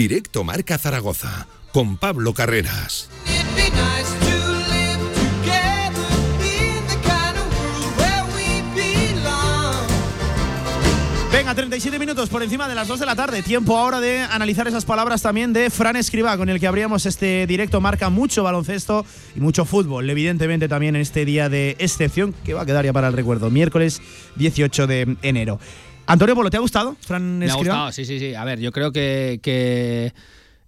Directo Marca Zaragoza con Pablo Carreras. Venga, 37 minutos por encima de las 2 de la tarde. Tiempo ahora de analizar esas palabras también de Fran Escribá, con el que abríamos este directo. Marca mucho baloncesto y mucho fútbol, evidentemente también en este día de excepción que va a quedar ya para el recuerdo, miércoles 18 de enero. Antonio Polo, ¿te ha gustado, Fran Me ha gustado, sí, sí, sí. A ver, yo creo que, que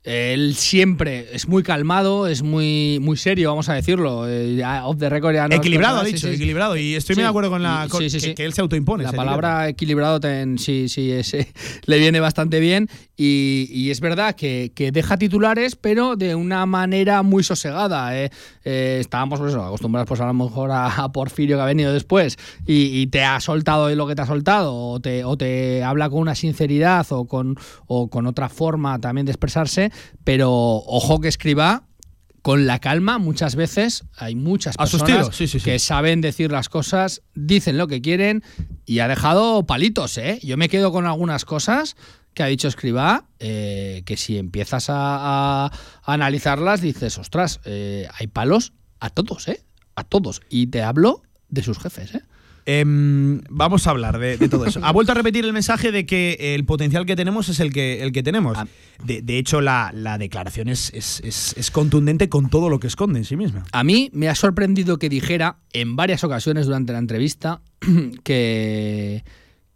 él siempre es muy calmado, es muy, muy serio, vamos a decirlo. Eh, off the record ya no- Equilibrado, ha sí, dicho, sí. equilibrado. Y estoy Sí. muy de acuerdo con la con- sí, sí, que, sí. que él se autoimpone. La palabra equilibrado ten- sí, sí, ese, le viene bastante bien y, y es verdad que, que deja titulares, pero de una manera muy sosegada. ¿eh? Eh, estábamos pues acostumbrados pues a lo mejor a, a Porfirio que ha venido después y, y te ha soltado lo que te ha soltado o te, o te habla con una sinceridad o con, o con otra forma también de expresarse, pero ojo que escriba con la calma, muchas veces hay muchas personas tiros, sí, sí, sí. que saben decir las cosas, dicen lo que quieren y ha dejado palitos, ¿eh? Yo me quedo con algunas cosas que ha dicho Escribá, eh, que si empiezas a analizarlas dices, ostras, eh, hay palos a todos, ¿eh? A todos. Y te hablo de sus jefes, ¿eh? Em, vamos a hablar de, de todo eso. Ha vuelto a repetir el mensaje de que el potencial que tenemos es el que, el que tenemos. Ah. De, de hecho, la, la declaración es, es- es- es contundente con todo lo que esconde en sí misma. A mí me ha sorprendido que dijera en varias ocasiones durante la entrevista que,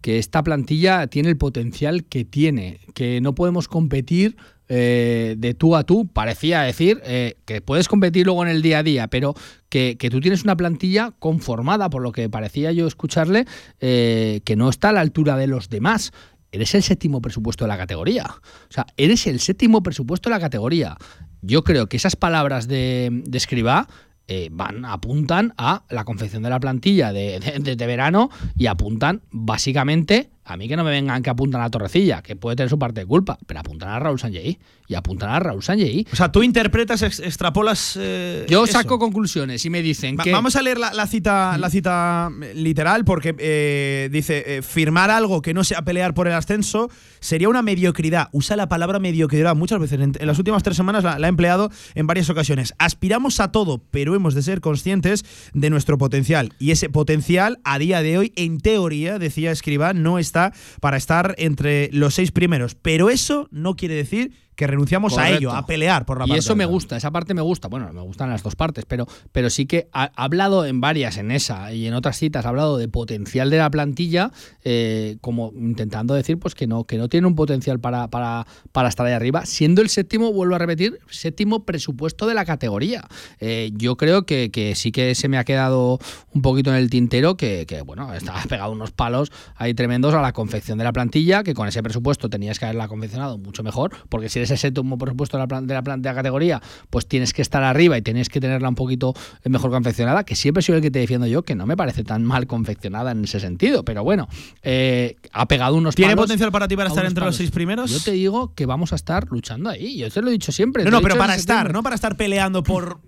que esta plantilla tiene el potencial que tiene, que no podemos competir eh, de tú a tú, parecía decir eh, que puedes competir luego en el día a día, pero que, tú tienes una plantilla conformada, por lo que parecía yo escucharle, eh, que no está a la altura de los demás. Eres el séptimo presupuesto de la categoría. O sea, eres el séptimo presupuesto de la categoría. Yo creo que esas palabras de, de van, apuntan a la confección de la plantilla de, de, verano y apuntan básicamente a mí que no me vengan que apuntan a Torrecilla, que puede tener su parte de culpa, pero apuntan a Raúl Sanjei y apuntan a Raúl Sanjei. O sea, tú interpretas, extrapolas. Eh, Yo saco conclusiones y me dicen que. Vamos a leer la, cita, la cita literal, porque eh, dice: eh, firmar algo que no sea pelear por el ascenso sería una mediocridad. Usa la palabra mediocridad muchas veces. En, las últimas tres semanas la, la, ha empleado en varias ocasiones. Aspiramos a todo, pero hemos de ser conscientes de nuestro potencial. Y ese potencial, a día de hoy, en teoría, decía Escribá, no está para estar entre los seis primeros. Pero eso no quiere decir que renunciamos a ello, a pelear por la y parte. Y eso me gusta, esa parte me gusta. Bueno, me gustan las dos partes, pero, pero sí que ha, hablado en varias, en esa y en otras citas, ha hablado de potencial de la plantilla, eh, como intentando decir pues que no, que no tiene un potencial para, para, para estar ahí arriba, siendo el séptimo, vuelvo a repetir, séptimo presupuesto de la categoría. Eh, yo creo que, que, sí que se me ha quedado un poquito en el tintero, que, que bueno, estaba pegado unos palos ahí tremendos a la confección de la plantilla, que con ese presupuesto tenías que haberla confeccionado mucho mejor, porque si ese séptimo presupuesto de la, de la, de la categoría, pues tienes que estar arriba y tienes que tenerla un poquito mejor confeccionada, que siempre soy el que te defiendo yo, que no me parece tan mal confeccionada en ese sentido, pero bueno, eh, ha pegado unos ¿Tiene potencial para ti para estar entre los seis primeros? Yo te digo que vamos a estar luchando ahí, yo te lo he dicho siempre. No, no, pero para estar, no para estar peleando por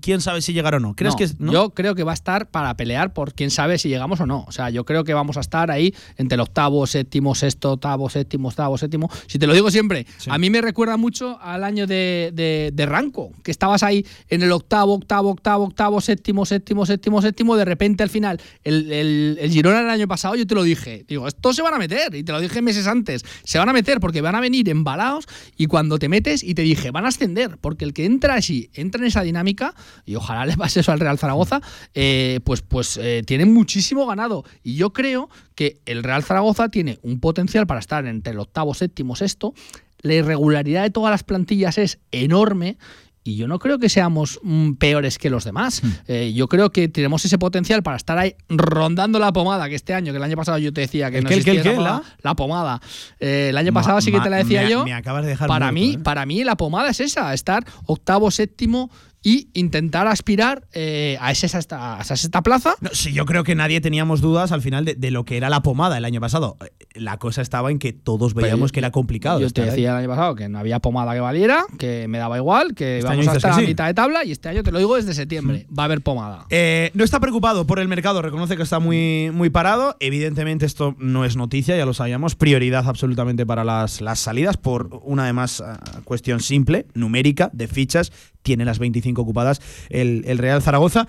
quién sabe si llegar o no. ¿Crees que Yo creo que va a estar para pelear por quién sabe si llegamos o no. O sea, yo creo que vamos a estar ahí entre el octavo, séptimo, sexto, octavo, séptimo, octavo, séptimo. Si te lo digo siempre, a mí me recuerda mucho al año de, de, Ranco, que estabas ahí en el octavo, octavo, octavo, octavo, séptimo, séptimo, séptimo, séptimo. De repente al final, el, el, el Girona el año pasado, yo te lo dije. Digo, estos se van a meter. Y te lo dije meses antes. Se van a meter porque van a venir embalados y cuando te metes y te dije, van a ascender. Porque el que entra así, entra en esa dinámica, y ojalá le pase eso al Real Zaragoza, eh, pues, pues eh, tiene muchísimo ganado. Y yo creo que el Real Zaragoza tiene un potencial para estar entre el octavo, séptimo, sexto. La irregularidad de todas las plantillas es enorme y yo no creo que seamos mm, peores que los demás. Hmm. Eh, yo creo que tenemos ese potencial para estar ahí rondando la pomada, que este año, que el año pasado yo te decía que no existía la, la, pomada. Eh, el año pasado sí que te la decía yo. Me acabas de dejar para mí, para mí la pomada es esa, estar octavo, séptimo, y intentar aspirar eh, a, esa, plaza. Sí, yo creo que nadie teníamos dudas al final de, lo que era la pomada el año pasado. La cosa estaba en que todos veíamos que era complicado. Yo te decía el año pasado que no había pomada que valiera, que me daba igual, que este vamos a estar a mitad de tabla y este año te lo digo desde septiembre, va a haber pomada. Eh, no está preocupado por el mercado, reconoce que está muy, muy parado. Evidentemente esto no es noticia, ya lo sabíamos. Prioridad absolutamente para las, las salidas por una además ah, cuestión simple, numérica, de fichas tiene las 25 ocupadas el, el Real Zaragoza,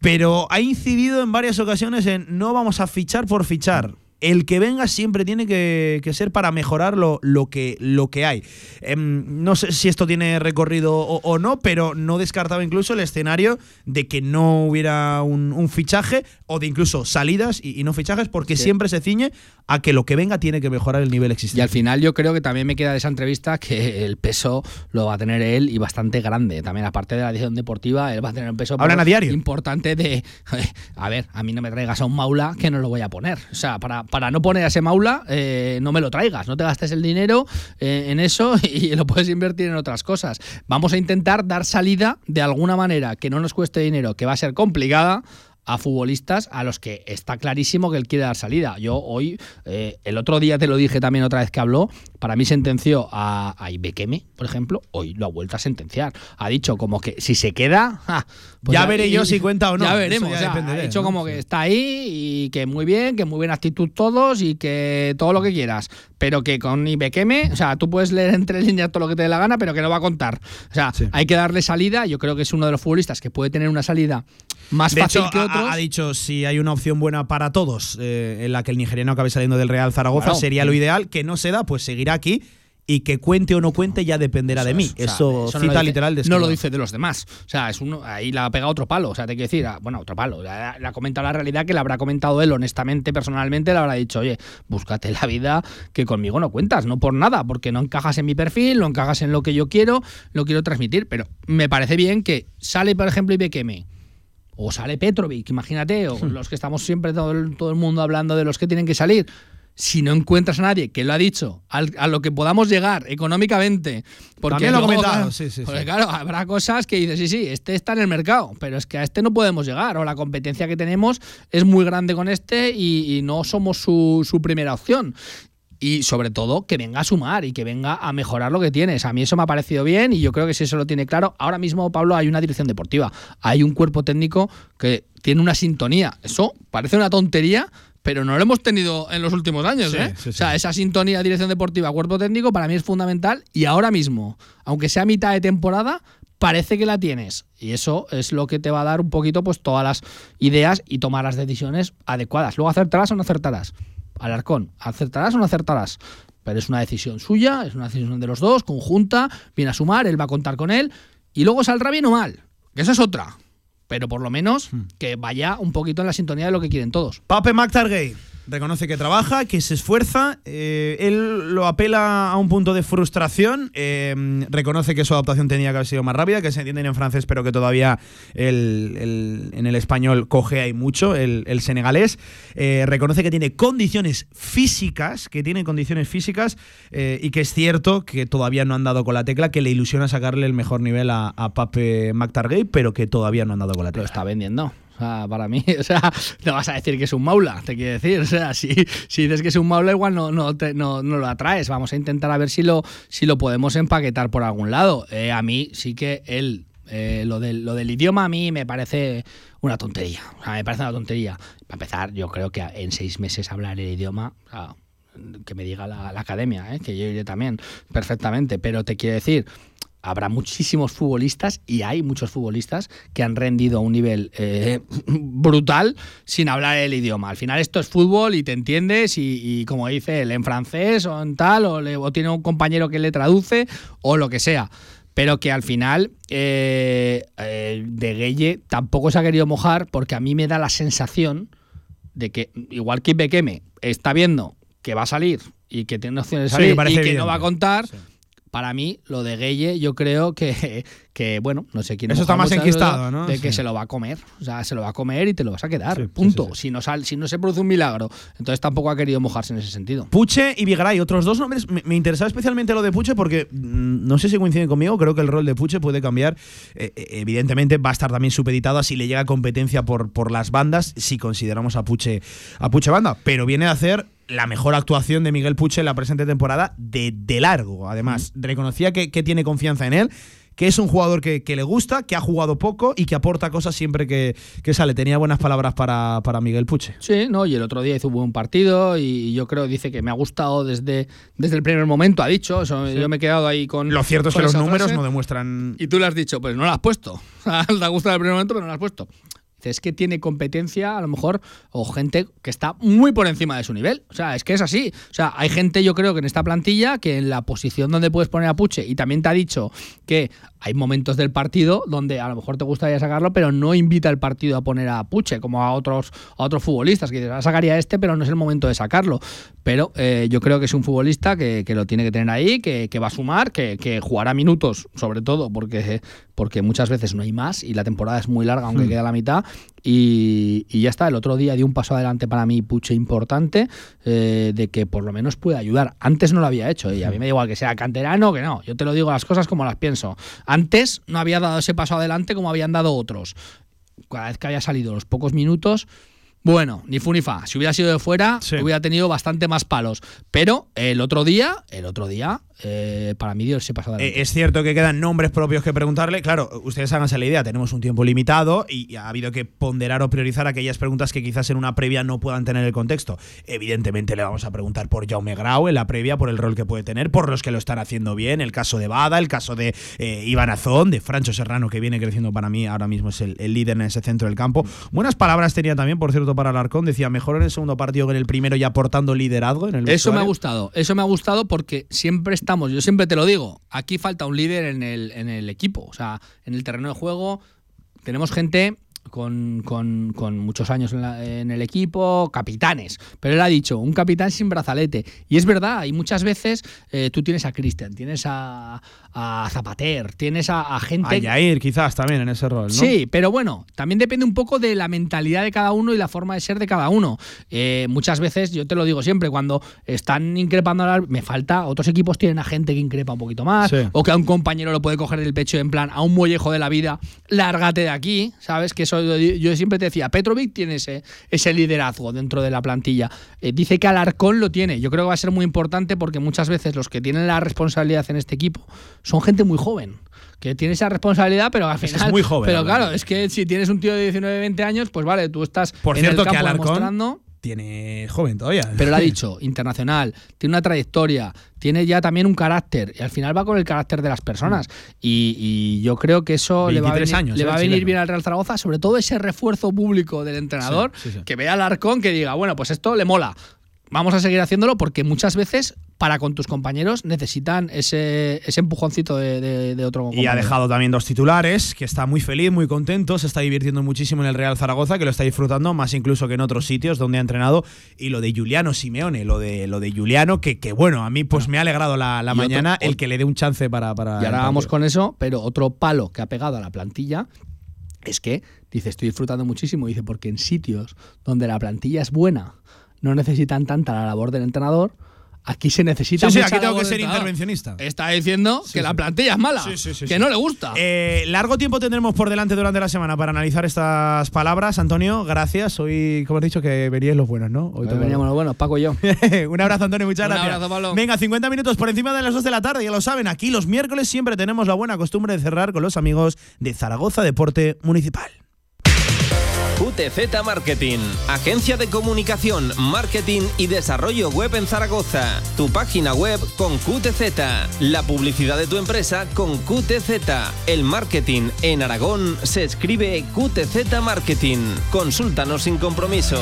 pero ha incidido en varias ocasiones en no vamos a fichar por fichar el que venga siempre tiene que, ser para mejorar lo, lo, que, lo que hay. Em, no sé si esto tiene recorrido o, no, pero no descartaba incluso el escenario de que no hubiera un, fichaje o de incluso salidas y, no fichajes, porque siempre se ciñe a que lo que venga tiene que mejorar el nivel existente. Y al final yo creo que también me queda de esa entrevista que el peso lo va a tener él y bastante grande. También aparte de la edición deportiva, él va a tener un peso a diario. importante de, a ver, a mí no me traigas a un maula que no lo voy a poner. O sea, para para no poner a ese maula, eh, no me lo traigas, no te gastes el dinero eh, en eso y lo puedes invertir en otras cosas. Vamos a intentar dar salida de alguna manera que no nos cueste dinero, que va a ser complicada a futbolistas a los que está clarísimo que él quiere dar salida. Yo hoy, eh, el otro día te lo dije también otra vez que habló, para mí sentenció a, a Ibekeme, por ejemplo, hoy lo ha vuelto a sentenciar. Ha dicho como que si se queda... pues ya, veré yo si cuenta o no. Ya veremos. ha dicho como que está ahí y que muy bien, que muy buena actitud todos y que todo lo que quieras. Pero que con Ibekeme, o sea, tú puedes leer entre líneas todo lo que te dé la gana, pero que no va a contar. O sea, hay que darle salida. Yo creo que es uno de los futbolistas que puede tener una salida más fácil que otros. Ha, dicho si hay una opción buena para todos eh, en la que el nigeriano acabe saliendo del Real Zaragoza, sería lo ideal. Que no se da, pues seguirá aquí y que cuente o no cuente ya dependerá de mí. Eso, cita literal de No lo dice de los demás. O sea, es uno, ahí la ha pegado otro palo. O sea, te quiero decir, ah, bueno, otro palo. La, ha comentado la realidad que le habrá comentado él honestamente, personalmente, le habrá dicho, oye, búscate la vida que conmigo no cuentas, no por nada, porque no encajas en mi perfil, no encajas en lo que yo quiero, lo quiero transmitir. Pero me parece bien que sale, por ejemplo, Ibequeme o sale Petrovic, imagínate, o hmm. los que estamos siempre todo el, todo el mundo hablando de los que tienen que salir. Si no encuentras a nadie que lo ha dicho, a lo que podamos llegar económicamente, porque lo comentado, porque claro, habrá cosas que dices, sí, sí, este está en el mercado, pero es que a este no podemos llegar, o la competencia que tenemos es muy grande con este y, no somos su, su primera opción y sobre todo que venga a sumar y que venga a mejorar lo que tienes. A mí eso me ha parecido bien y yo creo que si eso lo tiene claro, ahora mismo Pablo hay una dirección deportiva, hay un cuerpo técnico que tiene una sintonía. Eso parece una tontería, pero no lo hemos tenido en los últimos años. ¿eh? o sea, esa sintonía dirección deportiva, cuerpo técnico, para mí es fundamental y ahora mismo, aunque sea mitad de temporada, parece que la tienes. Y eso es lo que te va a dar un poquito pues todas las ideas y tomar las decisiones adecuadas. Luego acertarás o no acertarás. Alarcón, ¿acertarás o no acertarás? Pero es una decisión suya, es una decisión de los dos, conjunta, viene a sumar, él va a contar con él, y luego saldrá bien o mal, que esa es otra. Pero por lo menos hmm. que vaya un poquito en la sintonía de lo que quieren todos. Pape McTargay reconoce que trabaja, que se esfuerza. Eh, él lo apela a un punto de frustración. Eh, reconoce que su adaptación tenía que haber sido más rápida, que se entiende en francés, pero que todavía el, en el español coge hay mucho, el, senegalés. Eh, reconoce que tiene condiciones físicas, que tiene condiciones físicas y que es cierto que todavía no han dado con la tecla, que le ilusiona sacarle el mejor nivel a, a Pape McTargay, pero que todavía no han dado con la tecla. Lo está vendiendo para mí, o sea, no vas a decir que es un maula, te quiero decir. O sea, si, si dices que es un maula, igual no, no, no, lo atraes. Vamos a intentar a ver si lo, si lo podemos empaquetar por algún lado. Eh, a mí sí que él, eh, lo, del, lo del idioma a mí me parece una tontería. O sea, me parece una tontería. Para empezar, yo creo que en seis meses hablar el idioma. que me diga la, la academia, ¿eh? que yo iré también perfectamente, pero te quiero decir, habrá muchísimos futbolistas y hay muchos futbolistas que han rendido a un nivel eh, brutal sin hablar el idioma. Al final esto es fútbol y te entiendes y, como dice él, en francés o en tal, o, tiene un compañero que le traduce o lo que sea. Pero que al final eh, eh, de Gueye tampoco se ha querido mojar porque a mí me da la sensación de que igual que Bekeme está viendo que va a salir y que tiene opciones de salir y que no va a contar, para mí, lo de Gueye, yo creo que, que bueno, no sé quién Eso está más enquistado, ¿no? De que se lo va a comer. O sea, se lo va a comer y te lo vas a quedar. punto. si, no sal, si no se produce un milagro. Entonces tampoco ha querido mojarse en ese sentido. Puche y Vigaray, otros dos nombres. Me, interesaba especialmente lo de Puche porque mm, no sé si coinciden conmigo. Creo que el rol de Puche puede cambiar. Eh, eh, evidentemente va a estar también supeditado a si le llega competencia por, por las bandas, si consideramos a Puche, a Puche banda. Pero viene a hacer la mejor actuación de Miguel Puche en la presente temporada de, de largo. Además, reconocía que, tiene confianza en él que es un jugador que, le gusta, que ha jugado poco y que aporta cosas siempre que, sale. Tenía buenas palabras para, Miguel Puche. Sí, no, y el otro día hizo un buen partido y yo creo, dice que me ha gustado desde, desde el primer momento, ha dicho. Yo me he quedado ahí con. Lo cierto es que los números no demuestran. Y tú le has dicho, pues no lo has puesto. Te ha gustado el primer momento, pero no lo has puesto es que tiene competencia, a lo mejor, o gente que está muy por encima de su nivel. O sea, es que es así. O sea, hay gente, yo creo que en esta plantilla, que en la posición donde puedes poner a Puche, y también te ha dicho que hay momentos del partido donde a lo mejor te gustaría sacarlo, pero no invita el partido a poner a Puche, como a otros, a otros futbolistas, que dices, ah, sacaría este, pero no es el momento de sacarlo. Pero eh, yo creo que es un futbolista que, lo tiene que tener ahí, que, va a sumar, que, jugará minutos, sobre todo, porque, porque muchas veces no hay más y la temporada es muy larga, aunque hmm. queda la mitad. Y, ya está, el otro día dio un paso adelante para mí, Puche, importante, eh, de que por lo menos puede ayudar. Antes no lo había hecho, y a mí me da igual que sea canterano, que no. Yo te lo digo las cosas como las pienso. Antes no había dado ese paso adelante como habían dado otros. Cada vez que había salido los pocos minutos, bueno, ni fu ni fa. Si hubiera sido de fuera, hubiera tenido bastante más palos. Pero el otro día, el otro día, eh, para mí Dios se pasa de eh, Es cierto que quedan nombres propios que preguntarle. Claro, ustedes háganse la idea, tenemos un tiempo limitado y ha habido que ponderar o priorizar aquellas preguntas que quizás en una previa no puedan tener el contexto. Evidentemente le vamos a preguntar por Jaume Grau en la previa, por el rol que puede tener, por los que lo están haciendo bien, el caso de Bada, el caso de eh, Iván Azón, de Francho Serrano, que viene creciendo para mí, ahora mismo es el, el líder en ese centro del campo. Buenas palabras tenía también, por cierto, para Alarcón. Decía, mejor en el segundo partido que en el primero y aportando liderazgo en el Eso me ha gustado. Eso me ha gustado porque siempre está Yo siempre te lo digo, aquí falta un líder en el, en el equipo, o sea, en el terreno de juego tenemos gente con, con, con, muchos años en, el equipo, capitanes. Pero él ha dicho, un capitán sin brazalete. Y es verdad, y muchas veces eh, tú tienes a Cristian, tienes a, a Zapater, tienes a, gente... A Yair quizás también en ese rol, ¿no? Sí, pero bueno, también depende un poco de la mentalidad de cada uno y la forma de ser de cada uno. Eh, muchas veces, yo te lo digo siempre, cuando están increpando, a me falta, otros equipos tienen a gente que increpa un poquito más, o que a un compañero lo puede coger el pecho en plan, a un mollejo de la vida, lárgate de aquí, ¿sabes? Que eso yo siempre te decía, Petrovic tiene ese, ese liderazgo dentro de la plantilla. Eh, dice que Alarcón lo tiene. Yo creo que va a ser muy importante porque muchas veces los que tienen la responsabilidad en este equipo son gente muy joven que tiene esa responsabilidad, pero al final. Es muy joven. Pero claro, es que si tienes un tío de 19, 20 años, pues vale, tú estás Por en cierto, el campo que Alarcón demostrando tiene joven todavía. Pero lo ha dicho, internacional, tiene una trayectoria, tiene ya también un carácter, y al final va con el carácter de las personas. Y, yo creo que eso le va a venir, años, le va a ¿eh? venir bien al Real Zaragoza, sobre todo ese refuerzo público del entrenador, Sí, sí, sí. que vea al arcón que diga, bueno, pues esto le mola. Vamos a seguir haciéndolo porque muchas veces para con tus compañeros necesitan ese, ese empujoncito de, de- de otro Y ha compañero. dejado también dos titulares, que está muy feliz, muy contento, se está divirtiendo muchísimo en el Real Zaragoza, que lo está disfrutando más incluso que en otros sitios donde ha entrenado. Y lo de Juliano Simeone, lo de, lo de Juliano, que, que bueno, a mí pues me ha alegrado la, la Y otro- mañana el que le dé un chance para... para Y ahora vamos con eso, pero otro palo que ha pegado a la plantilla es que, dice, estoy disfrutando muchísimo, dice, porque en sitios donde la plantilla es buena, no necesitan tanta la labor del entrenador, aquí se necesita Sí, sí, mucha aquí tengo que ser intervencionista. Está diciendo que la plantilla es mala, Sí, sí, sí, que sí. no le gusta. Eh, largo tiempo tendremos por delante durante la semana para analizar estas palabras. Antonio, gracias. Hoy, como has dicho, que veríais los buenos, ¿no? Hoy veníamos los buenos, Paco y yo. un abrazo, Antonio, muchas Un gracias. abrazo, Pablo. Venga, 50 minutos por encima de las 2 de la tarde, ya lo saben. Aquí los miércoles siempre tenemos la buena costumbre de cerrar con los amigos de Zaragoza Deporte Municipal. QTZ Marketing, agencia de comunicación, marketing y desarrollo web en Zaragoza. Tu página web con QTZ, la publicidad de tu empresa con QTZ. El marketing en Aragón se escribe QTZ Marketing. Consúltanos sin compromiso.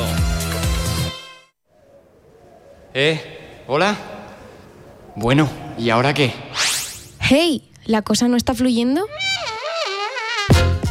¿Eh? ¿Hola? Bueno, ¿y ahora qué? Hey, ¿la cosa no está fluyendo?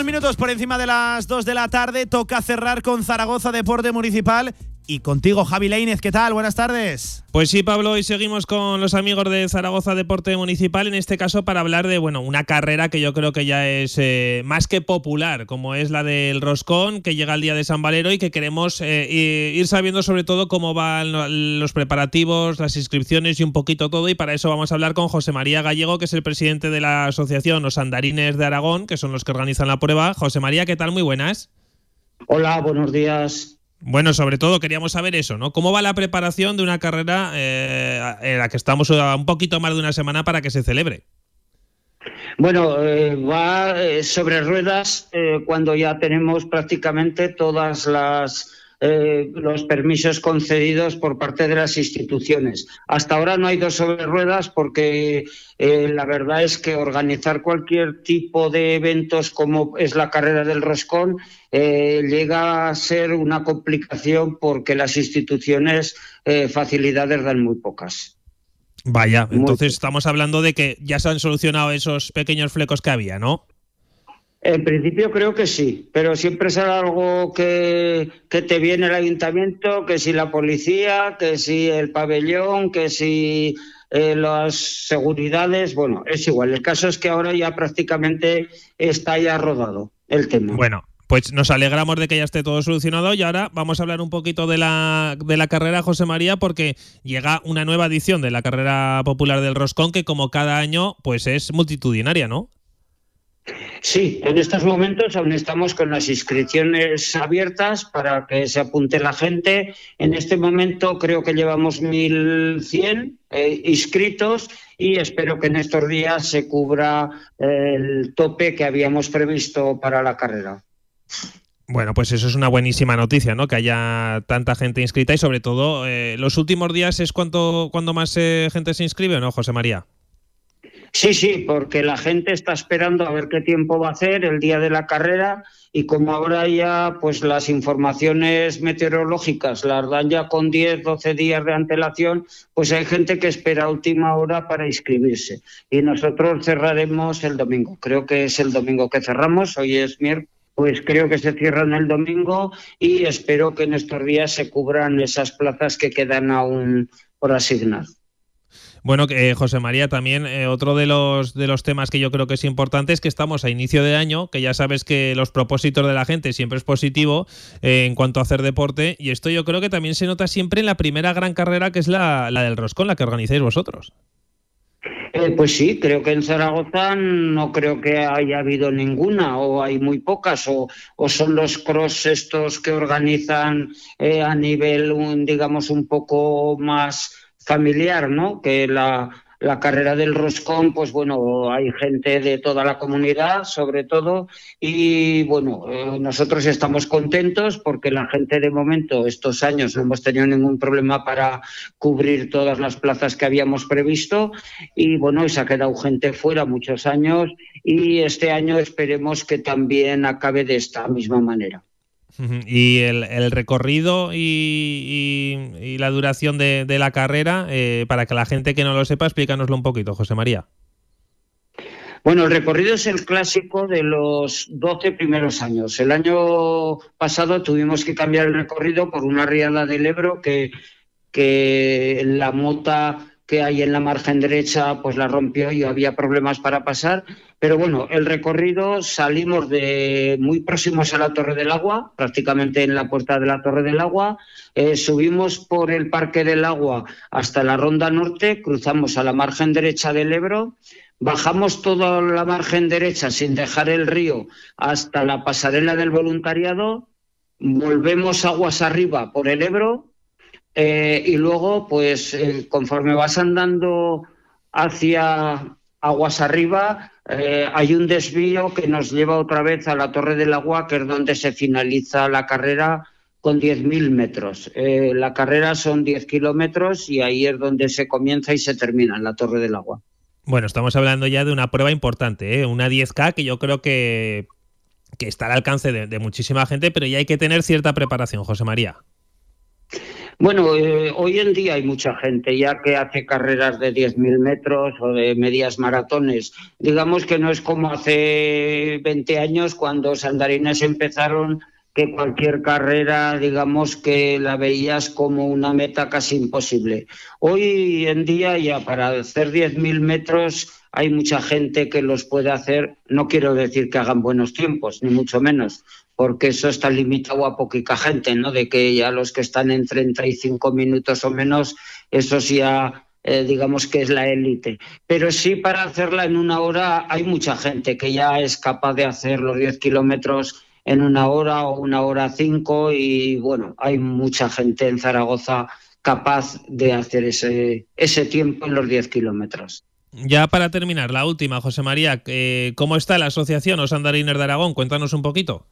Cincuenta 52 minutos por encima de las 2 de la tarde. Toca cerrar con Zaragoza Deporte Municipal. Y contigo, Javi Leínez, ¿qué tal? Buenas tardes. Pues sí, Pablo, hoy seguimos con los amigos de Zaragoza Deporte Municipal, en este caso para hablar de bueno, una carrera que yo creo que ya es eh, más que popular, como es la del Roscón, que llega el día de San Valero y que queremos eh, ir sabiendo sobre todo cómo van lo- los preparativos, las inscripciones y un poquito todo. Y para eso vamos a hablar con José María Gallego, que es el presidente de la asociación Los Andarines de Aragón, que son los que organizan la prueba. José María, ¿qué tal? Muy buenas. Hola, buenos días. Bueno, sobre todo queríamos saber eso, ¿no? ¿Cómo va la preparación de una carrera eh, en la que estamos un poquito más de una semana para que se celebre? Bueno, eh, va eh, sobre ruedas cuando ya tenemos prácticamente todas las eh, los permisos concedidos por parte de las instituciones. Hasta ahora no ha ido sobre ruedas porque eh, la verdad es que organizar cualquier tipo de eventos como es la carrera del roscón eh, llega a ser una complicación porque las instituciones eh, facilidades dan muy pocas. Vaya, entonces estamos hablando de que ya se han solucionado esos pequeños flecos que había, ¿no? En principio creo que sí, pero siempre será algo que, que te viene el ayuntamiento, que si la policía, que si el pabellón, que si eh, las seguridades, bueno, es igual. El caso es que ahora ya prácticamente está ya rodado el tema. Bueno, Pues nos alegramos de que ya esté todo solucionado y ahora vamos a hablar un poquito de la, de la carrera José María porque llega una nueva edición de la carrera popular del Roscón que como cada año pues es multitudinaria, ¿no? Sí, en estos momentos aún estamos con las inscripciones abiertas para que se apunte la gente. En este momento creo que llevamos 1.100 eh, inscritos y espero que en estos días se cubra el tope que habíamos previsto para la carrera. Bueno, pues eso es una buenísima noticia, ¿no? Que haya tanta gente inscrita y sobre todo eh, los últimos días es cuando, cuando más eh, gente se inscribe, ¿no, José María? Sí, sí, porque la gente está esperando a ver qué tiempo va a hacer el día de la carrera y como ahora ya pues las informaciones meteorológicas las dan ya con 10, 12 días de antelación, pues hay gente que espera última hora para inscribirse. Y nosotros cerraremos el domingo. Creo que es el domingo que cerramos, hoy es miércoles pues creo que se cierran el domingo y espero que en estos días se cubran esas plazas que quedan aún por asignar. Bueno, eh, José María, también eh, otro de los, de los temas que yo creo que es importante es que estamos a inicio de año, que ya sabes que los propósitos de la gente siempre es positivo eh, en cuanto a hacer deporte, y esto yo creo que también se nota siempre en la primera gran carrera que es la, la del Roscón, la que organizáis vosotros. Eh, pues sí, creo que en Zaragoza no creo que haya habido ninguna, o hay muy pocas, o, son los cross estos que organizan eh, a nivel, digamos, un poco más familiar, ¿no? Que la, la carrera del roscón, pues bueno, hay gente de toda la comunidad, sobre todo, y bueno, eh, nosotros estamos contentos porque la gente de momento, estos años, no hemos tenido ningún problema para cubrir todas las plazas que habíamos previsto, y bueno, se ha quedado gente fuera muchos años, y este año esperemos que también acabe de esta misma manera. Y el, recorrido y, la duración de, la carrera, eh, para que la gente que no lo sepa, explícanoslo un poquito, José María. Bueno, el recorrido es el clásico de los 12 primeros años. El año pasado tuvimos que cambiar el recorrido por una riada del Ebro que, que la mota que hay en la margen derecha pues la rompió y había problemas para pasar. Pero bueno, el recorrido salimos de muy próximos a la Torre del Agua, prácticamente en la puerta de la Torre del Agua, eh, subimos por el Parque del Agua hasta la Ronda Norte, cruzamos a la margen derecha del Ebro, bajamos toda la margen derecha sin dejar el río hasta la pasarela del voluntariado, volvemos aguas arriba por el Ebro eh, y luego, pues eh, conforme vas andando hacia aguas arriba, eh, hay un desvío que nos lleva otra vez a la Torre del Agua, que es donde se finaliza la carrera con 10.000 metros. la carrera son 10 kilómetros y ahí es donde se comienza y se termina en la Torre del Agua. Bueno, estamos hablando ya de una prueba importante, una 10K que yo creo que, que está al alcance de muchísima gente, pero ya hay que tener cierta preparación, José María. Bueno, eh, hoy en día hay mucha gente ya que hace carreras de 10.000 metros o de medias maratones. Digamos que no es como hace 20 años cuando los andarines empezaron que cualquier carrera, digamos que la veías como una meta casi imposible. Hoy en día ya para hacer 10.000 metros hay mucha gente que los puede hacer. No quiero decir que hagan buenos tiempos, ni mucho menos, porque eso está limitado a poquita gente, ¿no? De que ya los que están en 35 minutos o menos, eso ya eh, digamos que es la élite. Pero sí para hacerla en una hora hay mucha gente que ya es capaz de hacer los 10 kilómetros en una hora o una hora cinco y bueno, hay mucha gente en Zaragoza capaz de hacer ese, ese tiempo en los 10 kilómetros. Ya para terminar, la última, José María, eh, ¿cómo está la asociación Os Andarines de Aragón? Cuéntanos un poquito.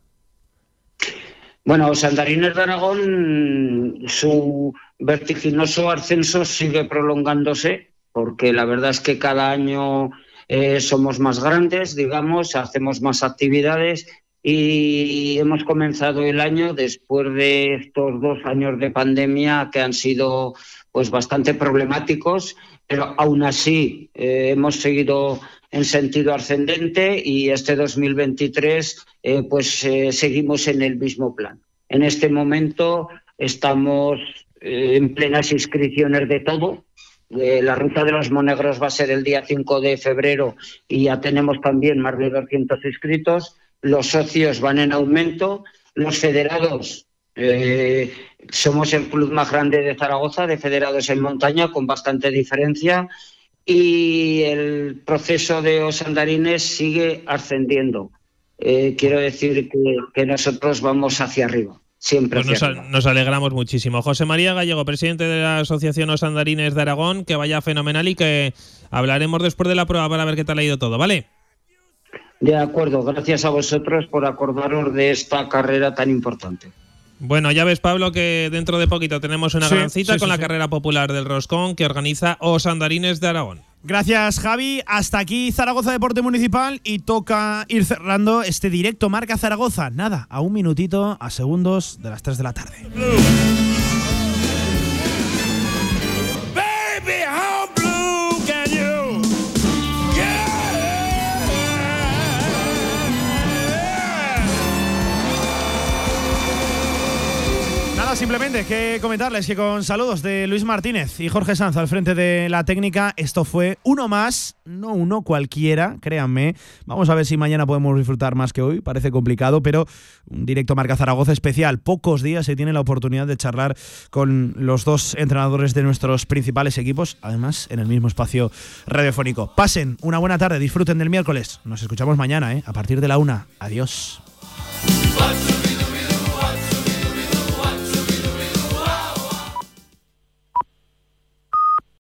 Bueno, Sandarines de Aragón, su vertiginoso ascenso sigue prolongándose, porque la verdad es que cada año eh, somos más grandes, digamos, hacemos más actividades y hemos comenzado el año después de estos dos años de pandemia que han sido pues bastante problemáticos, pero aún así eh, hemos seguido en sentido ascendente y este 2023 eh, pues eh, seguimos en el mismo plan. En este momento estamos eh, en plenas inscripciones de todo. la ruta de los monegros va a ser el día 5 de febrero y ya tenemos también más de 200 inscritos los socios van en aumento, los federados, eh, somos el club más grande de Zaragoza, de federados en montaña, con bastante diferencia, y el proceso de Osandarines sigue ascendiendo. Eh, quiero decir que, nosotros vamos hacia arriba. Siempre pues nos, alegramos muchísimo. José María Gallego, presidente de la Asociación Osandarines de Aragón, que vaya fenomenal y que hablaremos después de la prueba para ver qué tal ha ido todo, ¿vale? De acuerdo, gracias a vosotros por acordaros de esta carrera tan importante. Bueno, ya ves, Pablo, que dentro de poquito tenemos una gran cita con la carrera popular del Roscón que organiza Os Andarines de Aragón. Gracias, Javi. Hasta aquí Zaragoza Deporte Municipal y toca ir cerrando este directo Marca Zaragoza. Nada, a un minutito, a segundos de las 3 de la tarde. Simplemente que comentarles que con saludos de Luis Martínez y Jorge Sanz al frente de la técnica, esto fue uno más, no uno cualquiera, créanme. Vamos a ver si mañana podemos disfrutar más que hoy, parece complicado, pero un directo Marca Zaragoza especial. Pocos días se tiene la oportunidad de charlar con los dos entrenadores de nuestros principales equipos, además en el mismo espacio radiofónico. Pasen una buena tarde, disfruten del miércoles. Nos escuchamos mañana, ¿eh? a partir de la una. Adiós.